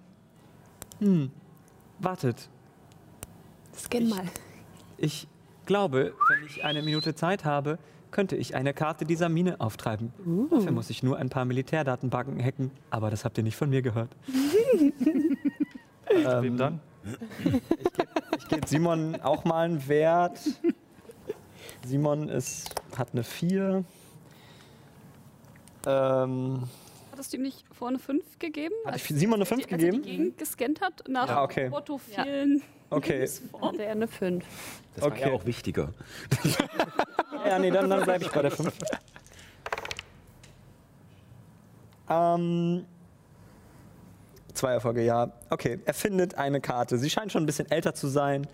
Wartet, Scan mal. Ich glaube, wenn ich eine Minute Zeit habe, könnte ich eine Karte dieser Mine auftreiben. Dafür muss ich nur ein paar Militärdatenbanken hacken, aber das habt ihr nicht von mir gehört. Wem ähm, dann? Ich gebe gebe Simon auch mal einen Wert. Simon ist, hat eine 4. Ähm, Hattest du ihm nicht vorne 5 gegeben? Hatte ich Simon eine 5 als er gegeben? die Gegend gescannt hat nach Ja, okay. Motto vielen Okay. Lebensformen. Hatte er eine 5. Das war Okay. ja auch wichtiger. Ja, nee, dann, dann bleibe ich bei der 5. Ähm, zwei Erfolge, ja. Okay, er findet eine Karte. Sie scheint schon ein bisschen älter zu sein,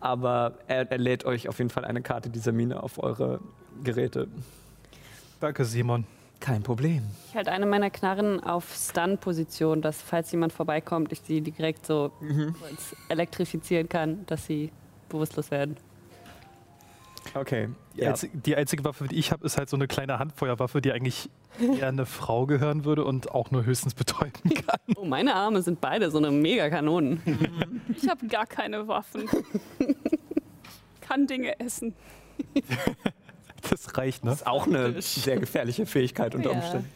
aber er, er lädt euch auf jeden Fall eine Karte dieser Mine auf eure Geräte. Danke, Simon. Kein Problem. Ich halte eine meiner Knarren auf Stun-Position, dass falls jemand vorbeikommt, ich sie direkt so kurz elektrifizieren kann, dass sie bewusstlos werden. Okay. Die, Ja. einzige, die einzige Waffe, die ich habe, ist halt so eine kleine Handfeuerwaffe, die eigentlich eher eine Frau gehören würde und auch nur höchstens betäuben kann. Oh, meine Arme sind beide so eine Mega-Kanonen. Ich habe gar keine Waffen. Kann Dinge essen. Das reicht, ne? ist auch eine sehr gefährliche Fähigkeit unter Ja. Umständen.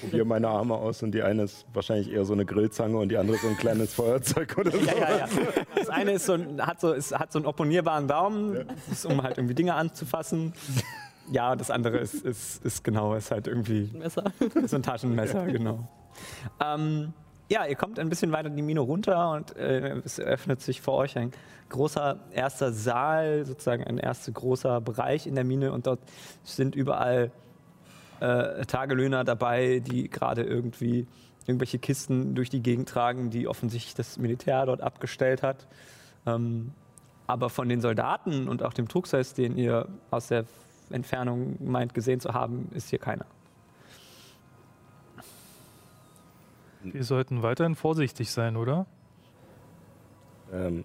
Probiere meine Arme aus und die eine ist wahrscheinlich eher so eine Grillzange und die andere so ein kleines Feuerzeug oder so. Ja, ja, ja. Das eine ist so ein, hat, so, ist, hat so einen opponierbaren Daumen, ist, um halt irgendwie Dinge anzufassen. Ja, das andere ist, ist, ist genau, ist halt irgendwie Messer. ist so ein Taschenmesser, genau. Ähm, ja, ihr kommt ein bisschen weiter die Mine runter und äh, es eröffnet sich vor euch ein großer erster Saal, sozusagen ein erster großer Bereich in der Mine und dort sind überall äh, Tagelöhner dabei, die gerade irgendwie irgendwelche Kisten durch die Gegend tragen, die offensichtlich das Militär dort abgestellt hat. Ähm, aber von den Soldaten und auch dem Trugsess, den ihr aus der Entfernung meint gesehen zu haben, ist hier keiner. Wir sollten weiterhin vorsichtig sein, oder? Ähm,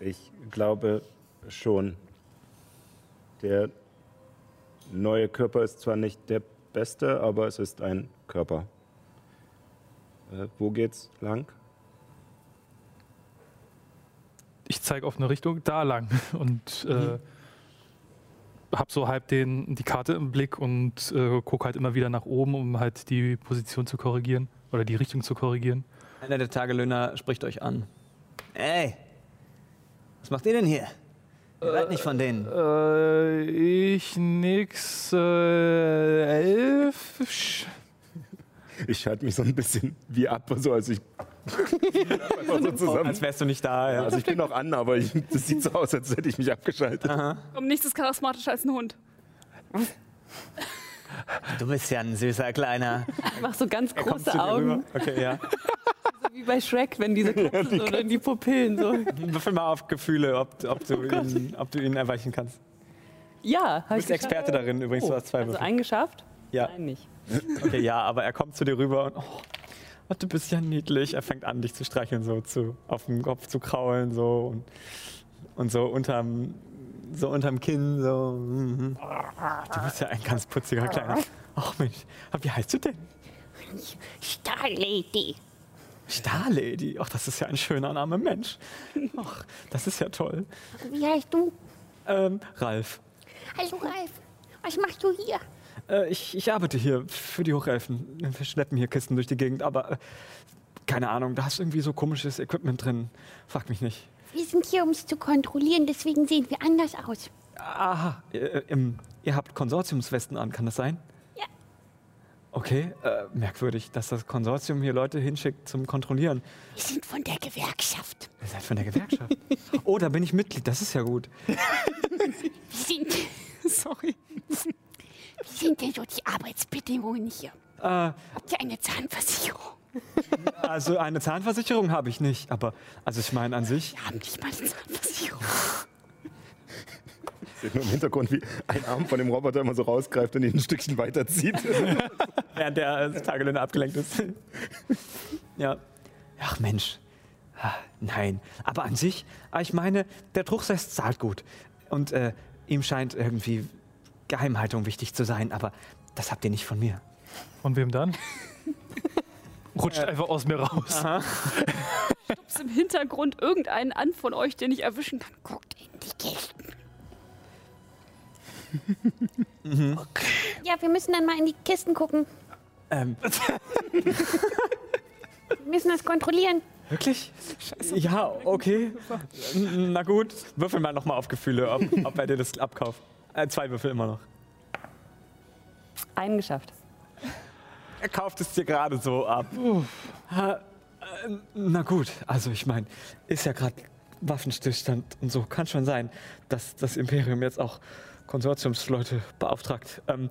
ich glaube schon. Der neue Körper ist zwar nicht der beste, aber es ist ein Körper. Äh, wo geht's lang? Ich zeige auf eine Richtung, da lang. Und äh, hab so halb den, die Karte im Blick und äh, gucke halt immer wieder nach oben, um halt die Position zu korrigieren oder die Richtung zu korrigieren. Einer der Tagelöhner spricht euch an. Ey, was macht ihr denn hier? Ihr seid nicht von denen. Äh, ich nix. Äh, elf. Ich schalte mich so ein bisschen wie ab, so als ich. So zusammen. Als wärst du nicht da. Ja. Also ich bin noch an, aber ich, das sieht so aus, als hätte ich mich abgeschaltet. Komm, nichts ist charismatischer als ein Hund. Du bist ja ein süßer Kleiner. Ich mach so ganz große Augen. Okay, ja. Wie bei Shrek, wenn diese Köpfe so in die Pupillen so. Würfel mal auf Gefühle, ob, ob, du, ihn, ob du ihn erweichen kannst. Ja, Du bist ich Experte darin übrigens, du hast zwei Also Würfel. einen geschafft? Ja, Nein, nicht. okay, ja, aber er kommt zu dir rüber und oh, oh, du bist ja niedlich. Er fängt an, dich zu streicheln, so zu, auf dem Kopf zu kraulen so und, und so unterm, so unterm Kinn. So. mhm. Du bist ja ein ganz putziger Kleiner. Ach Mensch, aber wie heißt du denn? Star Lady. Starlady. Ach, das ist ja ein schöner Name, Mensch. Ach, das ist ja toll. Wie heißt du? Ähm, Ralf. Hallo Ralf. Was machst du hier? Äh, ich, ich arbeite hier für die Hochelfen. Wir schleppen hier Kisten durch die Gegend, aber äh, keine Ahnung, da ist irgendwie so komisches Equipment drin. Frag mich nicht. Wir sind hier, um es zu kontrollieren, deswegen sehen wir anders aus. Aha, äh, ähm, ihr habt Konsortiumswesten an, kann das sein? Okay, äh, merkwürdig, dass das Konsortium hier Leute hinschickt zum Kontrollinnen. Wir sind von der Gewerkschaft. Ihr seid von der Gewerkschaft. oh, da bin ich Mitglied, das ist ja gut. Wie sind, Sorry. wie sind denn so die Arbeitsbedingungen hier? Äh, Habt ihr eine Zahnversicherung? also eine Zahnversicherung habe ich nicht, aber also ich meine an sich. Wir haben nicht mal eine Zahnversicherung. Ich sehe nur im Hintergrund, wie ein Arm von dem Roboter immer so rausgreift und ihn ein Stückchen weiterzieht. während der äh, Tagelöhner abgelenkt ist. ja. Ach Mensch. Ah, Nein, aber an sich, ah, ich meine, der Drucksess zahlt gut. Und äh, ihm scheint irgendwie Geheimhaltung wichtig zu sein, aber das habt ihr nicht von mir. Von wem dann? Rutscht einfach aus mir raus. Stups im Hintergrund irgendeinen an von euch, den ich erwischen kann. Guckt in die Kisten. Ja, wir müssen dann mal in die Kisten gucken. Ähm, Wir müssen das kontrollieren. Wirklich? Ja, okay. Na gut, würfel mal nochmal auf Gefühle, ob, ob er dir das abkauft. Äh, zwei Würfel immer noch. Einen geschafft. Er kauft es dir gerade so ab. Ha, äh, Na gut, also ich meine, ist ja gerade Waffenstillstand und so. Kann schon sein, dass das Imperium jetzt auch Konsortiumsleute beauftragt. Ähm,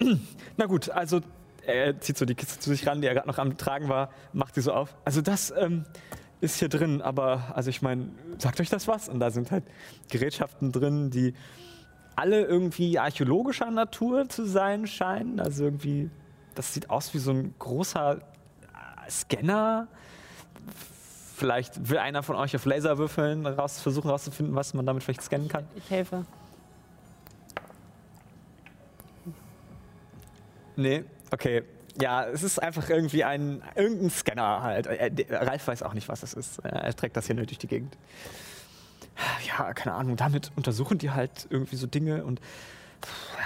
na gut, also er zieht so die Kiste zu sich ran, die er gerade noch am Tragen war, macht die so auf. Also das ähm, ist hier drin, aber also ich meine, sagt euch das was? Und da sind halt Gerätschaften drin, die alle irgendwie archäologischer Natur zu sein scheinen. Also irgendwie, das sieht aus wie so ein großer äh, Scanner. Vielleicht will einer von euch auf Laser würfeln, raus, versuchen rauszufinden, was man damit vielleicht scannen kann. Ich helfe. Nee, okay. Ja, es ist einfach irgendwie ein irgendein Scanner halt. Äh, Ralf weiß auch nicht, was es ist. Äh, Er trägt das hier nur durch die Gegend. Ja, keine Ahnung. Damit untersuchen die halt irgendwie so Dinge und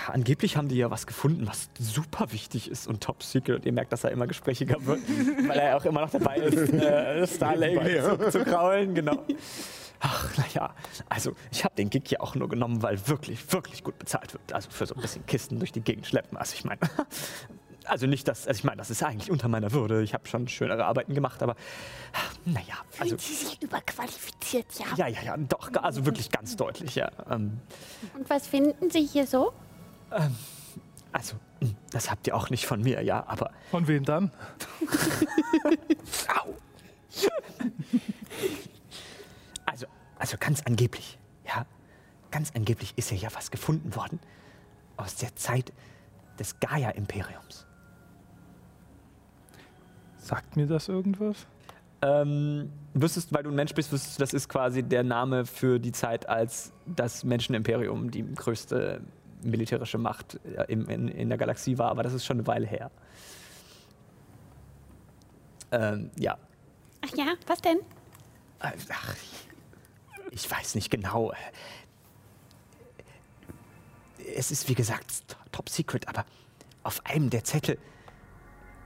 ja, angeblich haben die ja was gefunden, was super wichtig ist und top secret. Ihr merkt, dass er immer gesprächiger wird, weil er auch immer noch dabei ist, äh, Starlink zu, zu kraulen. Genau. Ach, naja, also ich habe den Gig ja auch nur genommen, weil wirklich, wirklich gut bezahlt wird. Also für so ein bisschen Kisten durch die Gegend schleppen. Also ich meine, also nicht das, also ich meine, das ist eigentlich unter meiner Würde. Ich habe schon schönere Arbeiten gemacht, aber naja, also Fühlen Sie sich überqualifiziert, ja? ja, ja, ja, doch, also wirklich ganz deutlich, ja. Ähm, Und was finden Sie hier so? also, mh, das habt ihr auch nicht von mir, ja, aber Von wem dann? Au! Also, also ganz angeblich, ja, ganz angeblich ist ja ja was gefunden worden aus der Zeit des Gaia-Imperiums. Sagt mir das irgendwas? Ähm, wüsstest, weil du ein Mensch bist, wüsstest du, das ist quasi der Name für die Zeit, als das Menschenimperium die größte militärische Macht äh, im, in, in der Galaxie war, aber das ist schon eine Weile her. Ähm, ja, Ach ja, was denn? Äh, Ach, ich weiß nicht genau. Es ist wie gesagt top secret, aber auf einem der Zettel,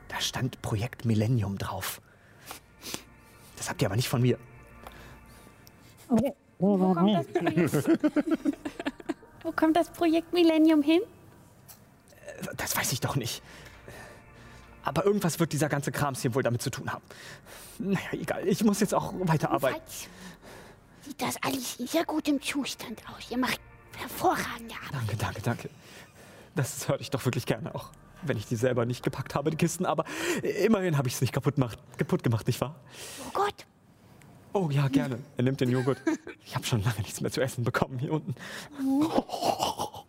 da stand Projekt Millennium drauf. Das habt ihr aber nicht von mir. Wo kommt das Projekt, Wo kommt das Projekt Millennium hin? Das weiß ich doch nicht. Aber irgendwas wird dieser ganze Krams hier wohl damit zu tun haben. Naja, egal. Ich muss jetzt auch weiterarbeiten. Sieht das alles in sehr gutem Zustand aus. Ihr macht hervorragende Arbeit. Danke, danke, danke. Das höre ich doch wirklich gerne auch. Wenn ich die selber nicht gepackt habe, die Kisten. Aber immerhin habe ich es nicht kaputt gemacht, kaputt gemacht, nicht wahr? Oh Gott, Oh ja, gerne. Er nimmt den Joghurt. Ich habe schon lange nichts mehr zu essen bekommen hier unten.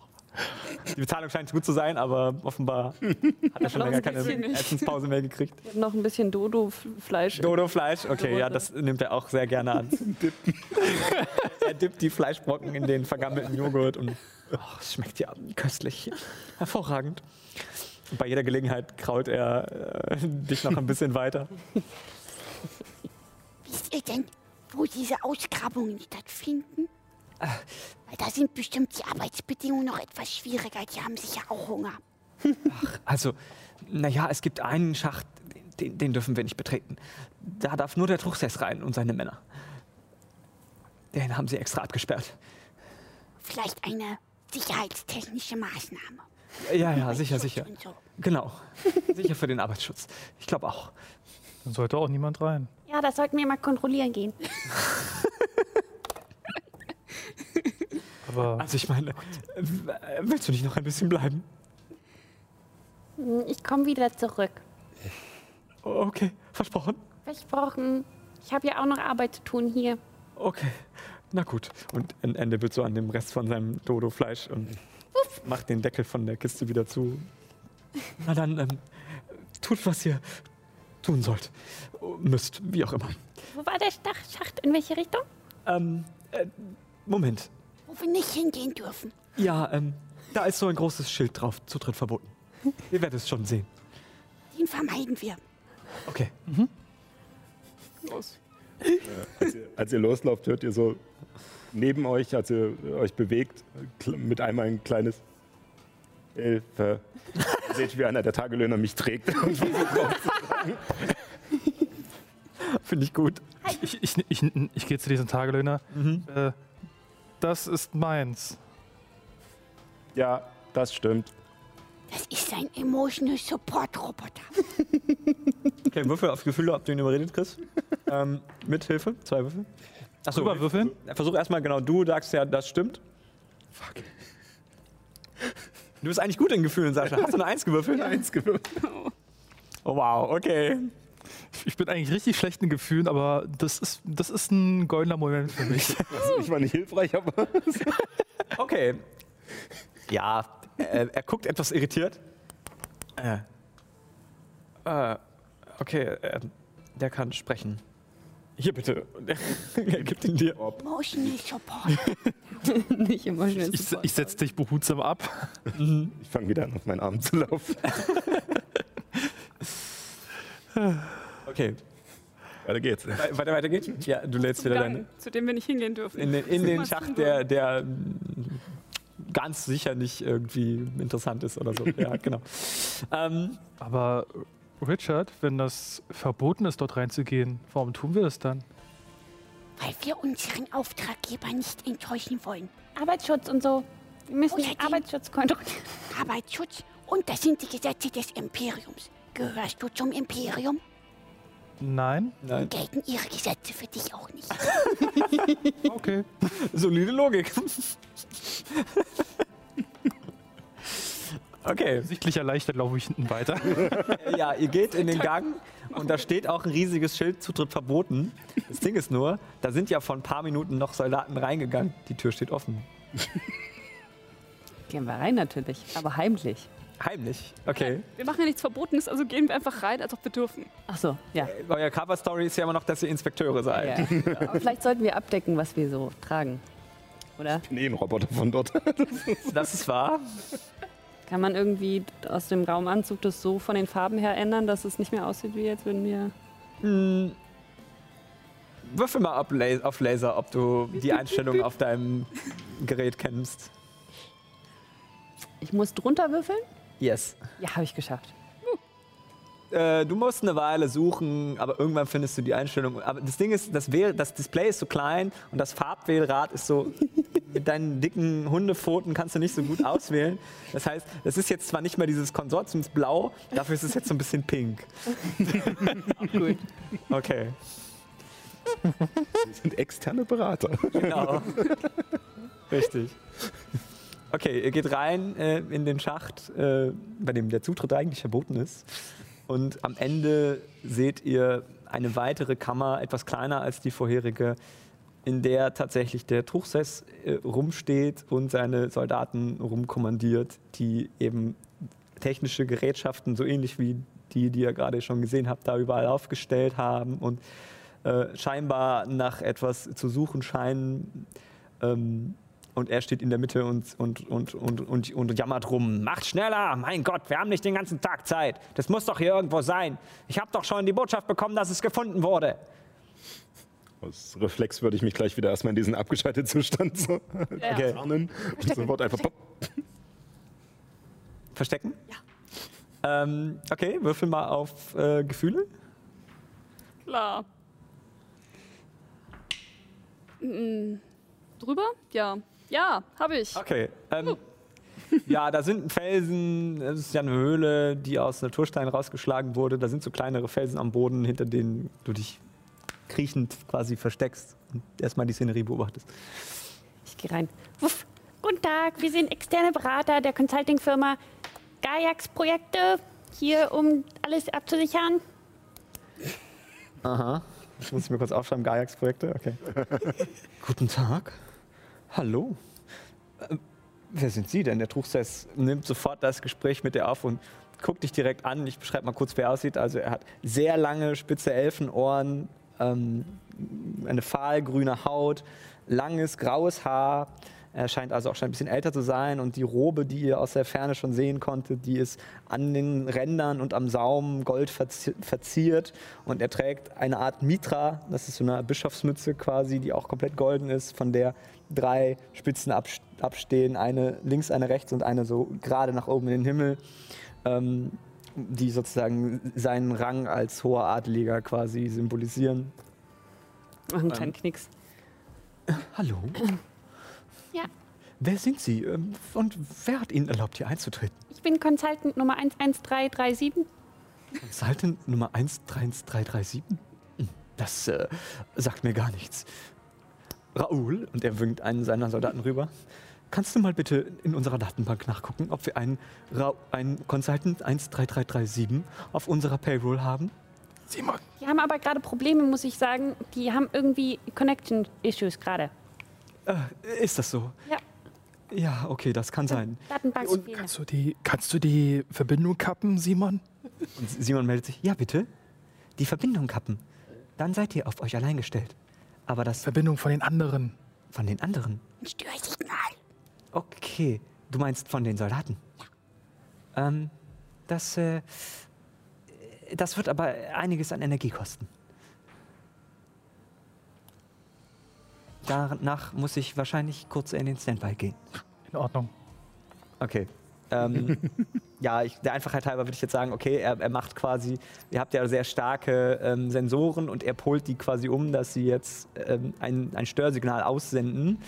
Die Bezahlung scheint gut zu sein, aber offenbar hat er schon länger ein keine. Essenspause mehr gekriegt. Noch ein bisschen Dodo-Fleisch. Dodo-Fleisch, okay, ja, das nimmt er auch sehr gerne an. er dippt die Fleischbrocken in den vergammelten Joghurt und oh, es schmeckt ja köstlich. Hervorragend. Und bei jeder Gelegenheit kraut er äh, dich noch ein bisschen weiter. wisst ihr denn, wo diese Ausgrabungen stattfinden? Weil da sind bestimmt die Arbeitsbedingungen noch etwas schwieriger. Die haben sicher auch Hunger. Also, naja, es gibt einen Schacht, den, den dürfen wir nicht betreten. Da darf nur der Truchsess rein und seine Männer. Den haben sie extra abgesperrt. Vielleicht eine sicherheitstechnische Maßnahme. Ja, ja, sicher, sicher. So. Genau. Sicher für den Arbeitsschutz. Ich glaube auch. Dann sollte auch niemand rein. Ja, das sollten wir mal kontrollieren gehen. Aber Also ich meine, willst du nicht noch ein bisschen bleiben? Ich komme wieder zurück. Okay, versprochen. Versprochen. Ich habe ja auch noch Arbeit zu tun hier. Okay, na gut. Und ein Ende wird so an dem Rest von seinem Dodo-Fleisch und macht den Deckel von der Kiste wieder zu. Na dann, ähm, tut, was ihr tun sollt. Müsst, wie auch immer. Wo war der Stach- Schacht? In welche Richtung? Ähm, äh, Moment. Wo wir nicht hingehen dürfen. Ja, ähm, da ist so ein großes Schild drauf. Zutritt verboten. Ihr werdet es schon sehen. Den vermeiden wir. Okay. Als ihr, als ihr loslauft, hört ihr so neben euch, als ihr euch bewegt, mit einmal ein kleines Hilfe. Seht, wie einer der Tagelöhner mich trägt. Finde ich gut. Ich, ich, ich, ich gehe zu diesem Tagelöhner. Äh, das ist meins. Ja, das stimmt. Das ist ein Emotional Support Roboter. Okay, Würfel auf Gefühle, ob du ihn überredet kriegst. ähm, mit Hilfe, zwei Würfel. Achso, Rüberwürfeln? Versuch erstmal genau, du sagst ja, das stimmt. Fuck. Du bist eigentlich gut in Gefühlen, Sascha. Hast du eine Eins gewürfelt? Eins gewürfelt. Oh, wow, okay. Ich bin eigentlich richtig schlecht in Gefühlen, aber das ist, das ist ein goldener Moment für mich. Ich war nicht hilfreich, aber Okay. Ja, äh, er guckt etwas irritiert. Äh. Äh, okay, äh, der kann sprechen. Hier bitte. er gibt ihn dir. Emotional Support. Nicht emotional Ich, support. ich setze dich behutsam ab. ich fange wieder an, auf meinen Arm zu laufen. Okay, Weiter geht's. we- weiter, weiter geht's? Ja, du lädst wieder deine. Zu dem wir nicht hingehen dürfen. In den, in den Schacht, der, der ganz sicher nicht irgendwie interessant ist oder so. Ja, genau. Ähm, Aber Richard, wenn das verboten ist, dort reinzugehen, warum tun wir das dann? Weil wir unseren Auftraggeber nicht enttäuschen wollen. Arbeitsschutz und so. Wir müssen den Arbeitsschutz kontrollieren. Arbeitsschutz und das sind die Gesetze des Imperiums. Gehörst du zum Imperium? Nein? nein. Gelten ihre Gesetze für dich auch nicht. Okay. Solide Logik. okay. Sichtlich erleichtert laufe ich hinten weiter. Ja, ihr geht in den Gang und da steht auch ein riesiges Schild, Zutritt verboten. Das Ding ist nur, da sind ja vor ein paar Minuten noch Soldaten reingegangen. Die Tür steht offen. Gehen wir rein natürlich, aber heimlich. Heimlich. Okay. Wir machen ja nichts Verbotenes, also gehen wir einfach rein, als ob wir dürfen. Ach so, ja. Euer Cover-Story ist ja immer noch, dass ihr Inspekteure seid. ja. Aber vielleicht sollten wir abdecken, was wir so tragen. Oder? Nee, ein Roboter von dort. Das ist wahr. Kann man irgendwie aus dem Raumanzug das so von den Farben her ändern, dass es nicht mehr aussieht, wie jetzt würden wir. Hm. Würfel mal auf, La auf Laser, ob du die Einstellung auf deinem Gerät kennst. Ich muss drunter würfeln? Yes. Ja, habe ich geschafft. Äh, du musst eine Weile suchen, aber irgendwann findest du die Einstellung. Aber das Ding ist, das, Wähl das Display ist so klein und das Farbwählrad ist so. mit deinen dicken Hundepfoten kannst du nicht so gut auswählen. Das heißt, das ist jetzt zwar nicht mehr dieses Konsortiumsblau, dafür ist es jetzt so ein bisschen pink. Gut. Okay. Wir sind externe Berater. Genau. Richtig. Okay, ihr geht rein äh, in den Schacht, äh, bei dem der Zutritt eigentlich verboten ist. Und am Ende seht ihr eine weitere Kammer, etwas kleiner als die vorherige, in der tatsächlich der Truchsess äh, rumsteht und seine Soldaten rumkommandiert, die eben technische Gerätschaften, so ähnlich wie die, die ihr gerade schon gesehen habt, da überall aufgestellt haben und äh, scheinbar nach etwas zu suchen scheinen. Ähm, und er steht in der Mitte und, und, und, und, und, und jammert rum. Macht schneller! Mein Gott, wir haben nicht den ganzen Tag Zeit. Das muss doch hier irgendwo sein. Ich habe doch schon die Botschaft bekommen, dass es gefunden wurde. Aus Reflex würde ich mich gleich wieder erstmal in diesen abgeschalteten Zustand so Okay. warnen und sofort einfach pop. Verstecken? Ja. Ähm, okay, würfel mal auf äh, Gefühle. Klar. Mm, drüber? Ja. Ja, habe ich. Okay. Ähm, ja, da sind Felsen, das ist ja eine Höhle, die aus Naturstein rausgeschlagen wurde. Da sind so kleinere Felsen am Boden, hinter denen du dich kriechend quasi versteckst und erstmal die Szenerie beobachtest. Ich gehe rein. Wuff. Guten Tag, wir sind externe Berater der Consulting-Firma Gajax Projekte. Hier, um alles abzusichern. Aha. Das muss ich mir kurz aufschreiben, Gajax-Projekte, okay. Guten Tag. Hallo. Ähm, wer sind Sie denn? Der Truchsess nimmt sofort das Gespräch mit dir auf und guckt dich direkt an. Ich beschreibe mal kurz, wie er aussieht. Also er hat sehr lange, spitze Elfenohren, ähm, eine fahlgrüne Haut, langes, graues Haar. Er scheint also auch schon ein bisschen älter zu sein und die Robe, die ihr aus der Ferne schon sehen konntet, die ist an den Rändern und am Saum gold verzi- verziert und er trägt eine Art Mitra, das ist so eine Bischofsmütze quasi, die auch komplett golden ist, von der drei Spitzen abs- abstehen, eine links, eine rechts und eine so gerade nach oben in den Himmel. Ähm, die sozusagen seinen Rang als hoher Adeliger quasi symbolisieren. Mach einen kleinen Knicks. Hallo? Ja. Wer sind Sie? Ähm, Und wer hat Ihnen erlaubt, hier einzutreten? Ich bin Consultant Nummer 11337. Consultant Nummer 13337? Hm, Das äh, sagt mir gar nichts. Raoul, und er winkt einen seiner Soldaten rüber, kannst du mal bitte in unserer Datenbank nachgucken, ob wir einen, Ra einen Consultant 13337 auf unserer Payroll haben? Simon, Die haben aber gerade Probleme, muss ich sagen. Die haben irgendwie Connection-Issues gerade. Äh, ist das so? Ja. Ja, okay, das kann sein. Datenbank und kannst du die, kannst du die Verbindung kappen, Simon? Und Simon meldet sich, ja bitte, die Verbindung kappen. Dann seid ihr auf euch allein gestellt. Aber das Verbindung von den anderen. von den anderen. Ein Störsignal. Okay, du meinst von den Soldaten? Ja. Ähm, das, äh, das wird aber einiges an Energie kosten. Danach muss ich wahrscheinlich kurz in den Standby gehen. In Ordnung. Okay. Ähm, ja, ich, der Einfachheit halber würde ich jetzt sagen, okay, er, er macht quasi, ihr habt ja sehr starke ähm, Sensoren und er polt die quasi um, dass sie jetzt ähm, ein, ein Störsignal aussenden.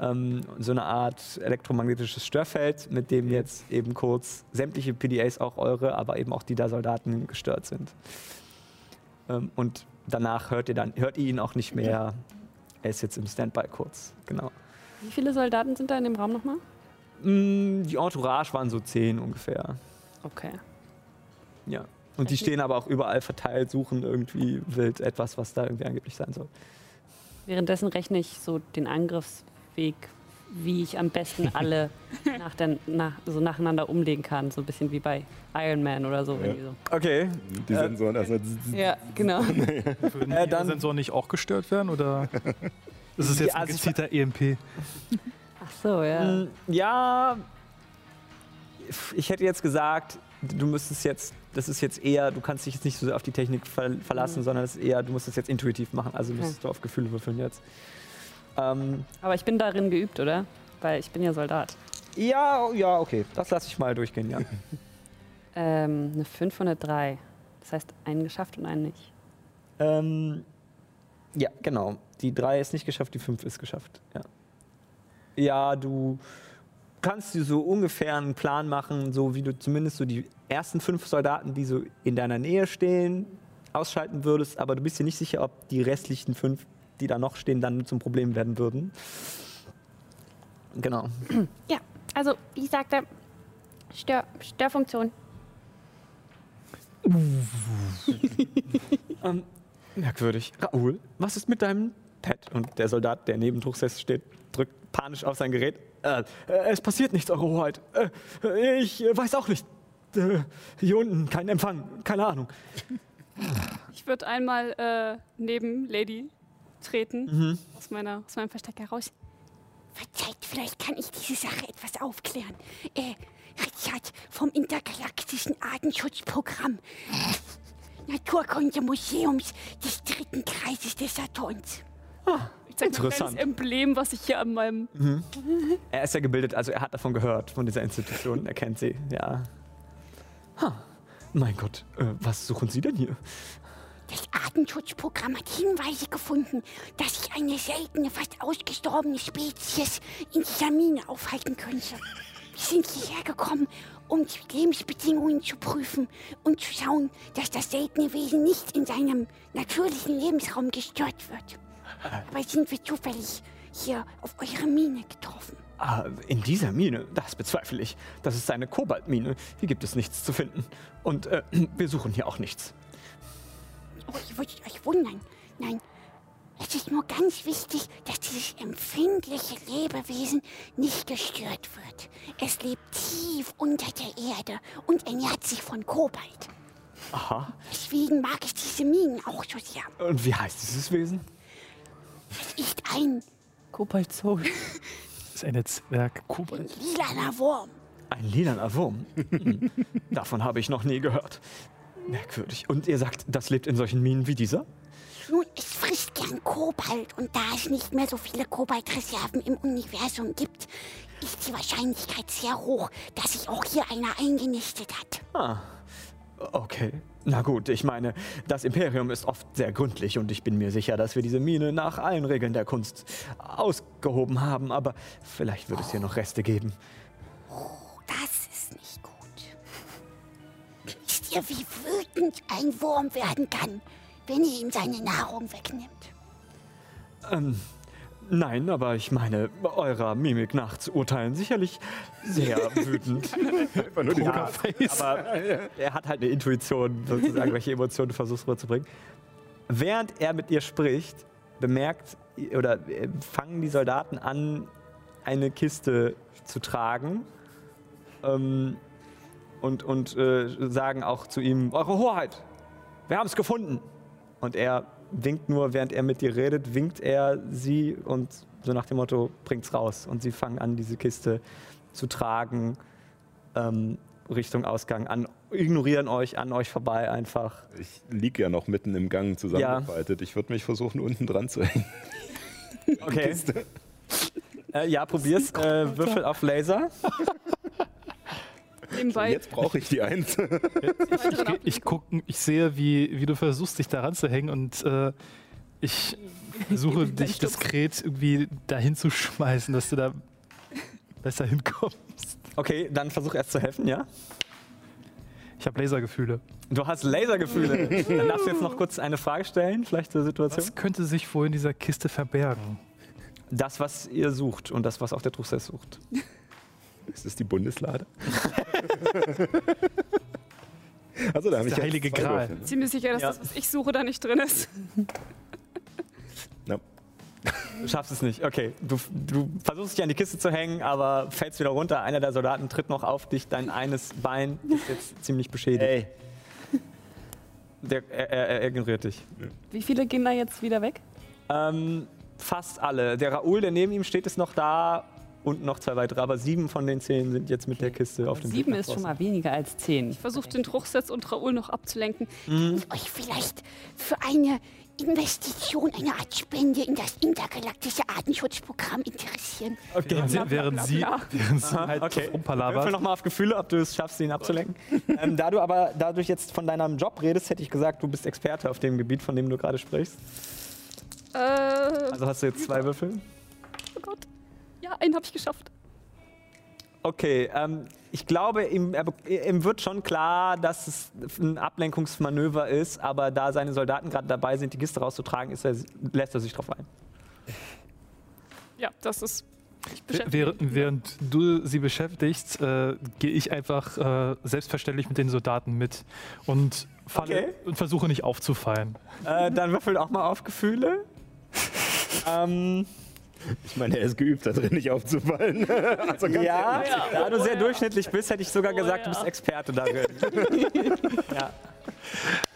Ähm, so eine Art elektromagnetisches Störfeld, mit dem jetzt eben kurz sämtliche PDAs, auch eure, aber eben auch die der Soldaten gestört sind. Ähm, und danach hört ihr dann, hört ihr ihn auch nicht mehr. Er ist jetzt im Standby kurz, genau. Wie viele Soldaten sind da in dem Raum nochmal? Mm, Die Entourage waren so zehn ungefähr. Okay. Ja. Und die stehen aber auch überall verteilt, suchen irgendwie wild etwas, was da irgendwie angeblich sein soll. Währenddessen rechne ich so den Angriffsweg, wie ich am besten alle nach der, nach, so nacheinander umlegen kann. So ein bisschen wie bei Iron Man oder so. irgendwie so. Okay. Die Äh, Sensoren erstmal. Ja, genau. Würden Äh, die dann- Sensoren nicht auch gestört werden? Oder ist es jetzt Ja, ein also gezielter EMP? Ach so, ja. Mm, Ja, ich hätte jetzt gesagt, du müsstest jetzt, das ist jetzt eher, du kannst dich jetzt nicht so sehr auf die Technik ver verlassen, sondern es ist eher, du musst es jetzt intuitiv machen, also Okay. müsstest du auf Gefühle würfeln jetzt. Ähm, Aber ich bin darin geübt, oder? Weil ich bin ja Soldat. ja, ja, okay, das lasse ich mal durchgehen, ja. Ähm, eine 503. Das heißt, einen geschafft und einen nicht. Ähm, ja, genau. Die 3 ist nicht geschafft, die 5 ist geschafft. Ja. ja, du kannst dir so ungefähr einen Plan machen, so wie du zumindest so die ersten fünf Soldaten, die so in deiner Nähe stehen, ausschalten würdest, aber du bist dir nicht sicher, ob die restlichen fünf, die da noch stehen, dann zum Problem werden würden. Genau. Ja, also wie ich sagte, Stör Störfunktion. Ähm, merkwürdig. Raoul, was ist mit deinem Pad? Und der Soldat, der neben Truchsess steht, drückt panisch auf sein Gerät. Äh, äh, es passiert nichts, Eure Hoheit. Äh, äh, ich äh, weiß auch nicht. Äh, hier unten kein Empfang, keine Ahnung. Ich würde einmal äh, neben Lady treten, Mhm. aus, meiner, aus meinem Versteck heraus. Verzeiht, vielleicht kann ich diese Sache etwas aufklären. Äh, Richard vom Intergalaktischen Artenschutzprogramm. Naturkundemuseums des dritten Kreises des Saturns. Ich zeig Interessant. kleines Emblem, was ich hier an meinem. Er ist ja gebildet, also er hat davon gehört, von dieser Institution. Er kennt sie, ja. Ha, mein Gott, äh, was suchen Sie denn hier? Das Artenschutzprogramm hat Hinweise gefunden, dass sich eine seltene, fast ausgestorbene Spezies in dieser Mine aufhalten könnte. Wir sind hierher gekommen, um die Lebensbedingungen zu prüfen und zu schauen, dass das seltene Wesen nicht in seinem natürlichen Lebensraum gestört wird. Aber sind wir zufällig hier auf eure Mine getroffen? Ah, in dieser Mine, das bezweifle ich. Das ist eine Kobaltmine. Hier gibt es nichts zu finden. Und äh, wir suchen hier auch nichts. Oh, ihr würdet euch wundern. Nein, es ist nur ganz wichtig, dass dieses empfindliche Lebewesen nicht gestört wird. Es lebt tief unter der Erde und ernährt sich von Kobalt. Aha. Deswegen mag ich diese Minen auch so sehr. Und wie heißt dieses Wesen? Es ist ein Kobaltzoll. Das ist ein Netzwerk Kobalt. lilaner Wurm. Ein lilaner Wurm. Hm. Davon habe ich noch nie gehört. Merkwürdig. Und ihr sagt, das lebt in solchen Minen wie dieser? Nun, es frisst gern Kobalt und da es nicht mehr so viele Kobaltreserven im Universum gibt, ist die Wahrscheinlichkeit sehr hoch, dass sich auch hier einer eingenistet hat. Ah. Okay, na gut, ich meine, das Imperium ist oft sehr gründlich und ich bin mir sicher, dass wir diese Mine nach allen Regeln der Kunst ausgehoben haben, aber vielleicht wird es hier noch Reste geben. Das ist nicht gut. Wisst ihr, wie wütend ein Wurm werden kann, wenn ihr ihm seine Nahrung wegnimmt? Ähm, nein, aber ich meine, eurer Mimik nach zu urteilen sicherlich sehr wütend. Nur Ja, aber er hat halt eine Intuition, sozusagen, welche Emotionen du versuchst rüberzubringen. Während er mit ihr spricht, bemerkt oder äh, fangen die Soldaten an, eine Kiste zu tragen ähm, und, und äh, sagen auch zu ihm, Eure Hoheit, wir haben es gefunden. Und er winkt nur, während er mit dir redet, winkt er sie und so nach dem Motto, bringt's raus. Und sie fangen an, diese Kiste zu tragen ähm, Richtung Ausgang an, ignorieren euch an euch vorbei einfach. Ich liege ja noch mitten im Gang zusammengefaltet. Ich würde mich versuchen, unten dran zu hängen. Okay. Äh, ja, probier's. Äh, Würfel auf Laser. Nebenbei. Jetzt brauche ich die Eins. Ich, ich, guck, ich sehe, wie, wie du versuchst, dich daran zu hängen und äh, ich versuche, dich diskret irgendwie dahin zu schmeißen, dass du da besser hinkommst. Okay, dann versuch erst zu helfen, ja? Ich habe Lasergefühle. Du hast Lasergefühle. dann darfst du jetzt noch kurz eine Frage stellen, vielleicht zur Situation. Was könnte sich wohl in dieser Kiste verbergen? Das, was ihr sucht und das, was auch der Truchsess sucht. Ist das die Bundeslade? also, da habe ich der heilige Gral. Würfel. Ziemlich sicher, dass Ja. das, was ich suche, da nicht drin ist. Ja. Du schaffst es nicht. Okay, du, du versuchst dich an die Kiste zu hängen, aber fällst wieder runter. Einer der Soldaten tritt noch auf dich. Dein eines Bein ist jetzt ziemlich beschädigt. Ey, Der, er, er, er ignoriert dich. Wie viele gehen da jetzt wieder weg? Ähm, fast alle. Der Raoul, der neben ihm steht, ist noch da und noch zwei weitere. Aber sieben von den zehn sind jetzt mit der Kiste auf dem Sieben ist schon mal weniger als zehn. Versucht den Truchsitz und Raoul noch abzulenken. Euch vielleicht für eine Investition, eine Art Spende in das intergalaktische Artenschutzprogramm interessieren? Okay. Während sie, während sie, während sie halt okay. Rumpalabert. nochmal auf Gefühle, ob du es schaffst, ihn abzulenken. ähm, da du aber dadurch jetzt von deinem Job redest, hätte ich gesagt, du bist Experte auf dem Gebiet, von dem du gerade sprichst. Äh, Also hast du jetzt zwei Würfel. oh Gott. Ja, einen habe ich geschafft. Okay, ähm, ich glaube, ihm, ihm wird schon klar, dass es ein Ablenkungsmanöver ist, aber da seine Soldaten gerade dabei sind, die Kiste rauszutragen, ist er, lässt er sich drauf ein. Ja, das ist. Während, während du sie beschäftigst, äh, gehe ich einfach äh, selbstverständlich mit den Soldaten mit und, falle, Okay. und versuche nicht aufzufallen. Äh, dann würfel auch mal auf Gefühle. ähm, Ich meine, er ist geübt, da drin nicht aufzufallen. also ganz ja, ehrlich. da du sehr durchschnittlich bist, hätte ich sogar gesagt, du ja. bist Experte darin. ja.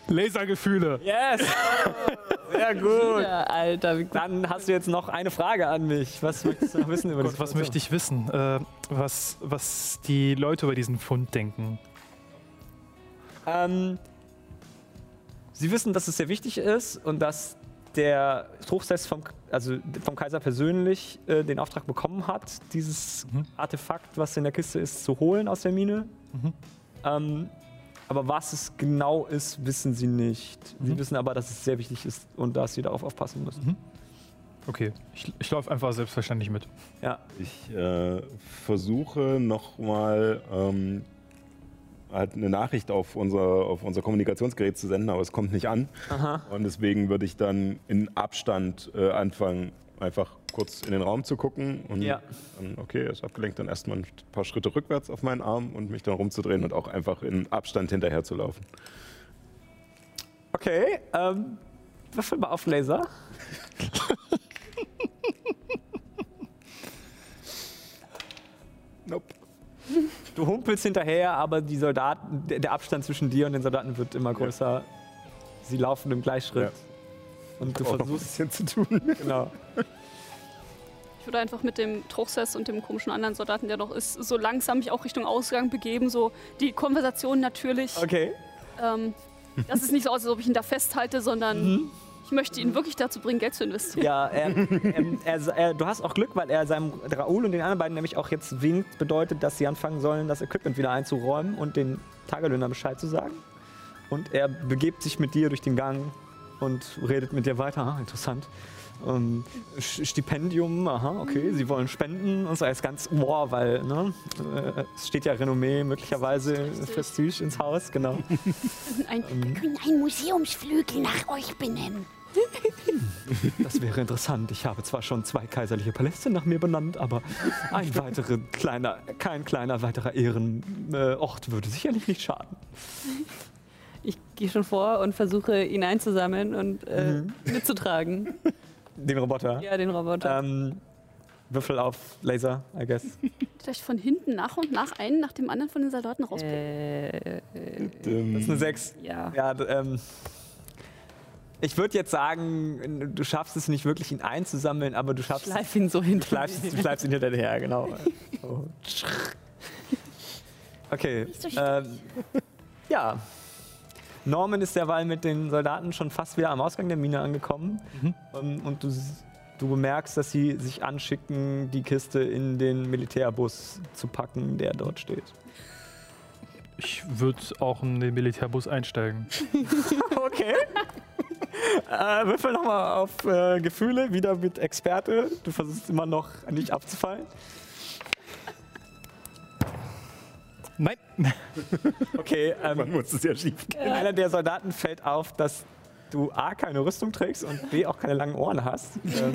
Lasergefühle. Yes! Sehr gut. Ja, Alter. Dann hast du jetzt noch eine Frage an mich. Was möchtest du noch wissen über Gott, was möchte ich wissen? Äh, was, was die Leute über diesen Fund denken. Ähm, Sie wissen, dass es sehr wichtig ist und dass der Truchsess vom, also vom Kaiser persönlich äh, den Auftrag bekommen hat, dieses Mhm. Artefakt, was in der Kiste ist, zu holen aus der Mine. Mhm. Ähm, aber was es genau ist, wissen Sie nicht. Sie Mhm. wissen aber, dass es sehr wichtig ist und dass Sie darauf aufpassen müssen. Okay, ich, ich laufe einfach selbstverständlich mit. Ja. Ich äh, versuche nochmal ähm, halt eine Nachricht auf unser, auf unser Kommunikationsgerät zu senden, aber es kommt nicht an. Aha. Und deswegen würde ich dann in Abstand äh, anfangen, einfach kurz in den Raum zu gucken und Ja. dann, okay, ist abgelenkt, dann erstmal ein paar Schritte rückwärts auf meinen Arm und mich dann rumzudrehen und auch einfach in Abstand hinterher zu laufen. Okay. Ähm, würfel mal auf Laser. Nope. Du humpelst hinterher, aber die Soldaten, der Abstand zwischen dir und den Soldaten wird immer größer. Sie laufen im Gleichschritt. Ja. Und du ein versuchst, bisschen zu tun. genau. Ich würde einfach mit dem Truchsess und dem komischen anderen Soldaten, der noch ist, so langsam mich auch Richtung Ausgang begeben. So die Konversation natürlich. Okay. Ähm, das ist nicht so aus, als ob ich ihn da festhalte, sondern Mhm. Ich möchte ihn wirklich dazu bringen, Geld zu investieren. Ja, er, ähm, er, er, du hast auch Glück, weil er seinem Raoul und den anderen beiden nämlich auch jetzt winkt, bedeutet, dass sie anfangen sollen, das Equipment wieder einzuräumen und den Tagelöhner Bescheid zu sagen. und er begebt sich mit dir durch den Gang und redet mit dir weiter. Ah, interessant. Ähm, Stipendium, aha, okay, sie wollen spenden und so. Ist ganz, wow, weil ne, äh, es steht ja Renommee, möglicherweise Prestige ins Haus, genau. Ein, Wir können einen Museumsflügel nach euch benennen. Das wäre interessant. Ich habe zwar schon zwei kaiserliche Paläste nach mir benannt, aber ein weiterer kleiner, kein kleiner weiterer Ehrenort würde sicherlich nicht schaden. Ich gehe schon vor und versuche, ihn einzusammeln und äh, mitzutragen. Den Roboter. Ja, den Roboter. Ähm, Würfel auf Laser, I guess. vielleicht von hinten nach und nach einen nach dem anderen von den Soldaten rauspicken. Äh, Das ist eine 6. ja. Ja, ähm, ich würde jetzt sagen, du schaffst es nicht wirklich, ihn einzusammeln, aber du schaffst Schleif ihn so Du hinter schleifst, du schleifst ihn hinterher, genau. So. Okay. so Ähm, ja. Norman ist derweil mit den Soldaten schon fast wieder am Ausgang der Mine angekommen. Ähm, und du, du bemerkst, dass sie sich anschicken, die Kiste in den Militärbus zu packen, der dort steht. Ich würde auch in den Militärbus einsteigen. Okay. äh, würfel nochmal auf äh, Gefühle, wieder mit Experte. Du versuchst immer noch nicht abzufallen. Nein! Okay, ähm, Man muss es ja schief gehen. Einer der Soldaten fällt auf, dass du A, keine Rüstung trägst und B, auch keine langen Ohren hast. Ähm,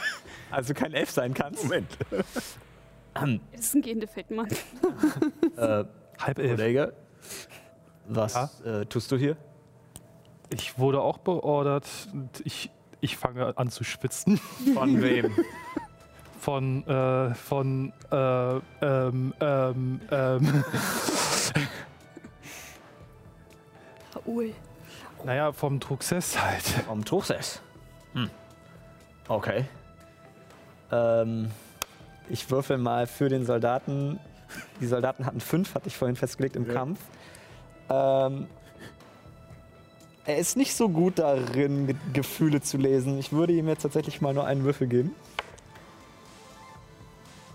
also kein Elf sein kannst. Moment. Das ist ein Gendefekt-Mann. Äh, Halb elf. Kollege, was äh, tust du hier? Ich wurde auch beordert und ich, ich fange an zu schwitzen. Von wem? Von, äh, von, äh, ähm, ähm, ähm, Ui. naja, vom Truxess halt. Vom Truchsess. Hm. Okay. Ähm, Ich würfel mal für den Soldaten. Die Soldaten hatten fünf, hatte ich vorhin festgelegt im Ja. Kampf. Ähm, er ist nicht so gut darin, Gefühle zu lesen. Ich würde ihm jetzt tatsächlich mal nur einen Würfel geben.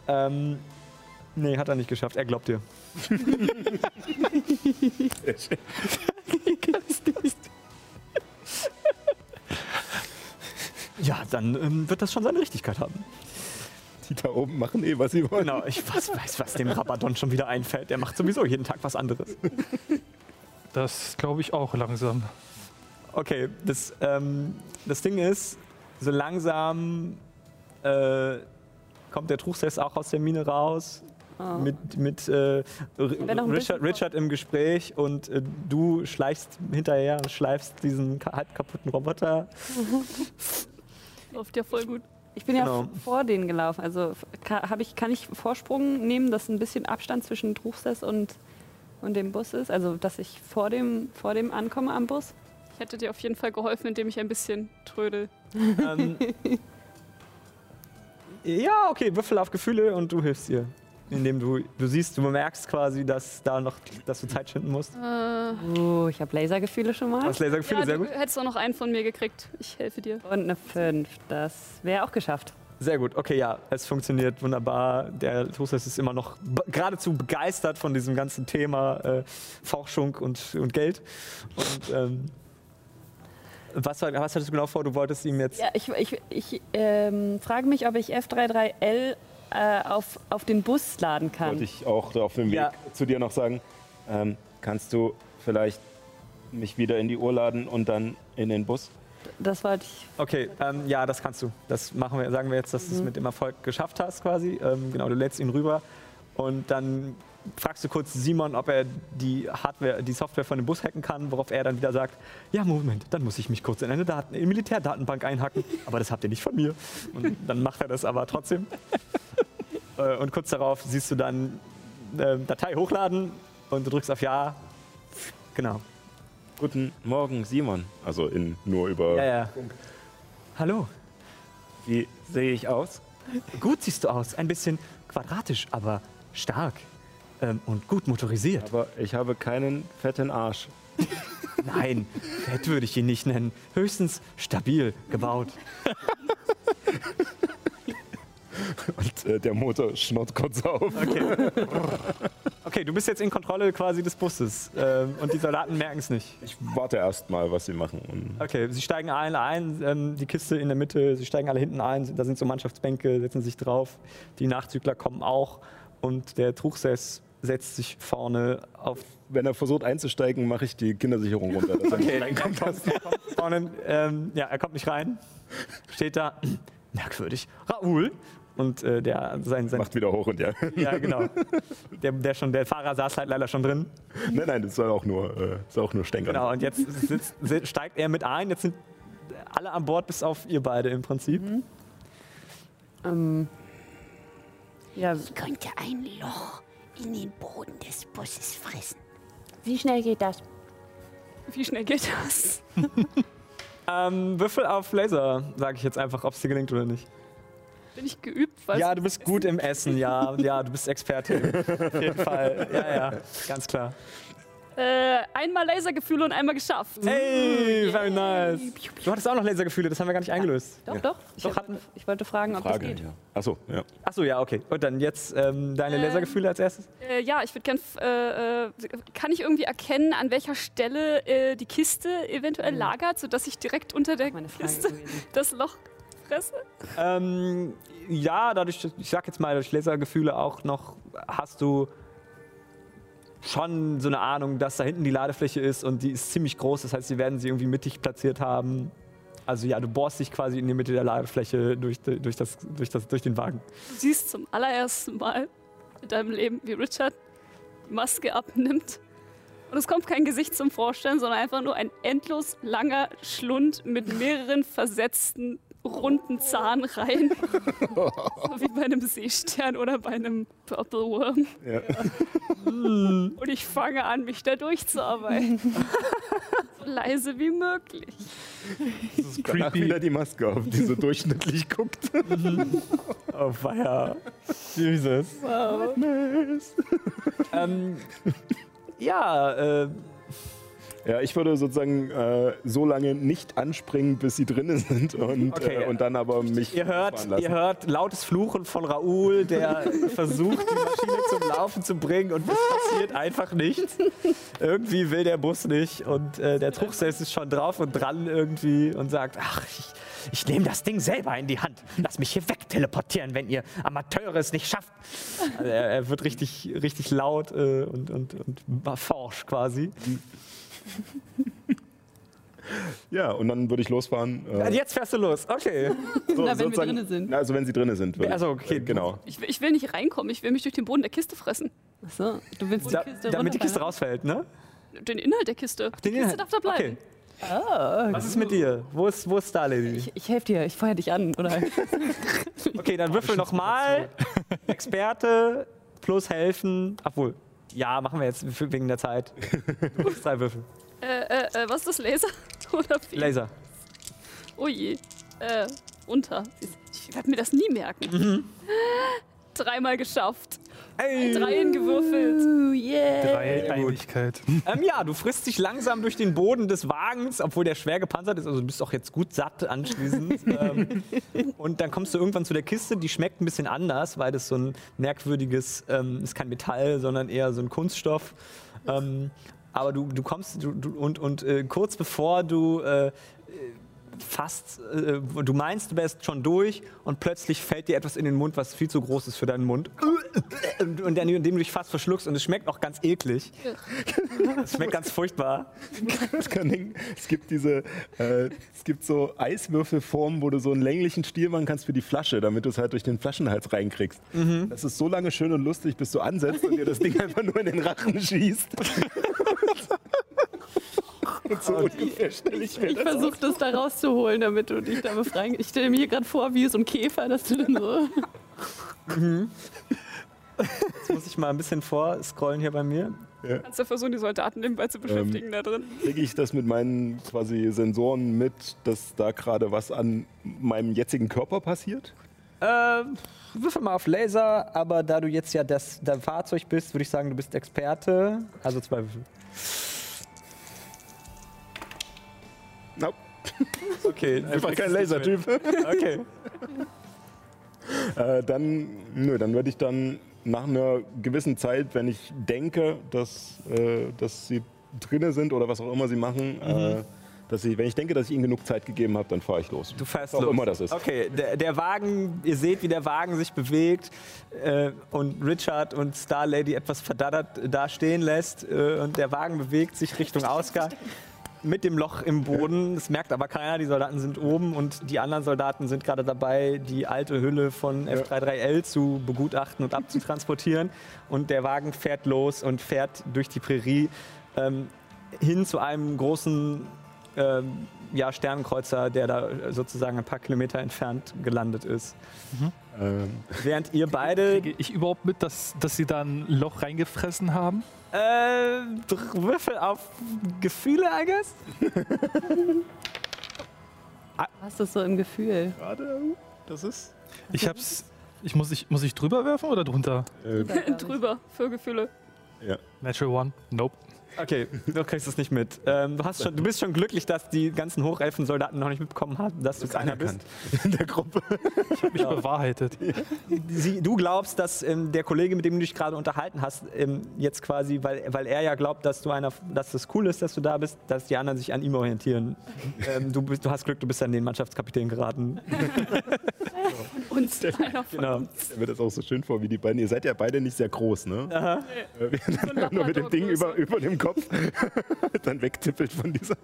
Ähm, nee, hat er nicht geschafft. Er glaubt dir. Ja, dann ähm, wird das schon seine Richtigkeit haben. Die da oben machen eh, was sie wollen. Genau, ich weiß, weiß, was dem Rabadon schon wieder einfällt. Der macht sowieso jeden Tag was anderes. Das glaube ich auch langsam. Okay, das, ähm, das Ding ist, so langsam äh, kommt der Truchsess auch aus der Mine raus. Oh. Mit, mit äh, Richard, Richard im Gespräch und äh, du schleichst hinterher und schleifst diesen halb kaputten Roboter. Läuft ja voll gut. Ich bin ja Genau. f- vor denen gelaufen. Also f- ka- hab ich, kann ich Vorsprung nehmen, dass ein bisschen Abstand zwischen Truchsess und, und dem Bus ist? Also, dass ich vor dem, vor dem ankomme am Bus? Ich hätte dir auf jeden Fall geholfen, indem ich ein bisschen trödel. ähm, ja, okay, Würfel auf Gefühle und du hilfst ihr. Indem du, du siehst, du bemerkst quasi, dass da noch, dass du Zeit schinden musst. Äh, Oh, ich habe Lasergefühle schon mal. Hast Lasergefühle, ja, sehr du gut. hättest auch noch einen von mir gekriegt. Ich helfe dir. Und eine 5. Das wäre auch geschafft. Sehr gut, okay, ja, es funktioniert wunderbar. Der Toasters ist immer noch be- geradezu begeistert von diesem ganzen Thema äh, Forschung und, und Geld. Und ähm, was, war- was hattest du genau vor? Du wolltest ihm jetzt. Ja, ich, ich, ich ähm, frage mich, ob ich F33L äh, auf, auf den Bus laden kann. Wollte ich auch auf dem Weg Ja. zu dir noch sagen, ähm, kannst du vielleicht mich wieder in die Uhr laden und dann in den Bus? Das wollte ich. Okay, ähm, ja, das kannst du. Das machen wir, sagen wir jetzt, dass du es mit dem Erfolg geschafft hast, quasi. Ähm, genau, du lädst ihn rüber und dann fragst du kurz Simon, ob er die Hardware, die Software von dem Bus hacken kann, worauf er dann wieder sagt, ja, Moment, dann muss ich mich kurz in eine Daten, in Militärdatenbank einhacken, aber das habt ihr nicht von mir. Und dann macht er das aber trotzdem. Äh, und kurz darauf siehst du dann äh, Datei hochladen und du drückst auf Ja. Genau. Guten Morgen, Simon. Also in nur über. Ja, ja. Hallo. Wie sehe ich aus? Gut siehst du aus. Ein bisschen quadratisch, aber stark. Ähm, und gut motorisiert. Aber ich habe keinen fetten Arsch. Nein, fett würde ich ihn nicht nennen. Höchstens stabil gebaut. Und äh, der Motor schnurrt kurz auf. Okay, Okay, du bist jetzt in Kontrolle quasi des Busses ähm, und die Soldaten merken es nicht. Ich warte erst mal, was sie machen. Und Okay, sie steigen alle ein, ähm, die Kiste in der Mitte, sie steigen alle hinten ein, da sind so Mannschaftsbänke, setzen sich drauf. Die Nachzügler kommen auch und der Truchsess setzt sich vorne auf. wenn er versucht einzusteigen, mache ich die Kindersicherung runter. dass er nicht reinkommt. Vorne, ähm, ja, er kommt nicht rein, steht da, merkwürdig, Raoul. Und äh, der, sein, sein, Macht wieder hoch und ja. ja, genau. Der, der, schon, der Fahrer saß halt leider schon drin. nein, nein, das soll auch nur, äh, auch nur stänkern. Genau, und jetzt sitzt, steigt er mit ein. Jetzt sind alle an Bord, bis auf ihr beide im Prinzip. Ähm, ja, Ich könnte ein Loch in den Boden des Busses fressen. Wie schnell geht das? Wie schnell geht das? Ähm, Würfel auf Laser, sage ich jetzt einfach, ob es dir gelingt oder nicht. Bin ich geübt? Ja, du, du bist gut im Essen, ja. Ja, du bist Experte. Auf jeden Fall. Ja, ja, ganz klar. Äh, einmal Lasergefühle und einmal geschafft. Hey, very nice. Du hattest auch noch Lasergefühle, das haben wir gar nicht eingelöst. doch, doch. Ich, Doch, hatten- ich wollte fragen, ob Frage, das geht. ja. Achso, ja. Achso, ja, okay. Und dann jetzt ähm, deine Ähm, Lasergefühle als erstes? Äh, ja, ich würde gern. f- Äh, äh, kann ich irgendwie erkennen, an welcher Stelle äh, die Kiste eventuell lagert, sodass ich direkt unter der Kiste gewesen. das Loch fresse? Ähm, ja, dadurch, ich sag jetzt mal, durch Lasergefühle auch noch hast du schon so eine Ahnung, dass da hinten die Ladefläche ist und die ist ziemlich groß. Das heißt, sie werden sie irgendwie mittig platziert haben. Also ja, du bohrst dich quasi in die Mitte der Ladefläche durch, durch, das, durch, das, durch den Wagen. Du siehst zum allerersten Mal in deinem Leben, wie Richard die Maske abnimmt. Und es kommt kein Gesicht zum Vorstellen, sondern einfach nur ein endlos langer Schlund mit mehreren versetzten runden Zahnreihen. so wie bei einem Seestern oder bei einem Purple Worm. ja. Und ich fange an, mich da durchzuarbeiten. so leise wie möglich. Danach wieder die Maske auf, die so durchschnittlich guckt. Oh, feier. Jesus. ähm, ja, äh, Ja, ich würde sozusagen äh, so lange nicht anspringen, bis sie drinnen sind und, Okay. äh, und dann aber mich Ihr hört, ihr hört lautes Fluchen von Raoul, der versucht, die Maschine zum Laufen zu bringen und es passiert einfach nichts. Irgendwie will der Bus nicht und äh, der Truchsess ist schon drauf und dran irgendwie und sagt, ach, ich, ich nehme das Ding selber in die Hand. Lass mich hier wegteleportieren, wenn ihr Amateure es nicht schafft. Also er, er wird richtig, richtig laut äh, und, und, und forsch quasi. Ja, und dann würde ich losfahren. äh, Also Jetzt fährst du los, okay. so, Na, wenn wir drinnen sind. Na, Also wenn sie drinnen sind. Also, okay. äh, Genau. Ich, will- ich will nicht reinkommen, ich will mich durch den Boden der Kiste fressen. Achso, du willst die Da, Kiste damit die Kiste rausfällt, ne? Den Inhalt der Kiste. die Den Kiste Inhalt. darf da bleiben. Okay. Was ist mit dir? Wo ist, wo ist Star Lady? Ich, ich helfe dir, ich feuer dich an, oder? Okay, dann würfel nochmal. Experte plus helfen. Obwohl, ja, machen wir jetzt wegen der Zeit. Du kriegst drei Würfel. Äh, äh, äh, was ist das, Laser? Oder wie? Laser. Oh je. Äh, unter. Ich werde mir das nie merken. Mhm. Dreimal geschafft. Ey. Dreien gewürfelt. Drei Einigkeit. Ähm, ja, du frisst dich langsam durch den Boden des Wagens, obwohl der schwer gepanzert ist. Also du bist auch jetzt gut satt anschließend. ähm, und dann kommst du irgendwann zu der Kiste, die schmeckt ein bisschen anders, weil das so ein merkwürdiges, ähm, ist kein Metall, sondern eher so ein Kunststoff. Ähm, aber du, du kommst du, du, und, und äh, kurz bevor du äh, fast, äh, du meinst, du wärst schon durch und plötzlich fällt dir etwas in den Mund, was viel zu groß ist für deinen Mund. Und, und dann, indem du dich fast verschluckst und es schmeckt auch ganz eklig. Es schmeckt ganz furchtbar. Kann. Es gibt diese, äh, es gibt so Eiswürfelformen, wo du so einen länglichen Stiel machen kannst für die Flasche, damit du es halt durch den Flaschenhals reinkriegst. Mhm. Das ist so lange schön und lustig, bis du ansetzt und dir das Ding einfach nur in den Rachen schießt. und so ungefähr stelle ich mir Ich das versuche das da rauszuholen, damit du dich da befreien Ich stelle mir hier gerade vor, wie so ein Käfer, dass du dann so. Jetzt muss ich mal ein bisschen vorscrollen hier bei mir. Kannst du versuchen, die Soldaten nebenbei zu beschäftigen da drin? Kriege ich das mit meinen quasi Sensoren mit, dass da gerade was an meinem jetzigen Körper passiert? Äh, würfel mal auf Laser, aber da du jetzt ja das, dein Fahrzeug bist, würde ich sagen, du bist Experte. Also zwei Würfel. Okay, Einfach kein Lasertyp. Okay. Äh, dann, nö, dann würde ich dann nach einer gewissen Zeit, wenn ich denke, dass, äh, dass sie drinne sind oder was auch immer sie machen, äh, dass ich, wenn ich denke, dass ich ihnen genug Zeit gegeben habe, dann fahre ich los. Du fährst Was auch los. immer das ist. Okay, der, der Wagen, ihr seht, wie der Wagen sich bewegt äh, und Richard und Star Lady etwas verdattert da stehen lässt äh, und der Wagen bewegt sich Richtung Ausgang mit dem Loch im Boden. Das merkt aber keiner, die Soldaten sind oben und die anderen Soldaten sind gerade dabei, die alte Hülle von F33L zu begutachten und abzutransportieren. Und der Wagen fährt los und fährt durch die Prärie ähm, hin zu einem großen ähm, ja, Sternenkreuzer, der da äh, sozusagen ein paar Kilometer entfernt gelandet ist. Ähm, Während ihr beide Kriege ich überhaupt mit, dass, dass sie da ein Loch reingefressen haben? äh, Würfel auf Gefühle, I guess? Hast du so im Gefühl? Gerade, das ist. Ich hab's. Ich muss, ich, muss ich drüber werfen oder drunter? Äh, Drüber, für Gefühle. ja. Natural One? Nope. Okay, du kriegst es nicht mit. Ähm, du, hast schon, du bist schon glücklich, dass die ganzen Hochelfen-Soldaten noch nicht mitbekommen haben, dass du einer bist. In der Gruppe. Mich bewahrheitet. Sie, du glaubst, dass ähm, der Kollege, mit dem du dich gerade unterhalten hast, ähm, jetzt quasi, weil, weil er ja glaubt, dass du einer, dass das cool ist, dass du da bist, dass die anderen sich an ihm orientieren. ähm, du, bist, du hast Glück, du bist an den Mannschaftskapitän geraten. Uns, einer von Genau. uns. Mir das auch so schön vor, wie die beiden. Ihr seid ja beide nicht sehr groß, ne? Aha. Äh, wir- Nur mit dem Ding über, über dem Kopf dann wegtippelt von dieser,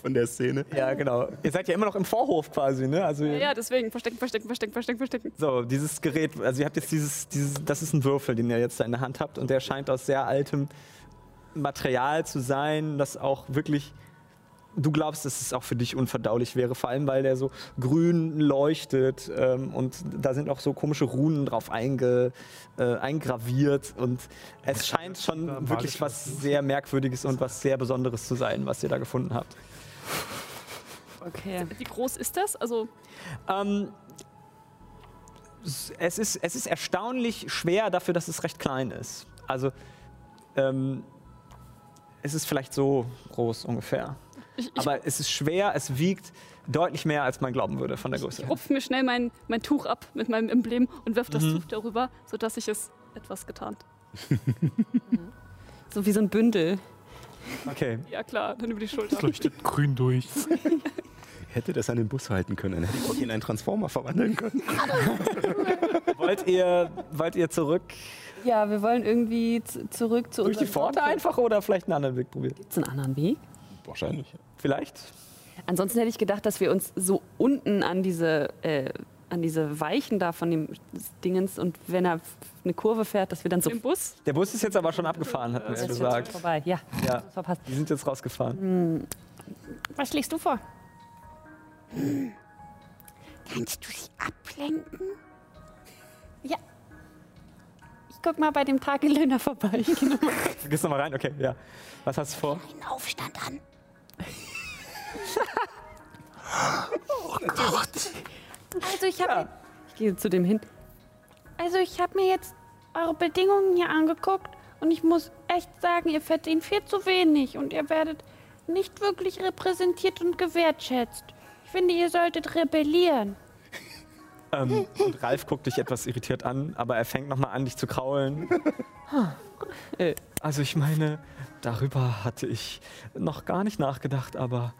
von der Szene. Ja, genau. Ihr seid ja immer noch im Vorhof quasi, ne? Also, Ja, ja, deswegen verstecken, verstecken, verstecken, verstecken, verstecken. So, dieses Gerät, also ihr habt jetzt dieses, dieses, das ist ein Würfel, den ihr jetzt da in der Hand habt und der scheint aus sehr altem Material zu sein, das auch wirklich, du glaubst, dass es auch für dich unverdaulich wäre, vor allem weil der so grün leuchtet ähm, und da sind auch so komische Runen drauf einge, äh, eingraviert und es scheint schon wirklich was sehr Merkwürdiges und was sehr Besonderes zu sein, was ihr da gefunden habt. Okay. Wie groß ist das? Also, Ähm, es, ist, es ist erstaunlich schwer dafür, dass es recht klein ist. Also, ähm, es ist vielleicht so groß ungefähr. Ich, ich Aber es ist schwer, es wiegt deutlich mehr, als man glauben würde von der Größe. her. rupfe mir schnell mein, mein Tuch ab mit meinem Emblem und wirf das Mhm. Tuch darüber, sodass ich es etwas getarnt. So wie so ein Bündel. Okay. Ja klar, dann über die Schulter. Leuchtet grün durch. Hätte das an den Bus halten können, dann hätte ich mich in einen Transformer verwandeln können. Wollt ihr, wollt ihr zurück Ja, wir wollen irgendwie zurück zu durch die Pforte einfach oder vielleicht einen anderen Weg probieren? Gibt's einen anderen Weg? Wahrscheinlich. Vielleicht? Ansonsten hätte ich gedacht, dass wir uns so unten an diese, äh, an diese Weichen da von dem Dingens und wenn er eine Kurve fährt, dass wir dann so Im Bus? Der Bus ist jetzt aber schon abgefahren, hat mir Das ist jetzt gesagt. vorbei. Ja, Ja, verpasst. die sind jetzt rausgefahren. Was schlägst du vor? Kannst du sie ablenken? Ich guck mal bei dem Tagelöhner vorbei. Du gehst nochmal rein? Okay, ja. Was hast du vor? Den Aufstand an. Also ich habe Ich gehe zu dem hin. also ich hab mir jetzt eure Bedingungen hier angeguckt und ich muss echt sagen, ihr verdient viel zu wenig und ihr werdet nicht wirklich repräsentiert und gewertschätzt. Ich finde, ihr solltet rebellieren. Ähm, und Ralf guckt dich etwas irritiert an, aber er fängt nochmal an, dich zu kraulen. Äh. Also ich meine, darüber hatte ich noch gar nicht nachgedacht, aber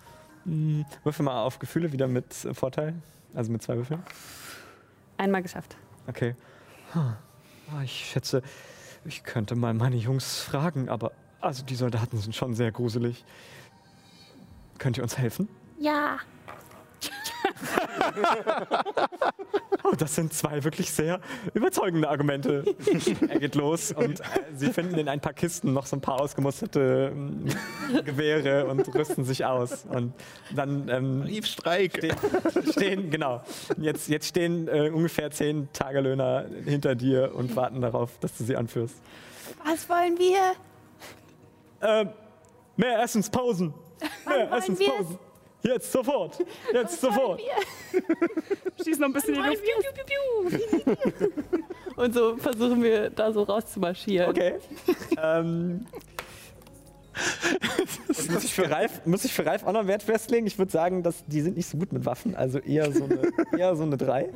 mh, würfel mal auf Gefühle wieder mit äh, Vorteil. Also mit zwei Würfeln. Einmal geschafft. Okay. Hm. Ah, Ich schätze, ich könnte mal meine Jungs fragen, aber also die Soldaten sind schon sehr gruselig. Könnt ihr uns helfen? Ja, Oh, das sind zwei wirklich sehr überzeugende Argumente. er geht los und äh, sie finden in ein paar Kisten noch so ein paar ausgemusterte ähm, Gewehre und rüsten sich aus. Und dann ähm, Briefstreik. stehen, stehen, genau, jetzt, jetzt stehen äh, ungefähr zehn Tagelöhner hinter dir und warten darauf, dass du sie anführst. was wollen wir? Ähm, mehr Essenspausen! Mehr? Essenspausen! Jetzt sofort! Jetzt sofort! Schieß noch ein bisschen in die Luft. Und so versuchen wir da so rauszumarschieren. Okay. ähm, muss, ich für Ralf, muss ich für Ralf auch noch einen Wert festlegen? Ich würde sagen, dass die sind nicht so gut mit Waffen, also eher so eine, eher so eine 3.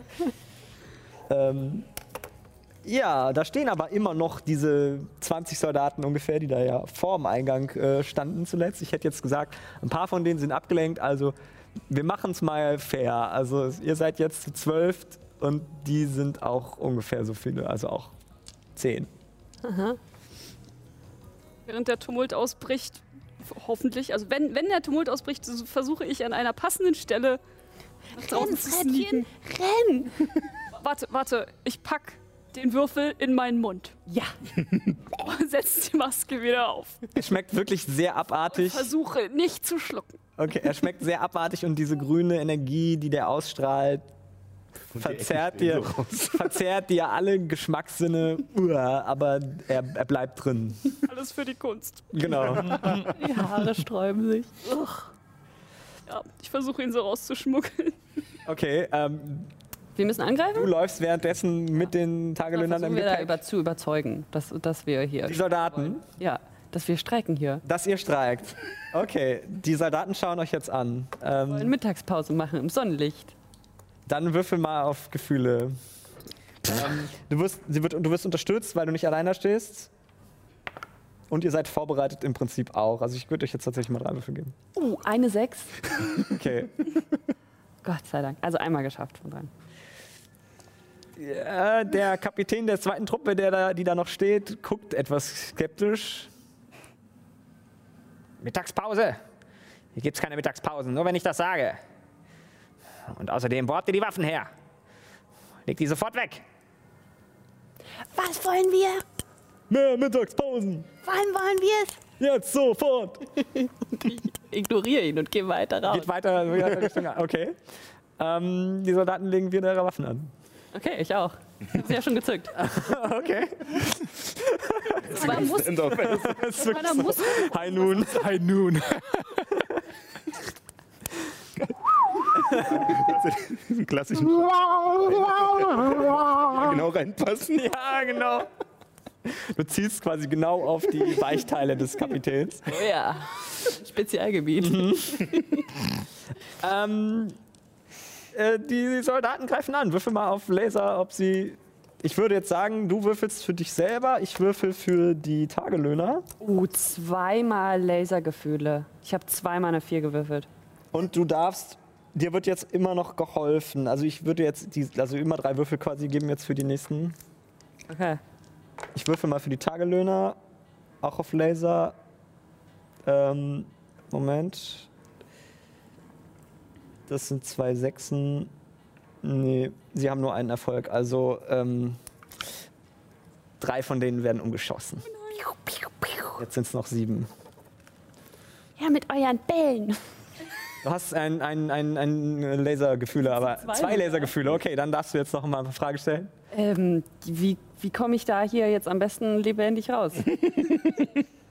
Ähm, Ja, da stehen aber immer noch diese 20 Soldaten ungefähr, die da ja vorm Eingang äh, standen zuletzt. Ich hätte jetzt gesagt, ein paar von denen sind abgelenkt, also wir machen es mal fair. Also ihr seid jetzt zu zwölf und die sind auch ungefähr so viele, also auch zehn. Während der Tumult ausbricht, hoffentlich, also wenn, wenn der Tumult ausbricht, so versuche ich an einer passenden Stelle nach draußen zu sneaken. renn! Warte, warte, ich pack den Würfel in meinen Mund. Ja. Setz die Maske wieder auf. Es schmeckt wirklich sehr abartig. Versuche nicht zu schlucken. Okay, er schmeckt sehr abartig und diese grüne Energie, die der ausstrahlt, verzerrt dir, verzerrt dir alle Geschmackssinne, uah, aber er, er bleibt drin. Alles für die Kunst. Genau. Die Haare sträuben sich. Ja, ich versuche ihn so rauszuschmuggeln. Okay, ähm, Wir müssen du angreifen? läufst währenddessen mit den Tagelöhnern im versuchen wir da Gepäck. über, zu überzeugen, dass, dass wir hier. Die Soldaten, Ja, dass wir streiken hier. dass ihr streikt. Okay, die Soldaten schauen euch jetzt an. Wollen Ähm, Mittagspause machen im Sonnenlicht. dann würfel mal auf Gefühle. Ähm, du, wirst, sie wird, du wirst unterstützt, weil du nicht alleine stehst. Und ihr seid vorbereitet im Prinzip auch. Also ich würde euch jetzt tatsächlich mal drei Würfel geben. Uh, eine Sechs. Okay. Gott sei Dank. Also einmal geschafft von dreien. Ja, der Kapitän der zweiten Truppe, der da, die da noch steht, guckt etwas skeptisch. Mittagspause. Hier gibt's keine Mittagspausen, nur wenn ich das sage. Und außerdem, wo habt ihr die Waffen her? Legt die sofort weg. Was wollen wir? Mehr Mittagspausen! Wann wollen wir es? Jetzt sofort! Ignoriere ihn und geh weiter raus. Geht weiter. Okay. Ähm, die Soldaten legen wieder ihre Waffen an. Okay, ich auch. Ich hab sie ja schon gezückt. Okay. Aber muss, so. muss High Noon. High Noon. Diesen klassischen. Ja, genau reinpassen. Ja, genau. Du zielst quasi genau auf die Weichteile des Kapitäns. Oh ja. Spezialgebiet. Ähm, äh, die Soldaten greifen an. Würfel mal auf Laser, ob sie. Ich würde jetzt sagen, du würfelst für dich selber, ich würfel für die Tagelöhner. Uh, zweimal Lasergefühle. Ich habe zweimal eine Vier gewürfelt. Und du darfst. Dir wird jetzt immer noch geholfen. Also ich würde jetzt die, also immer drei Würfel quasi geben jetzt für die nächsten. Okay. Ich würfel mal für die Tagelöhner, auch auf Laser. Ähm, Moment. Das sind zwei Sechsen. Nee, sie haben nur einen Erfolg. Also ähm, drei von denen werden umgeschossen. Jetzt sind es noch sieben. Ja, mit euren Bällen. Du hast ein, ein, ein, ein Lasergefühle, aber zwei zwei sogar. Lasergefühle. Okay, dann darfst du jetzt noch mal eine Frage stellen. Ähm, wie wie komme ich da hier jetzt am besten lebendig raus?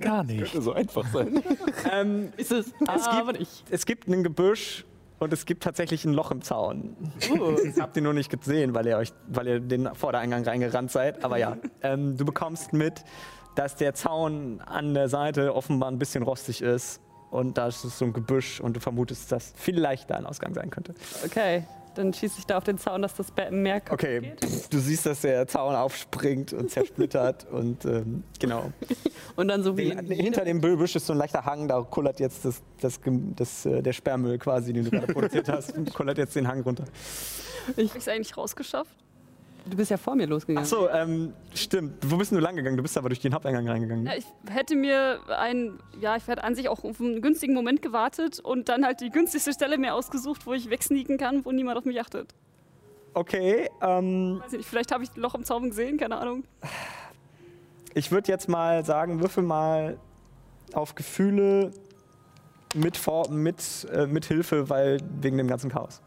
Gar nicht. Könnte so einfach sein. Ähm, Ist es? Es aber gibt, nicht. es gibt ein Gebüsch und es gibt tatsächlich ein Loch im Zaun. Das habt ihr nur nicht gesehen, weil ihr, euch, weil ihr den Vordereingang reingerannt seid. Aber ja, ähm, du bekommst mit, dass der Zaun an der Seite offenbar ein bisschen rostig ist. Und da ist so ein Gebüsch und du vermutest, dass vielleicht da ein Ausgang sein könnte. Okay, dann schieße ich da auf den Zaun, dass das Meer kaputt Okay, geht. du siehst, dass der Zaun aufspringt und zersplittert und ähm, genau. Und dann so wie. Den, hinter dem Gebüsch ist so ein leichter Hang, da kullert jetzt das, das, Gem- das, äh, der Sperrmüll quasi, den du gerade produziert hast, und kullert jetzt den Hang runter. Habe ich es eigentlich rausgeschafft? Du bist ja vor mir losgegangen. Achso, ähm, stimmt. Wo bist du lang gegangen? Du bist aber durch den Haupteingang reingegangen. Ja, ich hätte mir einen, ja, ich hätte an sich auch auf einen günstigen Moment gewartet und dann halt die günstigste Stelle mir ausgesucht, wo ich wegsneaken kann, wo niemand auf mich achtet. Okay, ähm, Weiß ich nicht, vielleicht habe ich ein Loch im Zaun gesehen, keine Ahnung. ich würde jetzt mal sagen, würfel mal auf Gefühle mit, Vor mit, äh, mit Hilfe, weil wegen dem ganzen Chaos.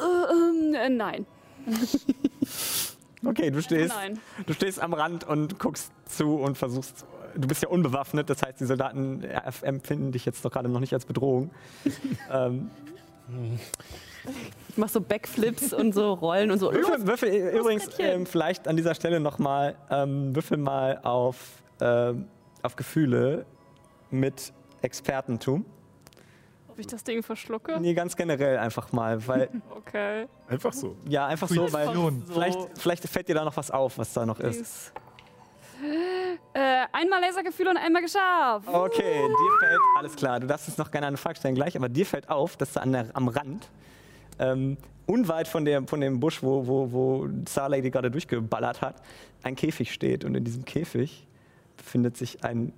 Ähm, äh, nein. Okay, du stehst, Nein. du stehst am Rand und guckst zu und versuchst. Du bist ja unbewaffnet, das heißt, die Soldaten äh, empfinden dich jetzt doch gerade noch nicht als Bedrohung. ähm, Ich mach so Backflips und so Rollen und so. Würfel, würfel übrigens ähm, vielleicht an dieser Stelle nochmal, ähm, würfel mal auf, ähm, auf Gefühle mit Expertentum. Ich das Ding verschlucke? Nee, ganz generell einfach mal, weil, Okay. Einfach so. ja, einfach so, weil Intuition. vielleicht, vielleicht fällt dir da noch was auf, was da noch ist. Ist. Äh, einmal Lasergefühl und einmal geschafft. Okay, dir fällt, alles klar, du darfst jetzt noch gerne eine Frage stellen gleich, aber dir fällt auf, dass da an der, am Rand, ähm, unweit von, der, von dem Busch, wo, wo, wo Star Lady gerade durchgeballert hat, ein Käfig steht. Und in diesem Käfig befindet sich ein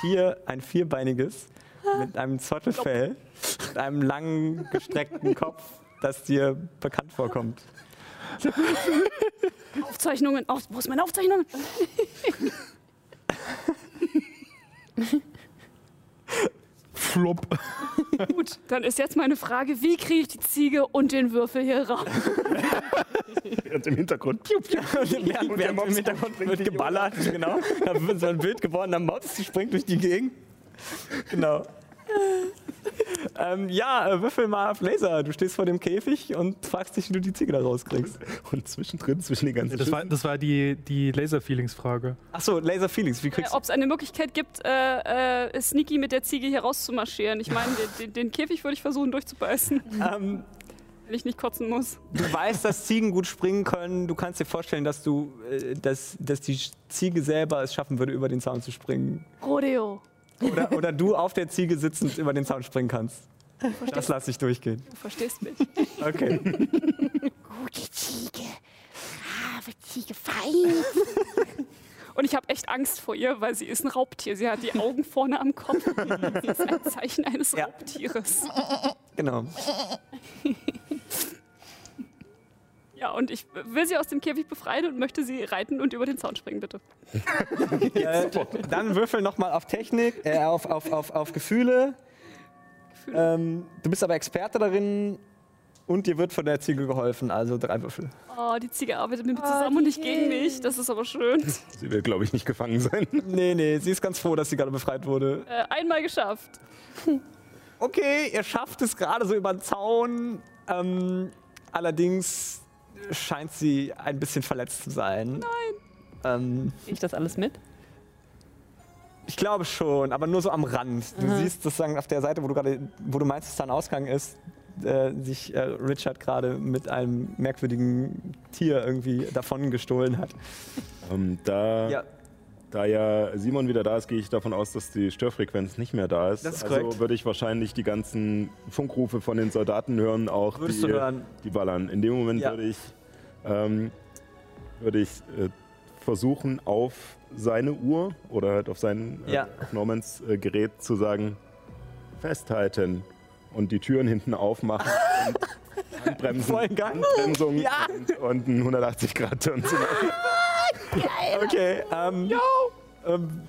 Tier, ein vierbeiniges, mit einem Zottelfell, mit einem langen, gestreckten Kopf, das dir bekannt vorkommt. Aufzeichnungen. Auf, wo ist meine Aufzeichnung? Flop. Gut, dann ist jetzt meine Frage, wie kriege ich die Ziege und den Würfel hier raus? Und im Hintergrund. Piu, piu. Während, Und der Mops im Hintergrund springt wird geballert, genau. Da wird so ein Bild gewordener Mops, die springt durch die Gegend. Genau. ähm, ja, äh, würfel mal auf Laser. Du stehst vor dem Käfig und fragst dich, wie du die Ziege da rauskriegst. Und zwischendrin, zwischen den ganzen Das war, das war die, die Laser-Feelings-Frage. Achso, Laser Feelings, wie Äh, kriegst Ob es eine Möglichkeit gibt, äh, äh, Sneaky mit der Ziege hier rauszumarschieren. Ich meine, den, den, den Käfig würde ich versuchen durchzubeißen, ähm, wenn ich nicht kotzen muss. Du weißt, dass Ziegen gut springen können. Du kannst dir vorstellen, dass, du, äh, dass, dass die Ziege selber es schaffen würde, über den Zaun zu springen. Rodeo. Oder, oder du auf der Ziege sitzend über den Zaun springen kannst. Das lasse ich durchgehen. Du verstehst mich. Okay. Gute Ziege. Brave Ziege. Fein. Und ich habe echt Angst vor ihr, weil sie ist ein Raubtier. Sie hat die Augen vorne am Kopf. Sie ist ein Zeichen eines Ja. Raubtieres. Genau. Ja, und ich will sie aus dem Käfig befreien und möchte sie reiten und über den Zaun springen, bitte. Äh, dann würfel nochmal auf Technik, äh, auf, auf, auf, auf Gefühle. Ähm, du bist aber Experte darin und dir wird von der Ziege geholfen, also drei Würfel. Oh, die Ziege arbeitet mit mir zusammen und nicht gegen mich. Das ist aber schön. sie will, glaube ich, nicht gefangen sein. Nee, nee, sie ist ganz froh, dass sie gerade befreit wurde. Äh, einmal geschafft. Okay, ihr schafft es gerade so über den Zaun. Ähm, allerdings scheint sie ein bisschen verletzt zu sein. Nein. Ähm, Krieg ich das alles mit? ich glaube schon, aber nur so am Rand. Du siehst sozusagen auf der Seite, wo du gerade, wo du meinst, dass da ein Ausgang ist, äh, sich äh, Richard gerade mit einem merkwürdigen Tier irgendwie davon gestohlen hat. Ähm, da, Ja, da ja Simon wieder da ist, gehe ich davon aus, dass die Störfrequenz nicht mehr da ist. Das ist also korrekt. würde ich wahrscheinlich die ganzen Funkrufe von den Soldaten hören, auch Würdest die, du hören. die ballern. In dem Moment Ja. würde ich, ähm, würde ich äh, versuchen, auf seine Uhr oder halt auf sein, Ja. äh, auf Normans äh, Gerät zu sagen, festhalten und die Türen hinten aufmachen und Handbremsen, Vollen Gang. Handbremsung Ja. und, und einen 180-Grad-Turn zu machen. Okay, ähm, ähm,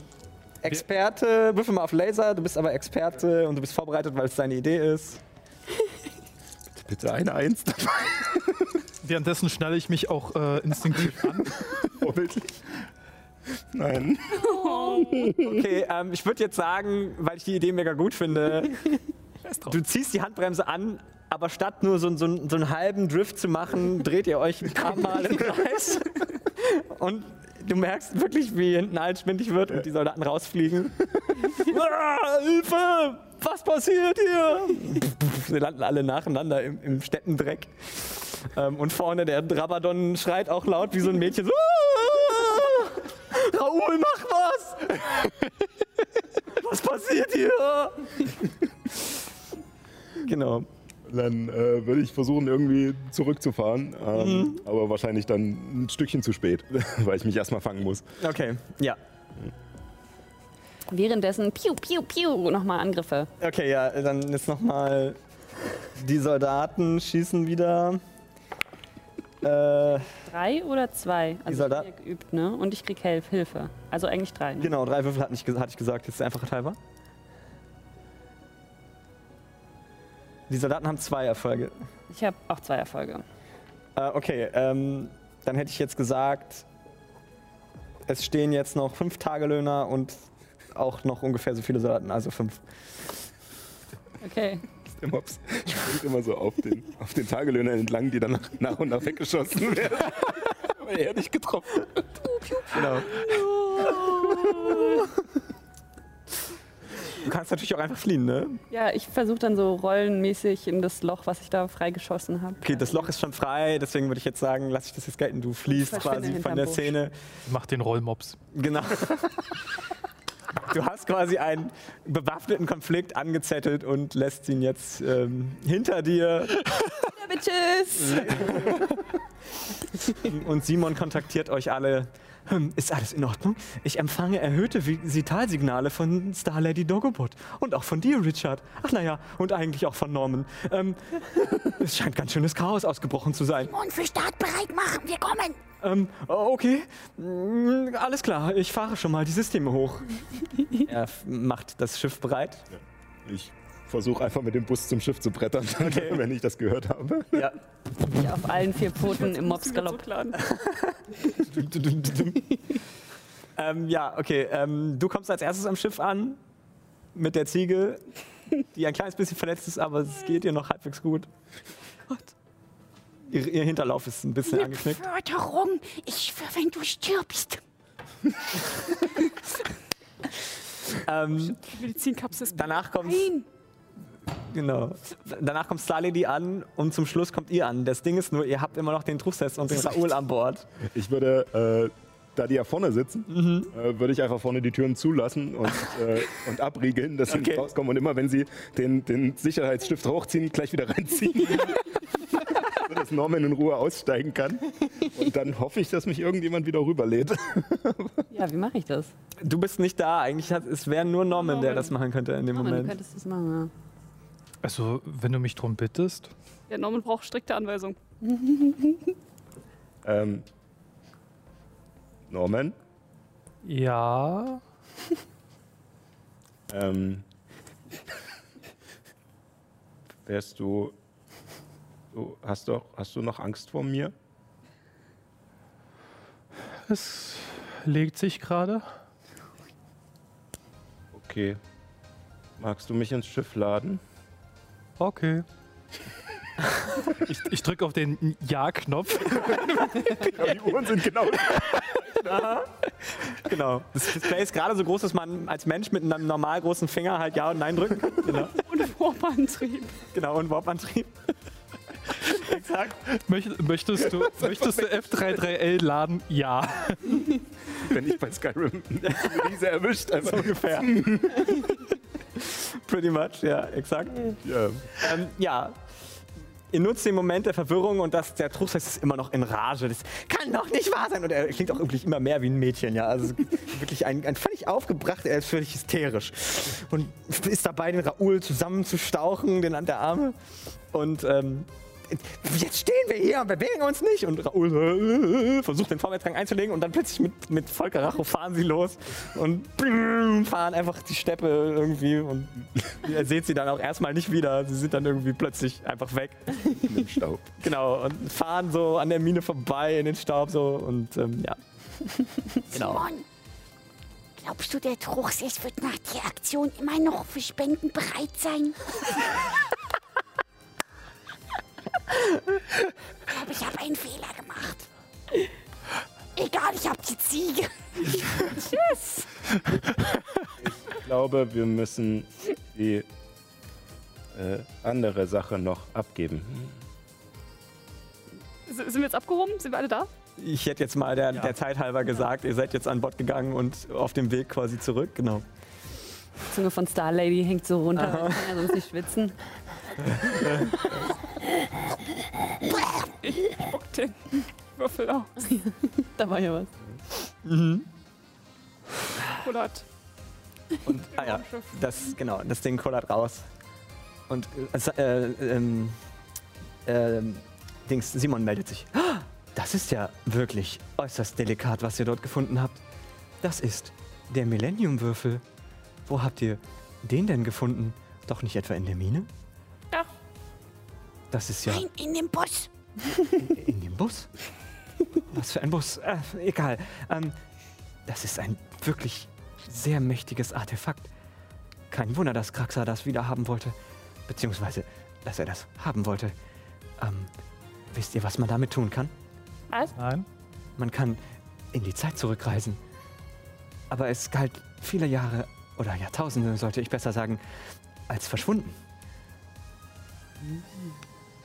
Experte, würfel mal auf Laser, du bist aber Experte und du bist vorbereitet, weil es deine Idee ist. Bitte eine Eins dabei, Währenddessen schnalle ich mich auch äh, instinktiv an. vorbildlich. Nein. Okay, ähm, ich würde jetzt sagen, weil ich die Idee mega gut finde, du ziehst die Handbremse an, aber statt nur so, so, so einen halben Drift zu machen, dreht ihr euch ein paar Mal im Kreis. Und du merkst wirklich, wie hinten alles schwindig wird und die Soldaten rausfliegen. ah, Hilfe! Was passiert hier? Sie landen alle nacheinander im, im Städtendreck. Ähm, und vorne der Drabadon schreit auch laut wie so ein Mädchen. So, "Ah! Raoul, mach was! Was passiert hier? Genau. Dann äh, würde ich versuchen, irgendwie zurückzufahren. Ähm, Mhm. Aber wahrscheinlich dann ein Stückchen zu spät, weil ich mich erstmal fangen muss. Okay, ja. Währenddessen, piu, piu, piu, nochmal Angriffe. Okay, ja, dann jetzt nochmal. Die Soldaten schießen wieder. Äh, Drei oder zwei? Die Also ja geübt, ne? Und ich krieg Hilf Hilfe. Also eigentlich drei. Ne? genau, drei Würfel hatte ich, gesagt, jetzt einfach halber. Die Soldaten haben zwei Erfolge. Ich habe auch zwei Erfolge. Äh, okay, ähm, dann hätte ich jetzt gesagt, es stehen jetzt noch fünf Tagelöhner und auch noch ungefähr so viele Soldaten, also fünf. Okay. Der Mops springt immer so auf den, auf den Tagelöhner entlang, die dann nach, und nach weggeschossen werden. weil er nicht getroffen hat. Genau. Du kannst natürlich auch einfach fliehen, ne? Ja, ich versuche dann so rollenmäßig in das Loch, was ich da freigeschossen habe. Okay, das Loch ist schon frei, deswegen würde ich jetzt sagen, lass ich das jetzt gelten. Du fließt verschwinde quasi von der Busch. Szene. Mach den Rollmops. Genau. Du hast quasi einen bewaffneten Konflikt angezettelt und lässt ihn jetzt ähm, hinter dir. Bitches! Und Simon kontaktiert euch alle. Hm, Ist alles in Ordnung? Ich empfange erhöhte Vitalsignale von Star Lady Dogobot. Und auch von dir, Richard. Ach naja, und eigentlich auch von Norman. Ähm, es scheint ganz schönes Chaos ausgebrochen zu sein. Und für Start bereit machen, wir kommen. Ähm, okay, Mm, alles klar, ich fahre schon mal die Systeme hoch. er macht das Schiff bereit. Ich versuche einfach mit dem Bus zum Schiff zu brettern, wenn ich das gehört habe. Ja. Ich auf allen vier Pfoten im Mopsgalopp. ähm, ja, okay, ähm, du kommst als erstes am Schiff an mit der Ziege, die ein kleines bisschen verletzt ist, aber es geht ihr noch halbwegs gut. Ihr, ihr Hinterlauf ist ein bisschen angeknickt. Förderung. Ich schwör, wenn du stirbst. Ähm, Medizinkapsel ist danach kommt Nein. Genau. Danach kommt Star Lady an und zum Schluss kommt ihr an. Das Ding ist nur, ihr habt immer noch den Truchsess und den Raoul an Bord. Ich würde, äh, da die ja vorne sitzen, Mhm. äh, würde ich einfach vorne die Türen zulassen und, äh, und abriegeln, dass sie Okay. nicht rauskommen. Und immer, wenn sie den, den Sicherheitsstift hochziehen, gleich wieder reinziehen. Sodass Norman in Ruhe aussteigen kann. Und dann hoffe ich, dass mich irgendjemand wieder rüberlädt. Ja, wie mache ich das? Du bist nicht da, eigentlich hat, es wäre nur Norman, der das machen könnte in dem Norman, du Moment. könntest das machen, Also, wenn du mich drum bittest. Ja, Norman braucht strikte Anweisungen. Ähm, Norman, Ja. ähm, wärst du, du hast, doch, hast du noch Angst vor mir? Es legt sich gerade. Okay. Magst du mich ins Schiff laden? Okay. ich ich drücke auf den Ja-Knopf. Ja, die Uhren sind genau. Genau. Das Display ist gerade so groß, dass man als Mensch mit einem normal großen Finger halt Ja und Nein drücken kann. Genau, Und Warp-Antrieb. genau und Warp-Antrieb. Exakt. Möcht- Möchtest du, möchtest du F33L laden? Ja. Wenn ich bei Skyrim Riese erwischt. Also Ungefähr. Pretty much, ja, exakt. ja. Ähm, ja. Ihr nutzt den Moment der Verwirrung und das, der Truchsess ist immer noch in Rage. Das kann doch nicht wahr sein. Und er klingt auch wirklich immer mehr wie ein Mädchen. Ja? Also wirklich ein, ein völlig aufgebracht, er ist völlig hysterisch. Und ist dabei, den Raoul zusammenzustauchen, den an der Arme. Und ähm, jetzt stehen wir hier und bewegen uns nicht. Und Raoul äh, versucht den Vorwärtsgang einzulegen und dann plötzlich mit, mit Volker Racho fahren sie los und fahren einfach die Steppe irgendwie und ihr seht sie dann auch erstmal nicht wieder. Sie sind dann irgendwie plötzlich einfach weg. Im Staub. Genau, und fahren so an der Mine vorbei in den Staub so und ähm, ja. Genau. Simon, glaubst du, der Truchsess wird nach der Aktion immer noch für Spenden bereit sein? ich glaube, ich habe einen Fehler gemacht. Egal, ich habe die Ziege. Tschüss. Ich glaube, wir müssen die äh, andere Sache noch abgeben. S- Sind wir jetzt abgehoben? Sind wir alle da? Ich hätte jetzt mal der, der Zeit halber gesagt, ihr seid jetzt an Bord gegangen und auf dem Weg quasi zurück, genau. Die Zunge von Star Lady hängt so runter, weil kann ja sonst nicht schwitzen. Spuck den Würfel aus. Da war ja was. Kullert. Und, ah ja, das, genau, das Ding kullert raus. Und äh, äh, ähm, ähm, Dings, Simon meldet sich. Das ist ja wirklich äußerst delikat, was ihr dort gefunden habt. Das ist der Millennium-Würfel. Wo habt ihr den denn gefunden? Doch nicht etwa in der Mine? Ja. Das ist ja Nein, in dem Bus. in dem Bus. Was für ein Bus? Äh, egal. Ähm, das ist ein wirklich sehr mächtiges Artefakt. Kein Wunder, dass Kraxa das wieder haben wollte. Beziehungsweise, dass er das haben wollte. Ähm, wisst ihr, was man damit tun kann? Nein. Man kann in die Zeit zurückreisen. Aber es galt viele Jahre oder Jahrtausende sollte ich besser sagen, als verschwunden.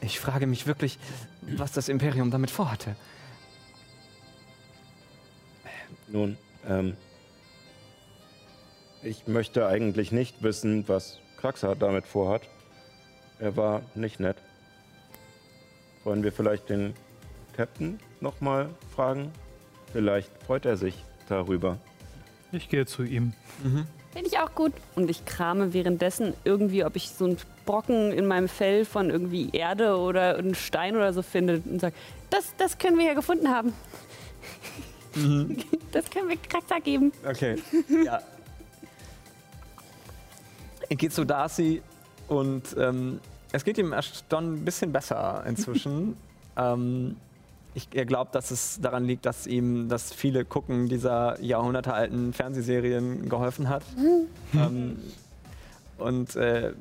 Ich frage mich wirklich, was das Imperium damit vorhatte. Nun, ähm, ich möchte eigentlich nicht wissen, was Kraxa damit vorhat. Er war nicht nett. Wollen wir vielleicht den Captain nochmal fragen? Vielleicht freut er sich darüber. Ich gehe zu ihm. Finde ich auch gut. Und ich krame währenddessen irgendwie, ob ich so einen Brocken in meinem Fell von irgendwie Erde oder einen Stein oder so finde und sage, das, das können wir ja gefunden haben. Das können wir Kraxa geben. Okay. ja. Er geht zu Darcy und ähm, es geht ihm erst dann ein bisschen besser inzwischen. ähm, ich, er glaubt, dass es daran liegt, dass ihm das viele Gucken dieser jahrhundertealten Fernsehserien geholfen hat. ähm, und äh,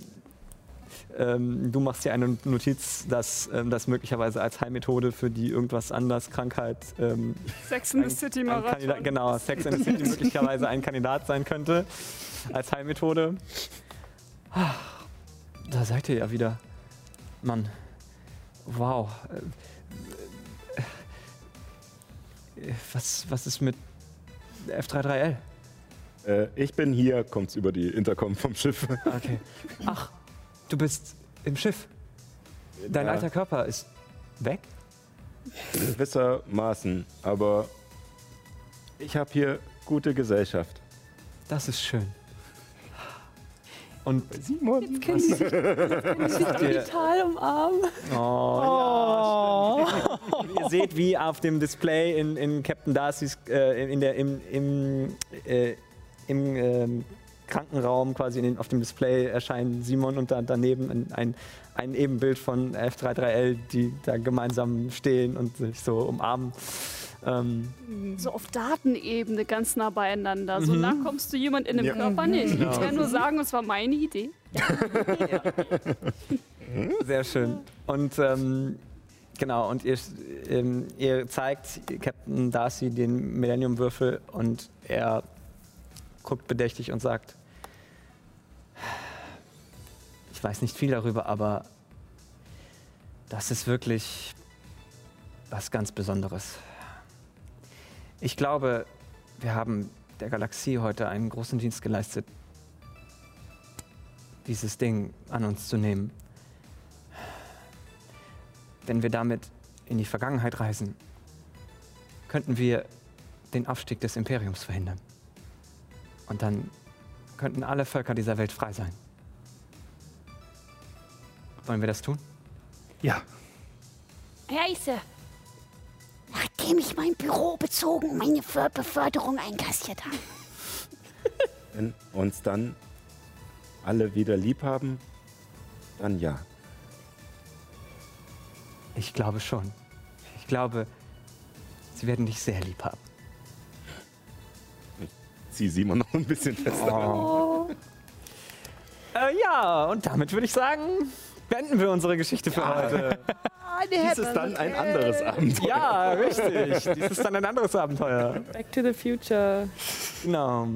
ähm, du machst hier eine Notiz, dass ähm, das möglicherweise als Heilmethode für die irgendwas anders Krankheit ähm, Sex in the City Marathon. Kandidat, genau, Sex in the City möglicherweise ein Kandidat sein könnte als Heilmethode. Ah, Da seid ihr ja wieder. Mann. Wow. Was, was ist mit F33L? Äh, ich bin hier, kommt's über die Intercom vom Schiff. Okay. Ach, du bist im Schiff. Dein Ja. alter Körper ist weg? Gewissermaßen, aber ich habe hier gute Gesellschaft. Das ist schön. Und Simon, sich, können Sie sich digital umarmen? Oh, ja. Ihr seht, wie auf dem Display in, in Captain Darcy's, äh, in der, im, im, äh, im ähm, Krankenraum quasi in den, auf dem Display erscheinen Simon und da, daneben ein, ein, ein Ebenbild von F33L, die da gemeinsam stehen und sich so umarmen. Ähm, So auf Datenebene ganz nah beieinander. So Mhm. nah kommst du jemand in dem Ja. Körper nicht. Ich Genau. kann nur sagen, es war meine Idee. Sehr schön. Und ähm, genau, und ihr, ähm, ihr zeigt Captain Darcy den Millennium-Würfel und er guckt bedächtig und sagt, ich weiß nicht viel darüber, aber das ist wirklich was ganz Besonderes. Ich glaube, wir haben der Galaxie heute einen großen Dienst geleistet, dieses Ding an uns zu nehmen. Wenn wir damit in die Vergangenheit reisen, könnten wir den Aufstieg des Imperiums verhindern. Und dann könnten alle Völker dieser Welt frei sein. Wollen wir das tun? Ja, Reise. Nachdem ich mein Büro bezogen meine Beförderung einkassiert habe. wenn uns dann alle wieder lieb haben, dann ja. Ich glaube schon. Ich glaube, sie werden dich sehr lieb haben. Zieh Simon noch ein bisschen fester. Äh, ja, und damit würde ich sagen, beenden wir unsere Geschichte für heute. Dies ist dann ein anderes Abenteuer. Ja, richtig. Dies ist dann ein anderes Abenteuer. Back to the Future. Genau.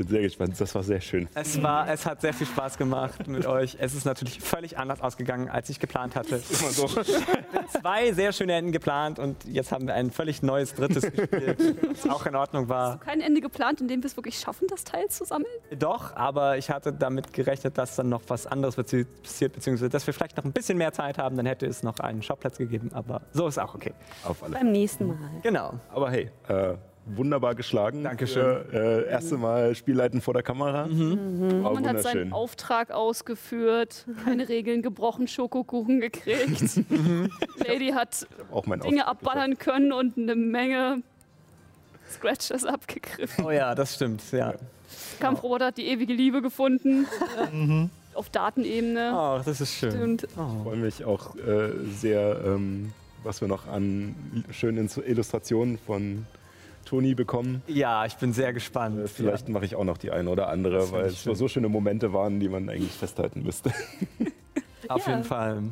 Ich bin sehr gespannt. Das war sehr schön. Es, war, es hat sehr viel Spaß gemacht mit euch. Es ist natürlich völlig anders ausgegangen, als ich geplant hatte. Immer so. Zwei sehr schöne Enden geplant und jetzt haben wir ein völlig neues drittes gespielt, was auch in Ordnung war. Kein Ende geplant, in dem wir es wirklich schaffen, das Teil zu sammeln. Doch, aber ich hatte damit gerechnet, dass dann noch was anderes passiert, beziehungsweise dass wir vielleicht noch ein bisschen mehr Zeit haben, dann hätte es noch einen Schauplatz gegeben, aber so ist auch okay. Auf alle. Beim nächsten Mal. Genau. Aber hey, äh, wunderbar geschlagen. Dankeschön. Für, äh, erste Mal Spielleiten vor der Kamera. Mhm. War Man hat seinen. Auftrag ausgeführt, keine Regeln gebrochen, Schokokuchen gekriegt. Mhm. Lady hat Dinge Auftrag abballern können und eine Menge Scratches abgegriffen. Oh ja, das stimmt, ja. Kampfroboter hat die ewige Liebe gefunden. Mhm. Auf Datenebene. Oh, das ist schön. Und Ich freue mich auch äh, sehr, ähm, was wir noch an schönen Illustrationen von Toni bekommen. Ja, ich bin sehr Äh, gespannt. vielleicht mache ich auch noch die eine oder andere, weil es so- so schöne Momente waren, die man eigentlich festhalten müsste. Ja, auf Ja. jeden Fall.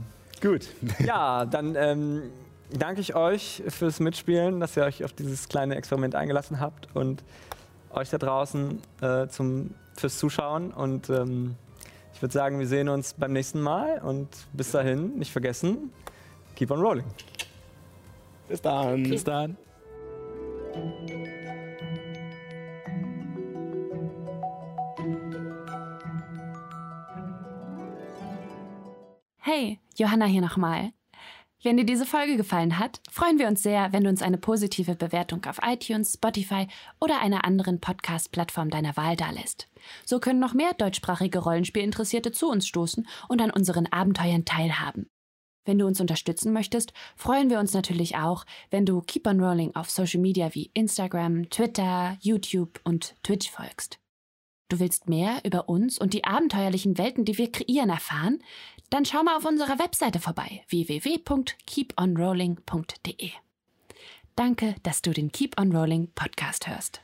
Gut. Ja, dann ähm, danke ich euch fürs Mitspielen, dass ihr euch auf dieses kleine Experiment eingelassen habt und euch da draußen äh, zum fürs Zuschauen und ähm, ich würde sagen, wir sehen uns beim nächsten Mal und bis dahin nicht vergessen, keep on rolling. Bis dann. Bis dann. Hey, Johanna hier nochmal. Wenn dir diese Folge gefallen hat, freuen wir uns sehr, wenn du uns eine positive Bewertung auf iTunes, Spotify oder einer anderen Podcast-Plattform deiner Wahl dalässt. So können noch mehr deutschsprachige Rollenspielinteressierte zu uns stoßen und an unseren Abenteuern teilhaben. Wenn du uns unterstützen möchtest, freuen wir uns natürlich auch, wenn du Keep on Rolling auf Social Media wie Instagram, Twitter, YouTube und Twitch folgst. Du willst mehr über uns und die abenteuerlichen Welten, die wir kreieren, erfahren? Dann schau mal auf unserer Webseite vorbei www.keeponrolling.de. Danke, dass du den Keep on Rolling Podcast hörst.